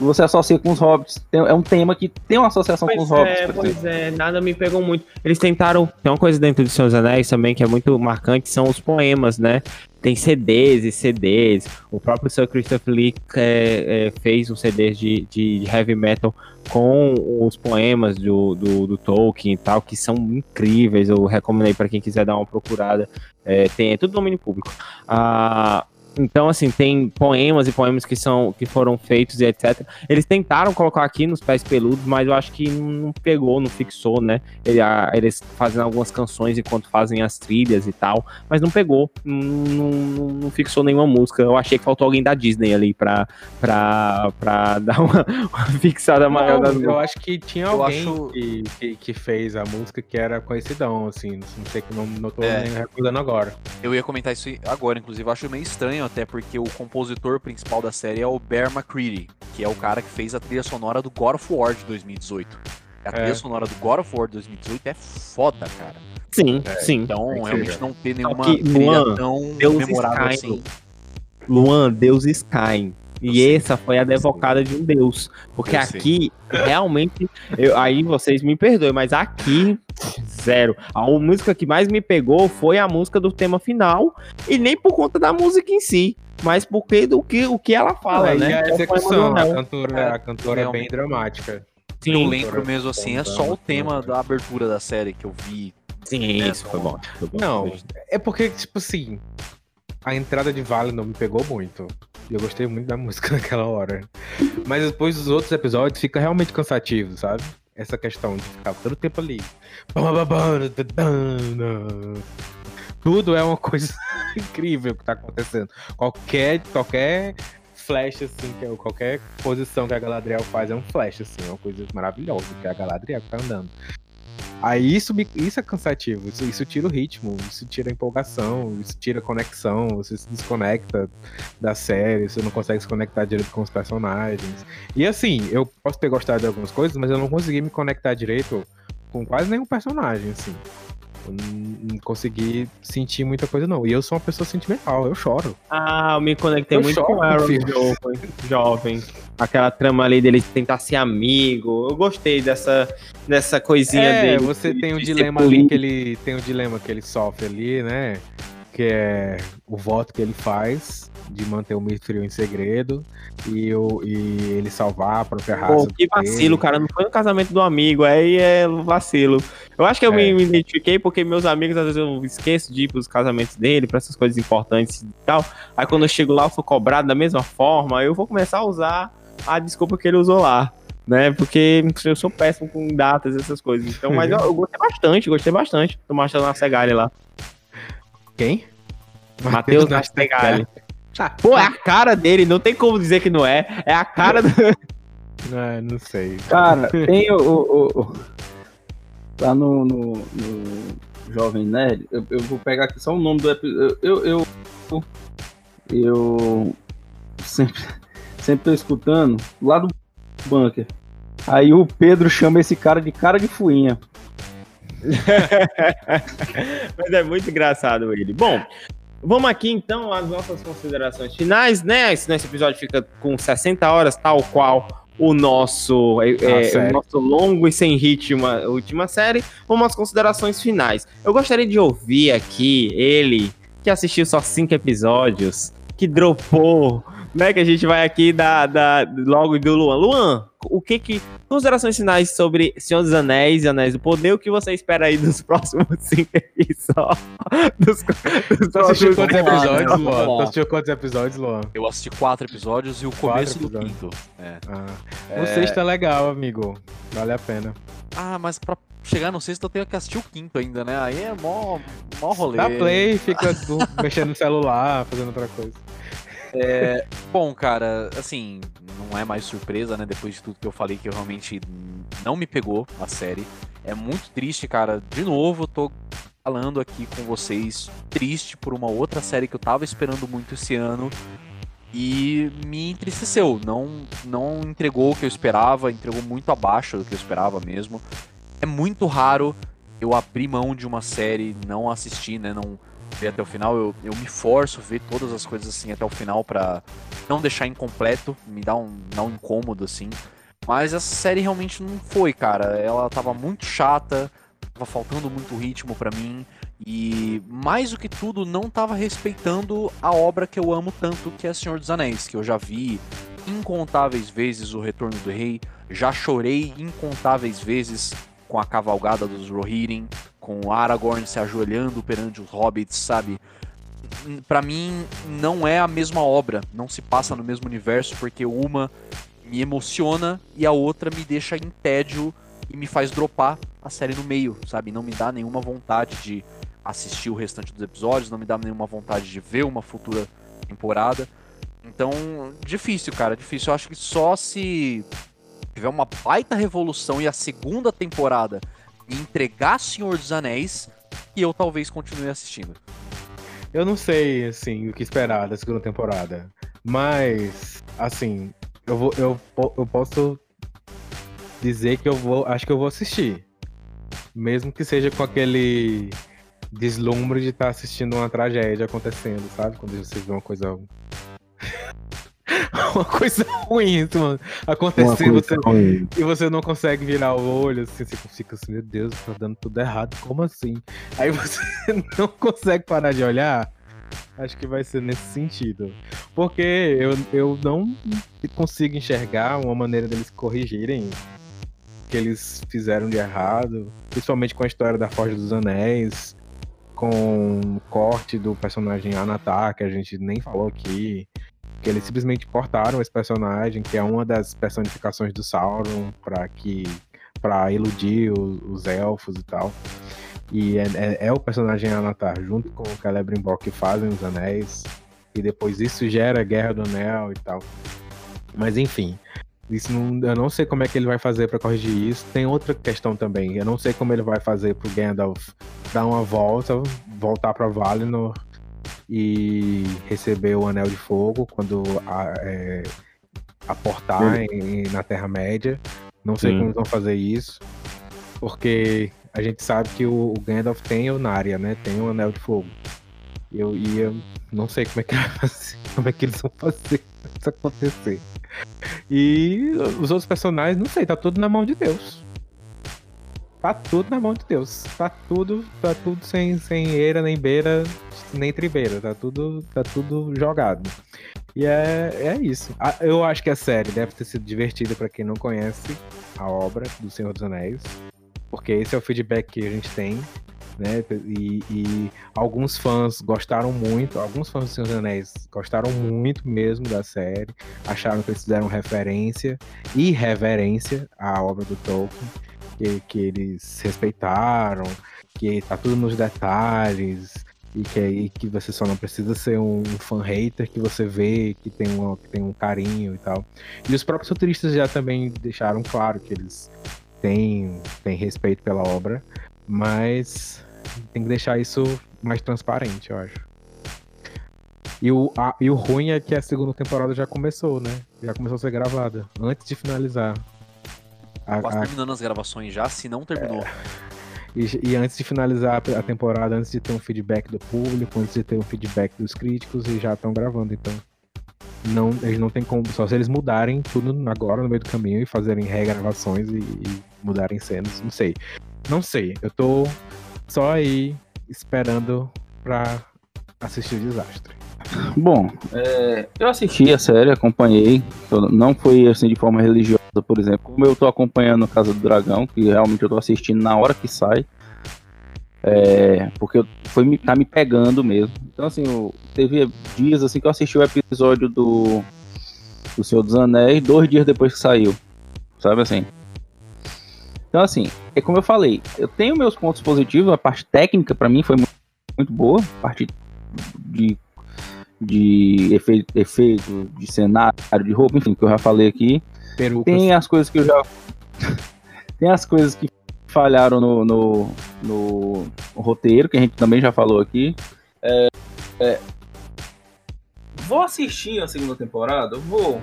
Você associa com os Hobbits. Tem- é um tema que tem uma associação com os Pois Hobbits, é, exemplo. pois é, nada me pegou muito. Eles tentaram. Tem uma coisa dentro de Seus Anéis também que é muito marcante, são os poemas, né? Tem CDs e CDs. O próprio Sir Christopher Lee é, é, fez um CD de, de heavy metal com os poemas do, do, do Tolkien e tal, que são incríveis. Eu recomendo aí pra quem quiser dar uma procurada. É, tem, é tudo domínio público. Ah, então, assim, tem poemas e poemas que são que foram feitos e etc. Eles tentaram colocar aqui nos pés peludos, mas eu acho que não pegou, não fixou, né? Ele- a- eles fazem algumas canções enquanto fazem as trilhas e tal, mas não pegou, não, não- não- não fixou nenhuma música. Eu achei que faltou alguém da Disney ali pra, pra, pra dar uma, uma fixada maior Não, das eu músicas. acho que tinha Eu alguém acho- que, que, que fez a música que era conhecidão, assim. Não sei que não, não tô É. nem recordando agora. Eu ia comentar isso agora, inclusive, eu acho meio estranho, até porque o compositor principal da série é o Bear McCready, que é o cara que fez a trilha sonora do God of War de 2018. A trilha É. sonora do God of War de 2018 é foda, cara. Sim, É, sim. Então, que realmente não ter nenhuma que, trilha Luan, tão Deus memorável Sky, assim. Luan, caem. E sei. essa foi a devocada de um deus. Porque Eu sei. aqui, realmente, eu- aí vocês me perdoem, mas aqui, zero. A música que mais me pegou foi a música do tema final, e nem por conta da música em si, mas porque do que, o que ela fala, né? a é o execução, poema a do Anel. cantora, a cantora é bem dramática. que eu Sim, lembro mesmo assim, é só o tema da abertura da série que eu vi. sim, É, isso foi bom. foi bom. Não, é porque, tipo assim, a entrada de Vale não me pegou muito. E eu gostei muito da música naquela hora. Mas depois dos outros episódios fica realmente cansativo, sabe? Essa questão de ficar todo o tempo ali. Tudo é uma coisa incrível que tá acontecendo. Qualquer, qualquer flash, assim, que é, qualquer posição que a Galadriel faz é um flash, assim, é uma coisa maravilhosa, que a Galadriel tá andando. Aí isso, isso é cansativo, isso, isso tira o ritmo, isso tira a empolgação, isso tira a conexão, você se desconecta da série, você não consegue se conectar direito com os personagens. E assim, eu posso ter gostado de algumas coisas, mas eu não consegui me conectar direito com quase nenhum personagem, assim. Não, consegui sentir muita coisa, não. E eu sou uma pessoa sentimental, eu choro. Ah, eu me conectei Eu muito choro com o Aaron jovem, jovem. Aquela trama ali dele tentar ser amigo. Eu gostei dessa, dessa coisinha É, dele. você de- tem um dilema ali que ele tem um dilema que ele sofre ali, né? Que é o voto que ele faz de manter o Mithril em segredo e, o, e ele salvar a própria raça. Pô, que vacilo, dele. cara. Não foi no casamento do amigo, aí é vacilo. Eu acho que eu É. me, me identifiquei porque meus amigos, às vezes, eu esqueço de ir pros casamentos dele, pra essas coisas importantes e tal. Aí quando eu chego lá, eu sou cobrado da mesma forma, aí eu vou começar a usar a desculpa que ele usou lá. Né, porque eu sou péssimo com datas, essas coisas. Então, mas eu, eu gostei bastante, gostei bastante do Marcelo Nastegali lá. Quem? Matheus Nastegali. Pô, é a cara dele, não tem como dizer que não é. É a cara do. Ah, não sei. Cara, tem o. o- o- lá no, no, no Jovem Nerd, eu, eu vou pegar aqui só o nome do episódio. Eu, eu, eu, eu sempre, sempre tô escutando lá do bunker. Aí o Pedro chama esse cara de cara de fuinha. Mas é muito engraçado ele. Bom, vamos aqui então às nossas considerações finais, né? Esse nosso episódio fica com 60 horas, tal qual o nosso, é, é, o nosso longo e sem ritmo, a última série. Vamos às considerações finais. Eu gostaria de ouvir aqui ele, que assistiu só cinco episódios, que dropou, né? Que a gente vai aqui dar, dar logo do Luan. Luan, o que que. Considerações finais sobre Senhor dos Anéis e Anéis do Poder, o que você espera aí dos próximos cinco episódios? Dos, dos Tu assistiu próximos quantos episódios? Luan? Tu assistiu quantos episódios, Luan? Eu assisti quatro episódios e o começo do quinto. É. Ah. O sexto é legal, amigo. Vale a pena. Ah, mas pra chegar no sexto eu tenho que assistir o quinto ainda, né? Aí é mó, mó rolê. Dá play, fica do- mexendo no celular, fazendo outra coisa. Bom, cara, assim, não é mais surpresa, né? Depois de tudo que eu falei, que eu realmente não me pegou a série. É muito triste, cara. De novo, tô falando aqui com vocês, triste por uma outra série que eu tava esperando muito esse ano. E me entristeceu. Não, não entregou o que eu esperava, entregou muito abaixo do que eu esperava mesmo. É muito raro eu abrir mão de uma série, não assistir, né? Não ver até o final. Eu, eu me forço a ver todas as coisas assim até o final pra não deixar incompleto, me dá um, dá um incômodo assim. Mas essa série realmente não foi, cara. Ela tava muito chata, tava faltando muito ritmo pra mim e mais do que tudo não tava respeitando a obra que eu amo tanto, que é Senhor dos Anéis, que eu já vi incontáveis vezes o Retorno do Rei, já chorei incontáveis vezes com a cavalgada dos Rohirrim, com Aragorn se ajoelhando perante os hobbits, sabe? Pra mim não é a mesma obra, não se passa no mesmo universo porque uma me emociona e a outra me deixa em tédio e me faz dropar a série no meio, sabe? Não me dá nenhuma vontade de assistir o restante dos episódios, não me dá nenhuma vontade de ver uma futura temporada. Então, difícil, cara, difícil. Eu acho que só se tiver uma baita revolução e a segunda temporada me entregar Senhor dos Anéis, que eu talvez continue assistindo. Eu não sei, assim, o que esperar da segunda temporada. Mas, assim, eu vou. Eu, eu posso dizer que eu vou. Acho que eu vou assistir. Mesmo que seja com aquele deslumbre de estar assistindo uma tragédia acontecendo, sabe? Quando você vê uma coisa. uma coisa ruim, isso, mano. Acontecer você, ruim. e você não consegue virar o olho, assim, você fica assim, meu Deus, tá dando tudo errado, como assim? Aí você não consegue parar de olhar. Acho que vai ser nesse sentido. Porque eu, eu não consigo enxergar uma maneira deles corrigirem o que eles fizeram de errado. Principalmente com a história da Forja dos Anéis. Com o corte do personagem Anatar, que a gente nem falou aqui. Que eles simplesmente cortaram esse personagem, que é uma das personificações do Sauron, para que para iludir os, os elfos e tal. E é, é- é o personagem Anatar, junto com o Celebrimbor, que fazem os anéis. E depois isso gera a Guerra do Anel e tal. Mas enfim, isso não- eu não sei como é que ele vai fazer pra corrigir isso. Tem outra questão também. Eu não sei como ele vai fazer pro Gandalf dar uma volta, voltar pra Valinor e receber o Anel de Fogo quando a- é, aportar em- na Terra-média. Não sei Sim. como eles vão fazer isso. Porque a gente sabe que o, o Gandalf tem o Narya, né? Tem o Anel de Fogo. Eu, e eu não sei como é que fazer, como é que eles vão fazer isso acontecer. E os outros personagens, não sei, tá tudo na mão de Deus. Tá tudo na mão de Deus. Tá tudo, tá tudo sem, sem eira, nem beira, nem tribeira. Tá tudo, tá tudo jogado. E é, é isso. Ah, Eu acho que a série deve ter sido divertida pra quem não conhece a obra do Senhor dos Anéis. Porque esse é o feedback que a gente tem. Né? E, e alguns fãs gostaram muito, alguns fãs do Senhor dos Anéis gostaram muito mesmo da série, acharam que eles fizeram referência e reverência à obra do Tolkien, que, que eles respeitaram, que tá tudo nos detalhes, e que aí que você só não precisa ser um fã hater que você vê que tem, um, que tem um carinho e tal. E os próprios roteiristas já também deixaram claro que eles têm, têm respeito pela obra, mas tem que deixar isso mais transparente, eu acho. E o, a- e o ruim é que a segunda temporada já começou, né? Já começou a ser gravada, antes de finalizar. A- Quase a- terminando as gravações já, se não terminou. e, e antes de finalizar a temporada, antes de ter um feedback do público, antes de ter um feedback dos críticos, e já estão gravando, então. Não, eles não tem como. Só se eles mudarem tudo agora no meio do caminho e fazerem regravações e, e mudarem cenas. Não sei. Não sei. Eu tô só aí esperando pra assistir o desastre. Bom, é, eu assisti a série, acompanhei. Não foi assim de forma religiosa, por exemplo. Como eu tô acompanhando Casa do Dragão, que realmente eu tô assistindo na hora que sai. É, porque foi, tá me pegando mesmo. Então, assim, eu, teve dias assim que eu assisti o episódio do, do Senhor dos Anéis, dois dias depois que saiu. Sabe assim? Então, assim, é como eu falei, eu tenho meus pontos positivos, a parte técnica pra mim foi muito, muito boa, a parte de de efeito, efeito, de cenário, de roupa, enfim, que eu já falei aqui. Perucas. Tem as coisas que eu já. Tem as coisas que falharam no, no, no roteiro, que a gente também já falou aqui. É, é, Vou assistir a segunda temporada? Vou.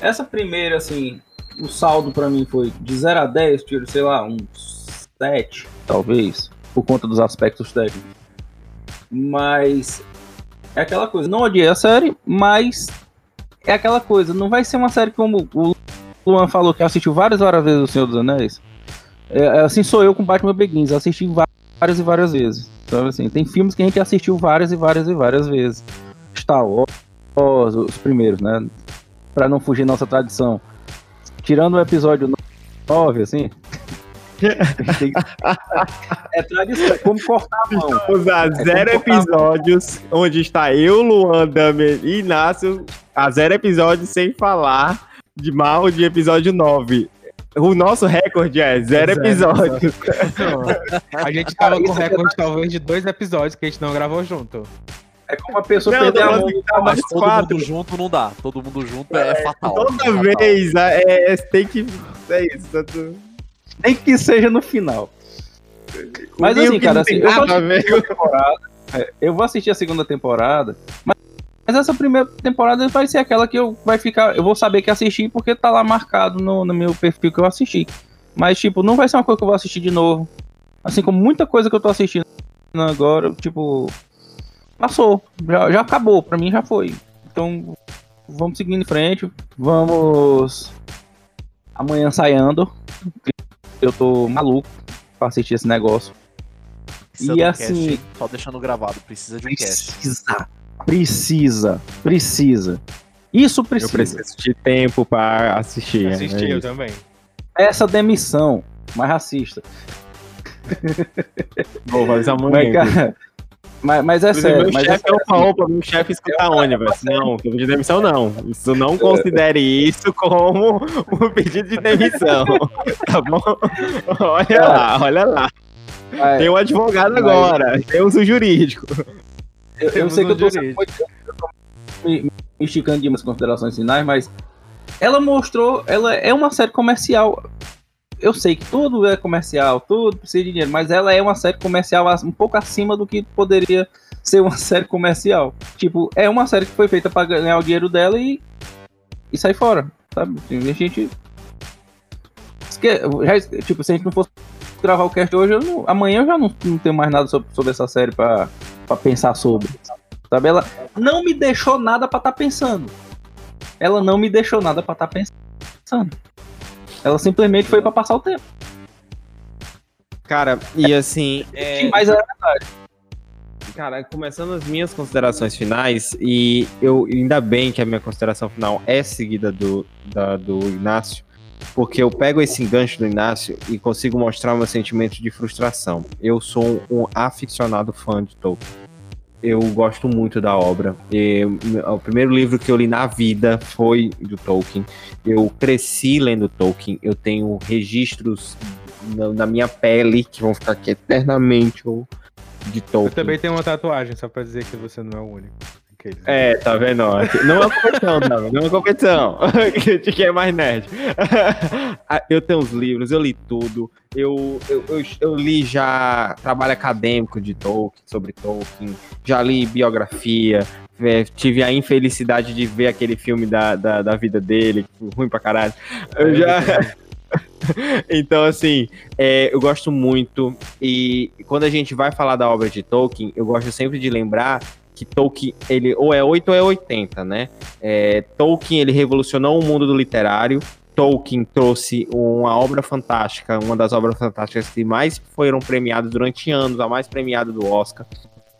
Essa primeira, assim, o saldo pra mim foi de 0 a 10, tiro, sei lá, um 7, talvez, por conta dos aspectos técnicos. Mas é aquela coisa, não odiei a série, mas é aquela coisa, não vai ser uma série como o Luan falou que assistiu várias várias vezes O Senhor dos Anéis. É, é, assim sou eu com Batman Begins, assisti várias e várias vezes. Sabe assim, tem filmes que a gente assistiu várias e várias e várias vezes. Star Wars, os primeiros, né? Pra não fugir nossa tradição. Tirando o episódio 9, assim. É tradição, é como cortar a mão. Usar zero como botar- episódios onde está eu, Luan, Damer e Inácio, a zero episódios sem falar de mal de episódio 9. O nosso recorde é zero, Zero episódios. A gente tava com isso é recorde talvez de dois episódios que a gente não gravou junto. É como a pessoa Não, perder a mão. tá mais Mas todo quatro. mundo junto não dá. Todo mundo junto é, fatal. Toda é fatal. vez é, é- tem que. É isso. tá tudo- Nem que seja no final. Mas Comigo assim, cara, assim, eu vou nada a assistir ver. a segunda temporada. é, eu vou assistir a segunda temporada, mas, mas essa primeira temporada vai ser aquela que eu vai ficar, eu vou saber que assisti porque tá lá marcado no, no meu perfil que eu assisti. Mas tipo, não vai ser uma coisa que eu vou assistir de novo. Assim como muita coisa que eu tô assistindo agora, tipo, passou, já, já acabou, pra mim já foi. Então, vamos seguindo em frente, vamos amanhã saindo. Eu tô maluco pra assistir esse negócio. Precisa E assim- cast? Só deixando gravado, precisa de um cast. Precisa, precisa, precisa. Isso Eu precisa. preciso de tempo pra assistir. Assisti é eu isso. também. Essa demissão mais racista. Vou fazer Mas, amanhã. cara, mas, mas é sério. meu Mas é chefe sério, falou pra meu chefe escutar onde, velho. Não, pedido de demissão não. Isso não considere isso como um pedido de demissão. Tá bom? Olha lá, olha lá. mas- Tem um advogado Mas- agora, tem um jurídico. Eu, eu Temos sei que eu um tô, eu tô me, me esticando de umas considerações finais, mas ela mostrou, ela é uma série comercial. Eu sei que tudo é comercial, tudo precisa de dinheiro, mas ela é uma série comercial um pouco acima do que poderia ser uma série comercial. Tipo, é uma série que foi feita pra ganhar o dinheiro dela e, e sair fora, sabe? A gente. já- tipo, se a gente não fosse gravar o cast hoje, eu não- amanhã eu já não, não tenho mais nada sobre, sobre essa série pra pensar sobre. Sabe? Ela não me deixou nada pra estar pensando. Ela não me deixou nada pra estar pensando. Ela simplesmente foi pra passar o tempo. Cara, e assim, é, Mas é, cara, começando as minhas considerações finais, e eu ainda bem que a minha consideração final é seguida do, da- do Inácio, porque eu pego esse engancho do Inácio e consigo mostrar meu sentimento de frustração. Eu sou um aficionado fã de Tolkien. Eu gosto muito da obra. E, o primeiro livro que eu li na vida foi do Tolkien. Eu cresci lendo Tolkien. Eu tenho registros na, na minha pele que vão ficar aqui eternamente de Tolkien. Eu também tenho uma tatuagem, só pra dizer que você não é o único. É, tá vendo? Não é uma competição, vendo? Não é uma competição. De quem é mais nerd. Eu tenho os livros, eu li tudo. Eu, eu, eu, eu li já trabalho acadêmico de Tolkien, sobre Tolkien. Já li biografia. é, tive a infelicidade de ver aquele filme da, da, da vida dele, ruim pra caralho. Eu já. Então, assim, é, eu gosto muito. E quando a gente vai falar da obra de Tolkien, eu gosto sempre de lembrar que Tolkien, ele ou é 8 ou é 80, né? É, Tolkien, ele revolucionou o mundo do literário. Tolkien trouxe uma obra fantástica, uma das obras fantásticas que mais foram premiadas durante anos, a mais premiada do Oscar,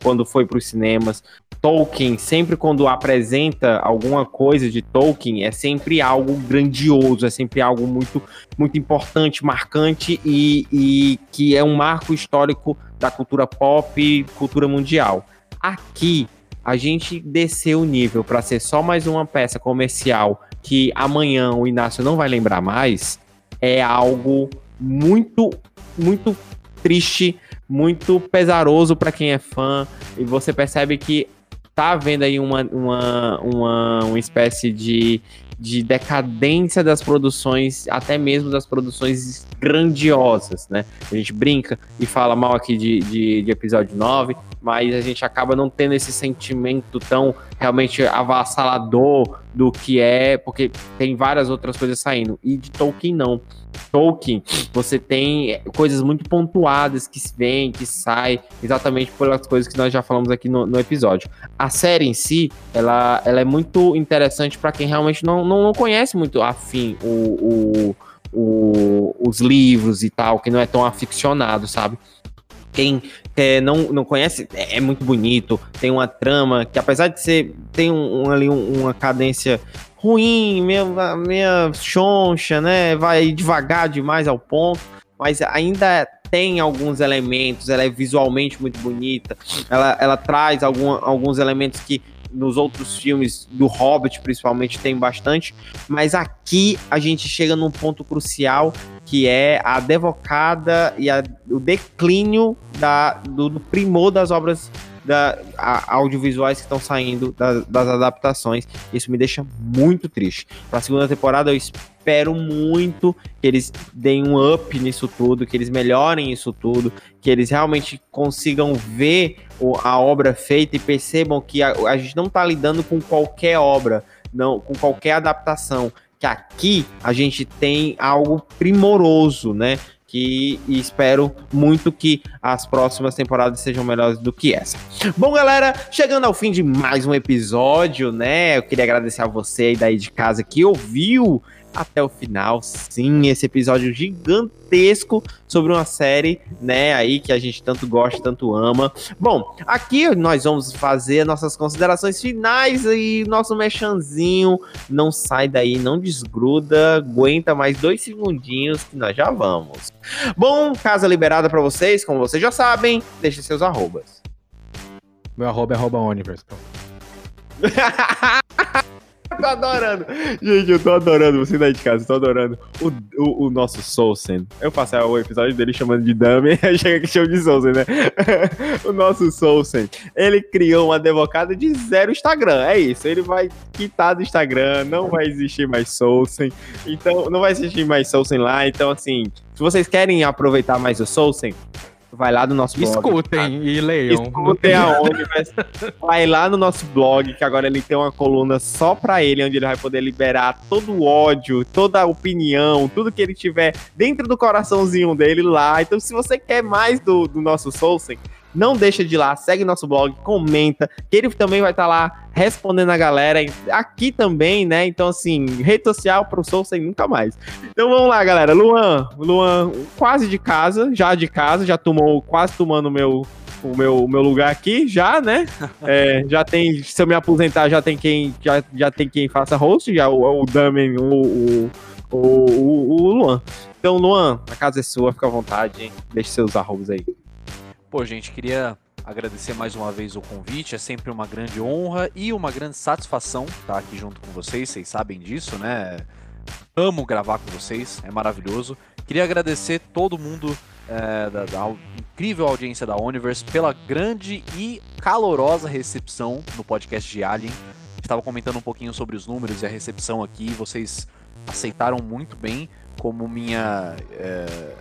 quando foi para os cinemas. Tolkien, sempre quando apresenta alguma coisa de Tolkien, é sempre algo grandioso, é sempre algo muito, muito importante, marcante e, e que é um marco histórico da cultura pop, cultura mundial. Aqui, a gente desceu o nível para ser só mais uma peça comercial que amanhã o Inácio não vai lembrar mais, é algo muito, muito triste, muito pesaroso para quem é fã. E você percebe que tá havendo aí uma, uma, uma, uma espécie de, de decadência das produções, até mesmo das produções grandiosas, né? A gente brinca e fala mal aqui de, de, de episódio 9, mas a gente acaba não tendo esse sentimento tão realmente avassalador do que é, porque tem várias outras coisas saindo. E de Tolkien não. Tolkien, você tem coisas muito pontuadas que vêm, que saem, exatamente pelas coisas que nós já falamos aqui no, no episódio. A série em si, ela, ela é muito interessante para quem realmente não, não, não conhece muito afim o, o, o, os livros e tal, que não é tão aficionado, sabe? Quem é, não, não conhece, é, é muito bonito, tem uma trama que apesar de ser, tem um, um, ali um, uma cadência ruim, meio, meio choncha, né? Vai devagar demais ao ponto, mas ainda tem alguns elementos, ela é visualmente muito bonita, ela, ela traz algum, alguns elementos que nos outros filmes do Hobbit, principalmente, tem bastante, mas aqui a gente chega num ponto crucial que é a devocada e a, o declínio da, do, do primor das obras da, a, audiovisuais que estão saindo das, das, adaptações. Isso me deixa muito triste. Para a segunda temporada, eu espero muito que eles deem um up nisso tudo, que eles melhorem isso tudo, que eles realmente consigam ver o, a obra feita e percebam que a, a gente não está lidando com qualquer obra, não, com qualquer adaptação. Que aqui a gente tem algo primoroso, né? Que espero muito que as próximas temporadas sejam melhores do que essa. Bom, galera, chegando ao fim de mais um episódio, né? Eu queria agradecer a você aí daí de casa que ouviu até o final. Sim, esse episódio gigantesco sobre uma série, né, aí que a gente tanto gosta, tanto ama. Bom, aqui nós vamos fazer nossas considerações finais e nosso mechanzinho. Não sai daí, não desgruda, aguenta mais dois segundinhos que nós já vamos. Bom, casa liberada para vocês, como vocês já sabem, deixe seus arrobas. Meu arroba é arroba Universe. tô adorando. Gente, eu tô adorando. Você daí de casa, tô adorando o, o, o nosso Soulsen. Eu passei o episódio dele chamando de Dummy, aí chega que chama de Soulsen, né? o nosso Soulsen. Ele criou uma devocada de zero Instagram. É isso. Ele vai quitar do Instagram, não vai existir mais Soulsen. Então, não vai existir mais Soulsen lá. Então, assim, se vocês querem aproveitar mais o Soulsen, vai lá no nosso blog. Escutem tá? e leiam. Escutem aonde, vai lá no nosso blog, que agora ele tem uma coluna só pra ele, onde ele vai poder liberar todo o ódio, toda a opinião, tudo que ele tiver dentro do coraçãozinho dele lá. Então, se você quer mais do, do nosso Soulsen, não deixa de ir lá, segue nosso blog, comenta, que ele também vai estar tá lá respondendo a galera aqui também, né? Então, assim, rede social pro Soul sem nunca mais. Então vamos lá, galera. Luan, Luan, quase de casa, já de casa, já tomou, quase tomando meu, o meu, o meu lugar aqui, já, né? É, já tem, se eu me aposentar, já tem quem, já, já tem quem faça host, já o, o Damen, o, o, o, o Luan. Então, Luan, a casa é sua, fica à vontade, deixe seus arrobos aí. Pô, gente, queria agradecer mais uma vez o convite. É sempre uma grande honra e uma grande satisfação estar aqui junto com vocês. Vocês sabem disso, né? Amo gravar com vocês, é maravilhoso. Queria agradecer todo mundo é, da, da, incrível audiência da Universe pela grande e calorosa recepção no podcast de Alien. Estava comentando um pouquinho sobre os números e a recepção aqui. Vocês aceitaram muito bem como minha. É,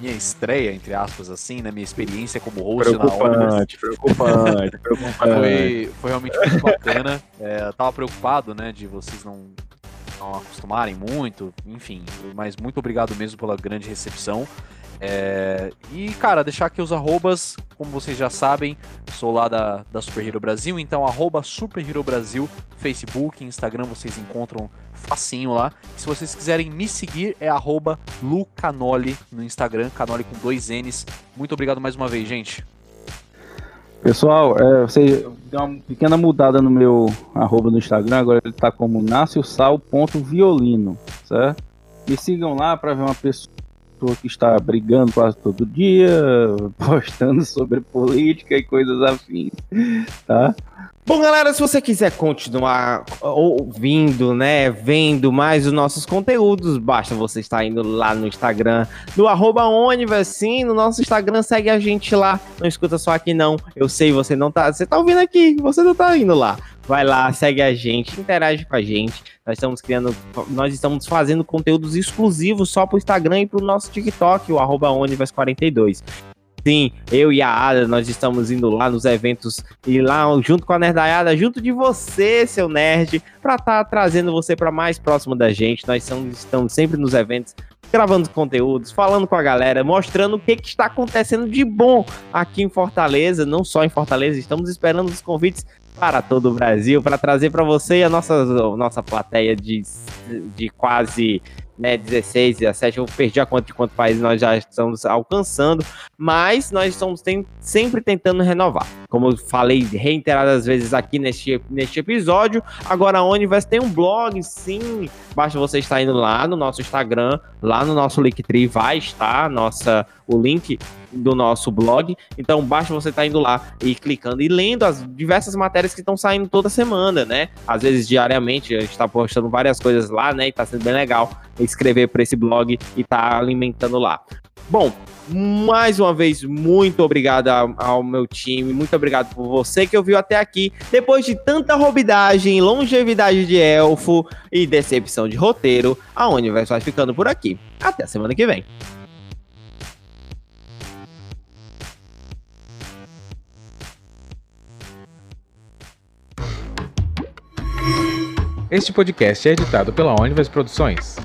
minha estreia, entre aspas, assim, né? Minha experiência como host na Preocupante, preocupante, preocupante. Foi, foi realmente muito bacana. É, tava preocupado, né, de vocês não, não acostumarem muito, enfim. Mas muito obrigado mesmo pela grande recepção. É, e, cara, deixar aqui os arrobas, como vocês já sabem, sou lá da, da Super Hero Brasil, então arroba Super Hero Brasil, Facebook, Instagram, vocês encontram facinho lá. Se vocês quiserem me seguir, é arroba Lucanoli no Instagram, Canoli com dois N's. Muito obrigado mais uma vez, gente. Pessoal, é, você deu uma pequena mudada no meu arroba no Instagram, agora ele tá como nasciosal.violino, certo? Me sigam lá para ver uma pessoa que está brigando quase todo dia, postando sobre política e coisas afins, tá? Bom, galera, se você quiser continuar ouvindo, né, vendo mais os nossos conteúdos, basta você estar indo lá no Instagram, no arroba sim, no nosso Instagram, segue a gente lá, não escuta só aqui não, eu sei, você não tá, você tá ouvindo aqui, você não tá indo lá, vai lá, segue a gente, interage com a gente, nós estamos criando, nós estamos fazendo conteúdos exclusivos só pro Instagram e pro nosso TikTok, o arroba 42 Sim, eu e a Ada, nós estamos indo lá nos eventos e lá junto com a Nerdaiada, junto de você, seu nerd, para estar tá trazendo você para mais próximo da gente. Nós estamos, estamos sempre nos eventos gravando conteúdos, falando com a galera, mostrando o que, que, está acontecendo de bom aqui em Fortaleza, não só em Fortaleza, estamos esperando os convites para todo o Brasil para trazer para você a nossa, nossa plateia de, de quase né, 16, 17, eu perdi a conta de quantos países nós já estamos alcançando, mas nós estamos tem, sempre tentando renovar. Como eu falei reiteradas vezes aqui neste, neste episódio, agora a Universe tem um blog, sim, basta você estar indo lá no nosso Instagram, lá no nosso Linktree, vai estar nossa, o link do nosso blog, então basta você estar indo lá e clicando e lendo as diversas matérias que estão saindo toda semana, né? Às vezes diariamente, a gente está postando várias coisas lá, né? E tá sendo bem legal escrever para esse blog e tá alimentando lá. Bom, mais uma vez, muito obrigado ao, meu time, muito obrigado por você que ouviu até aqui. Depois de tanta robidagem, longevidade de elfo e decepção de roteiro, a Universo vai ficando por aqui. Até a semana que vem. Este podcast é editado pela Universo Produções.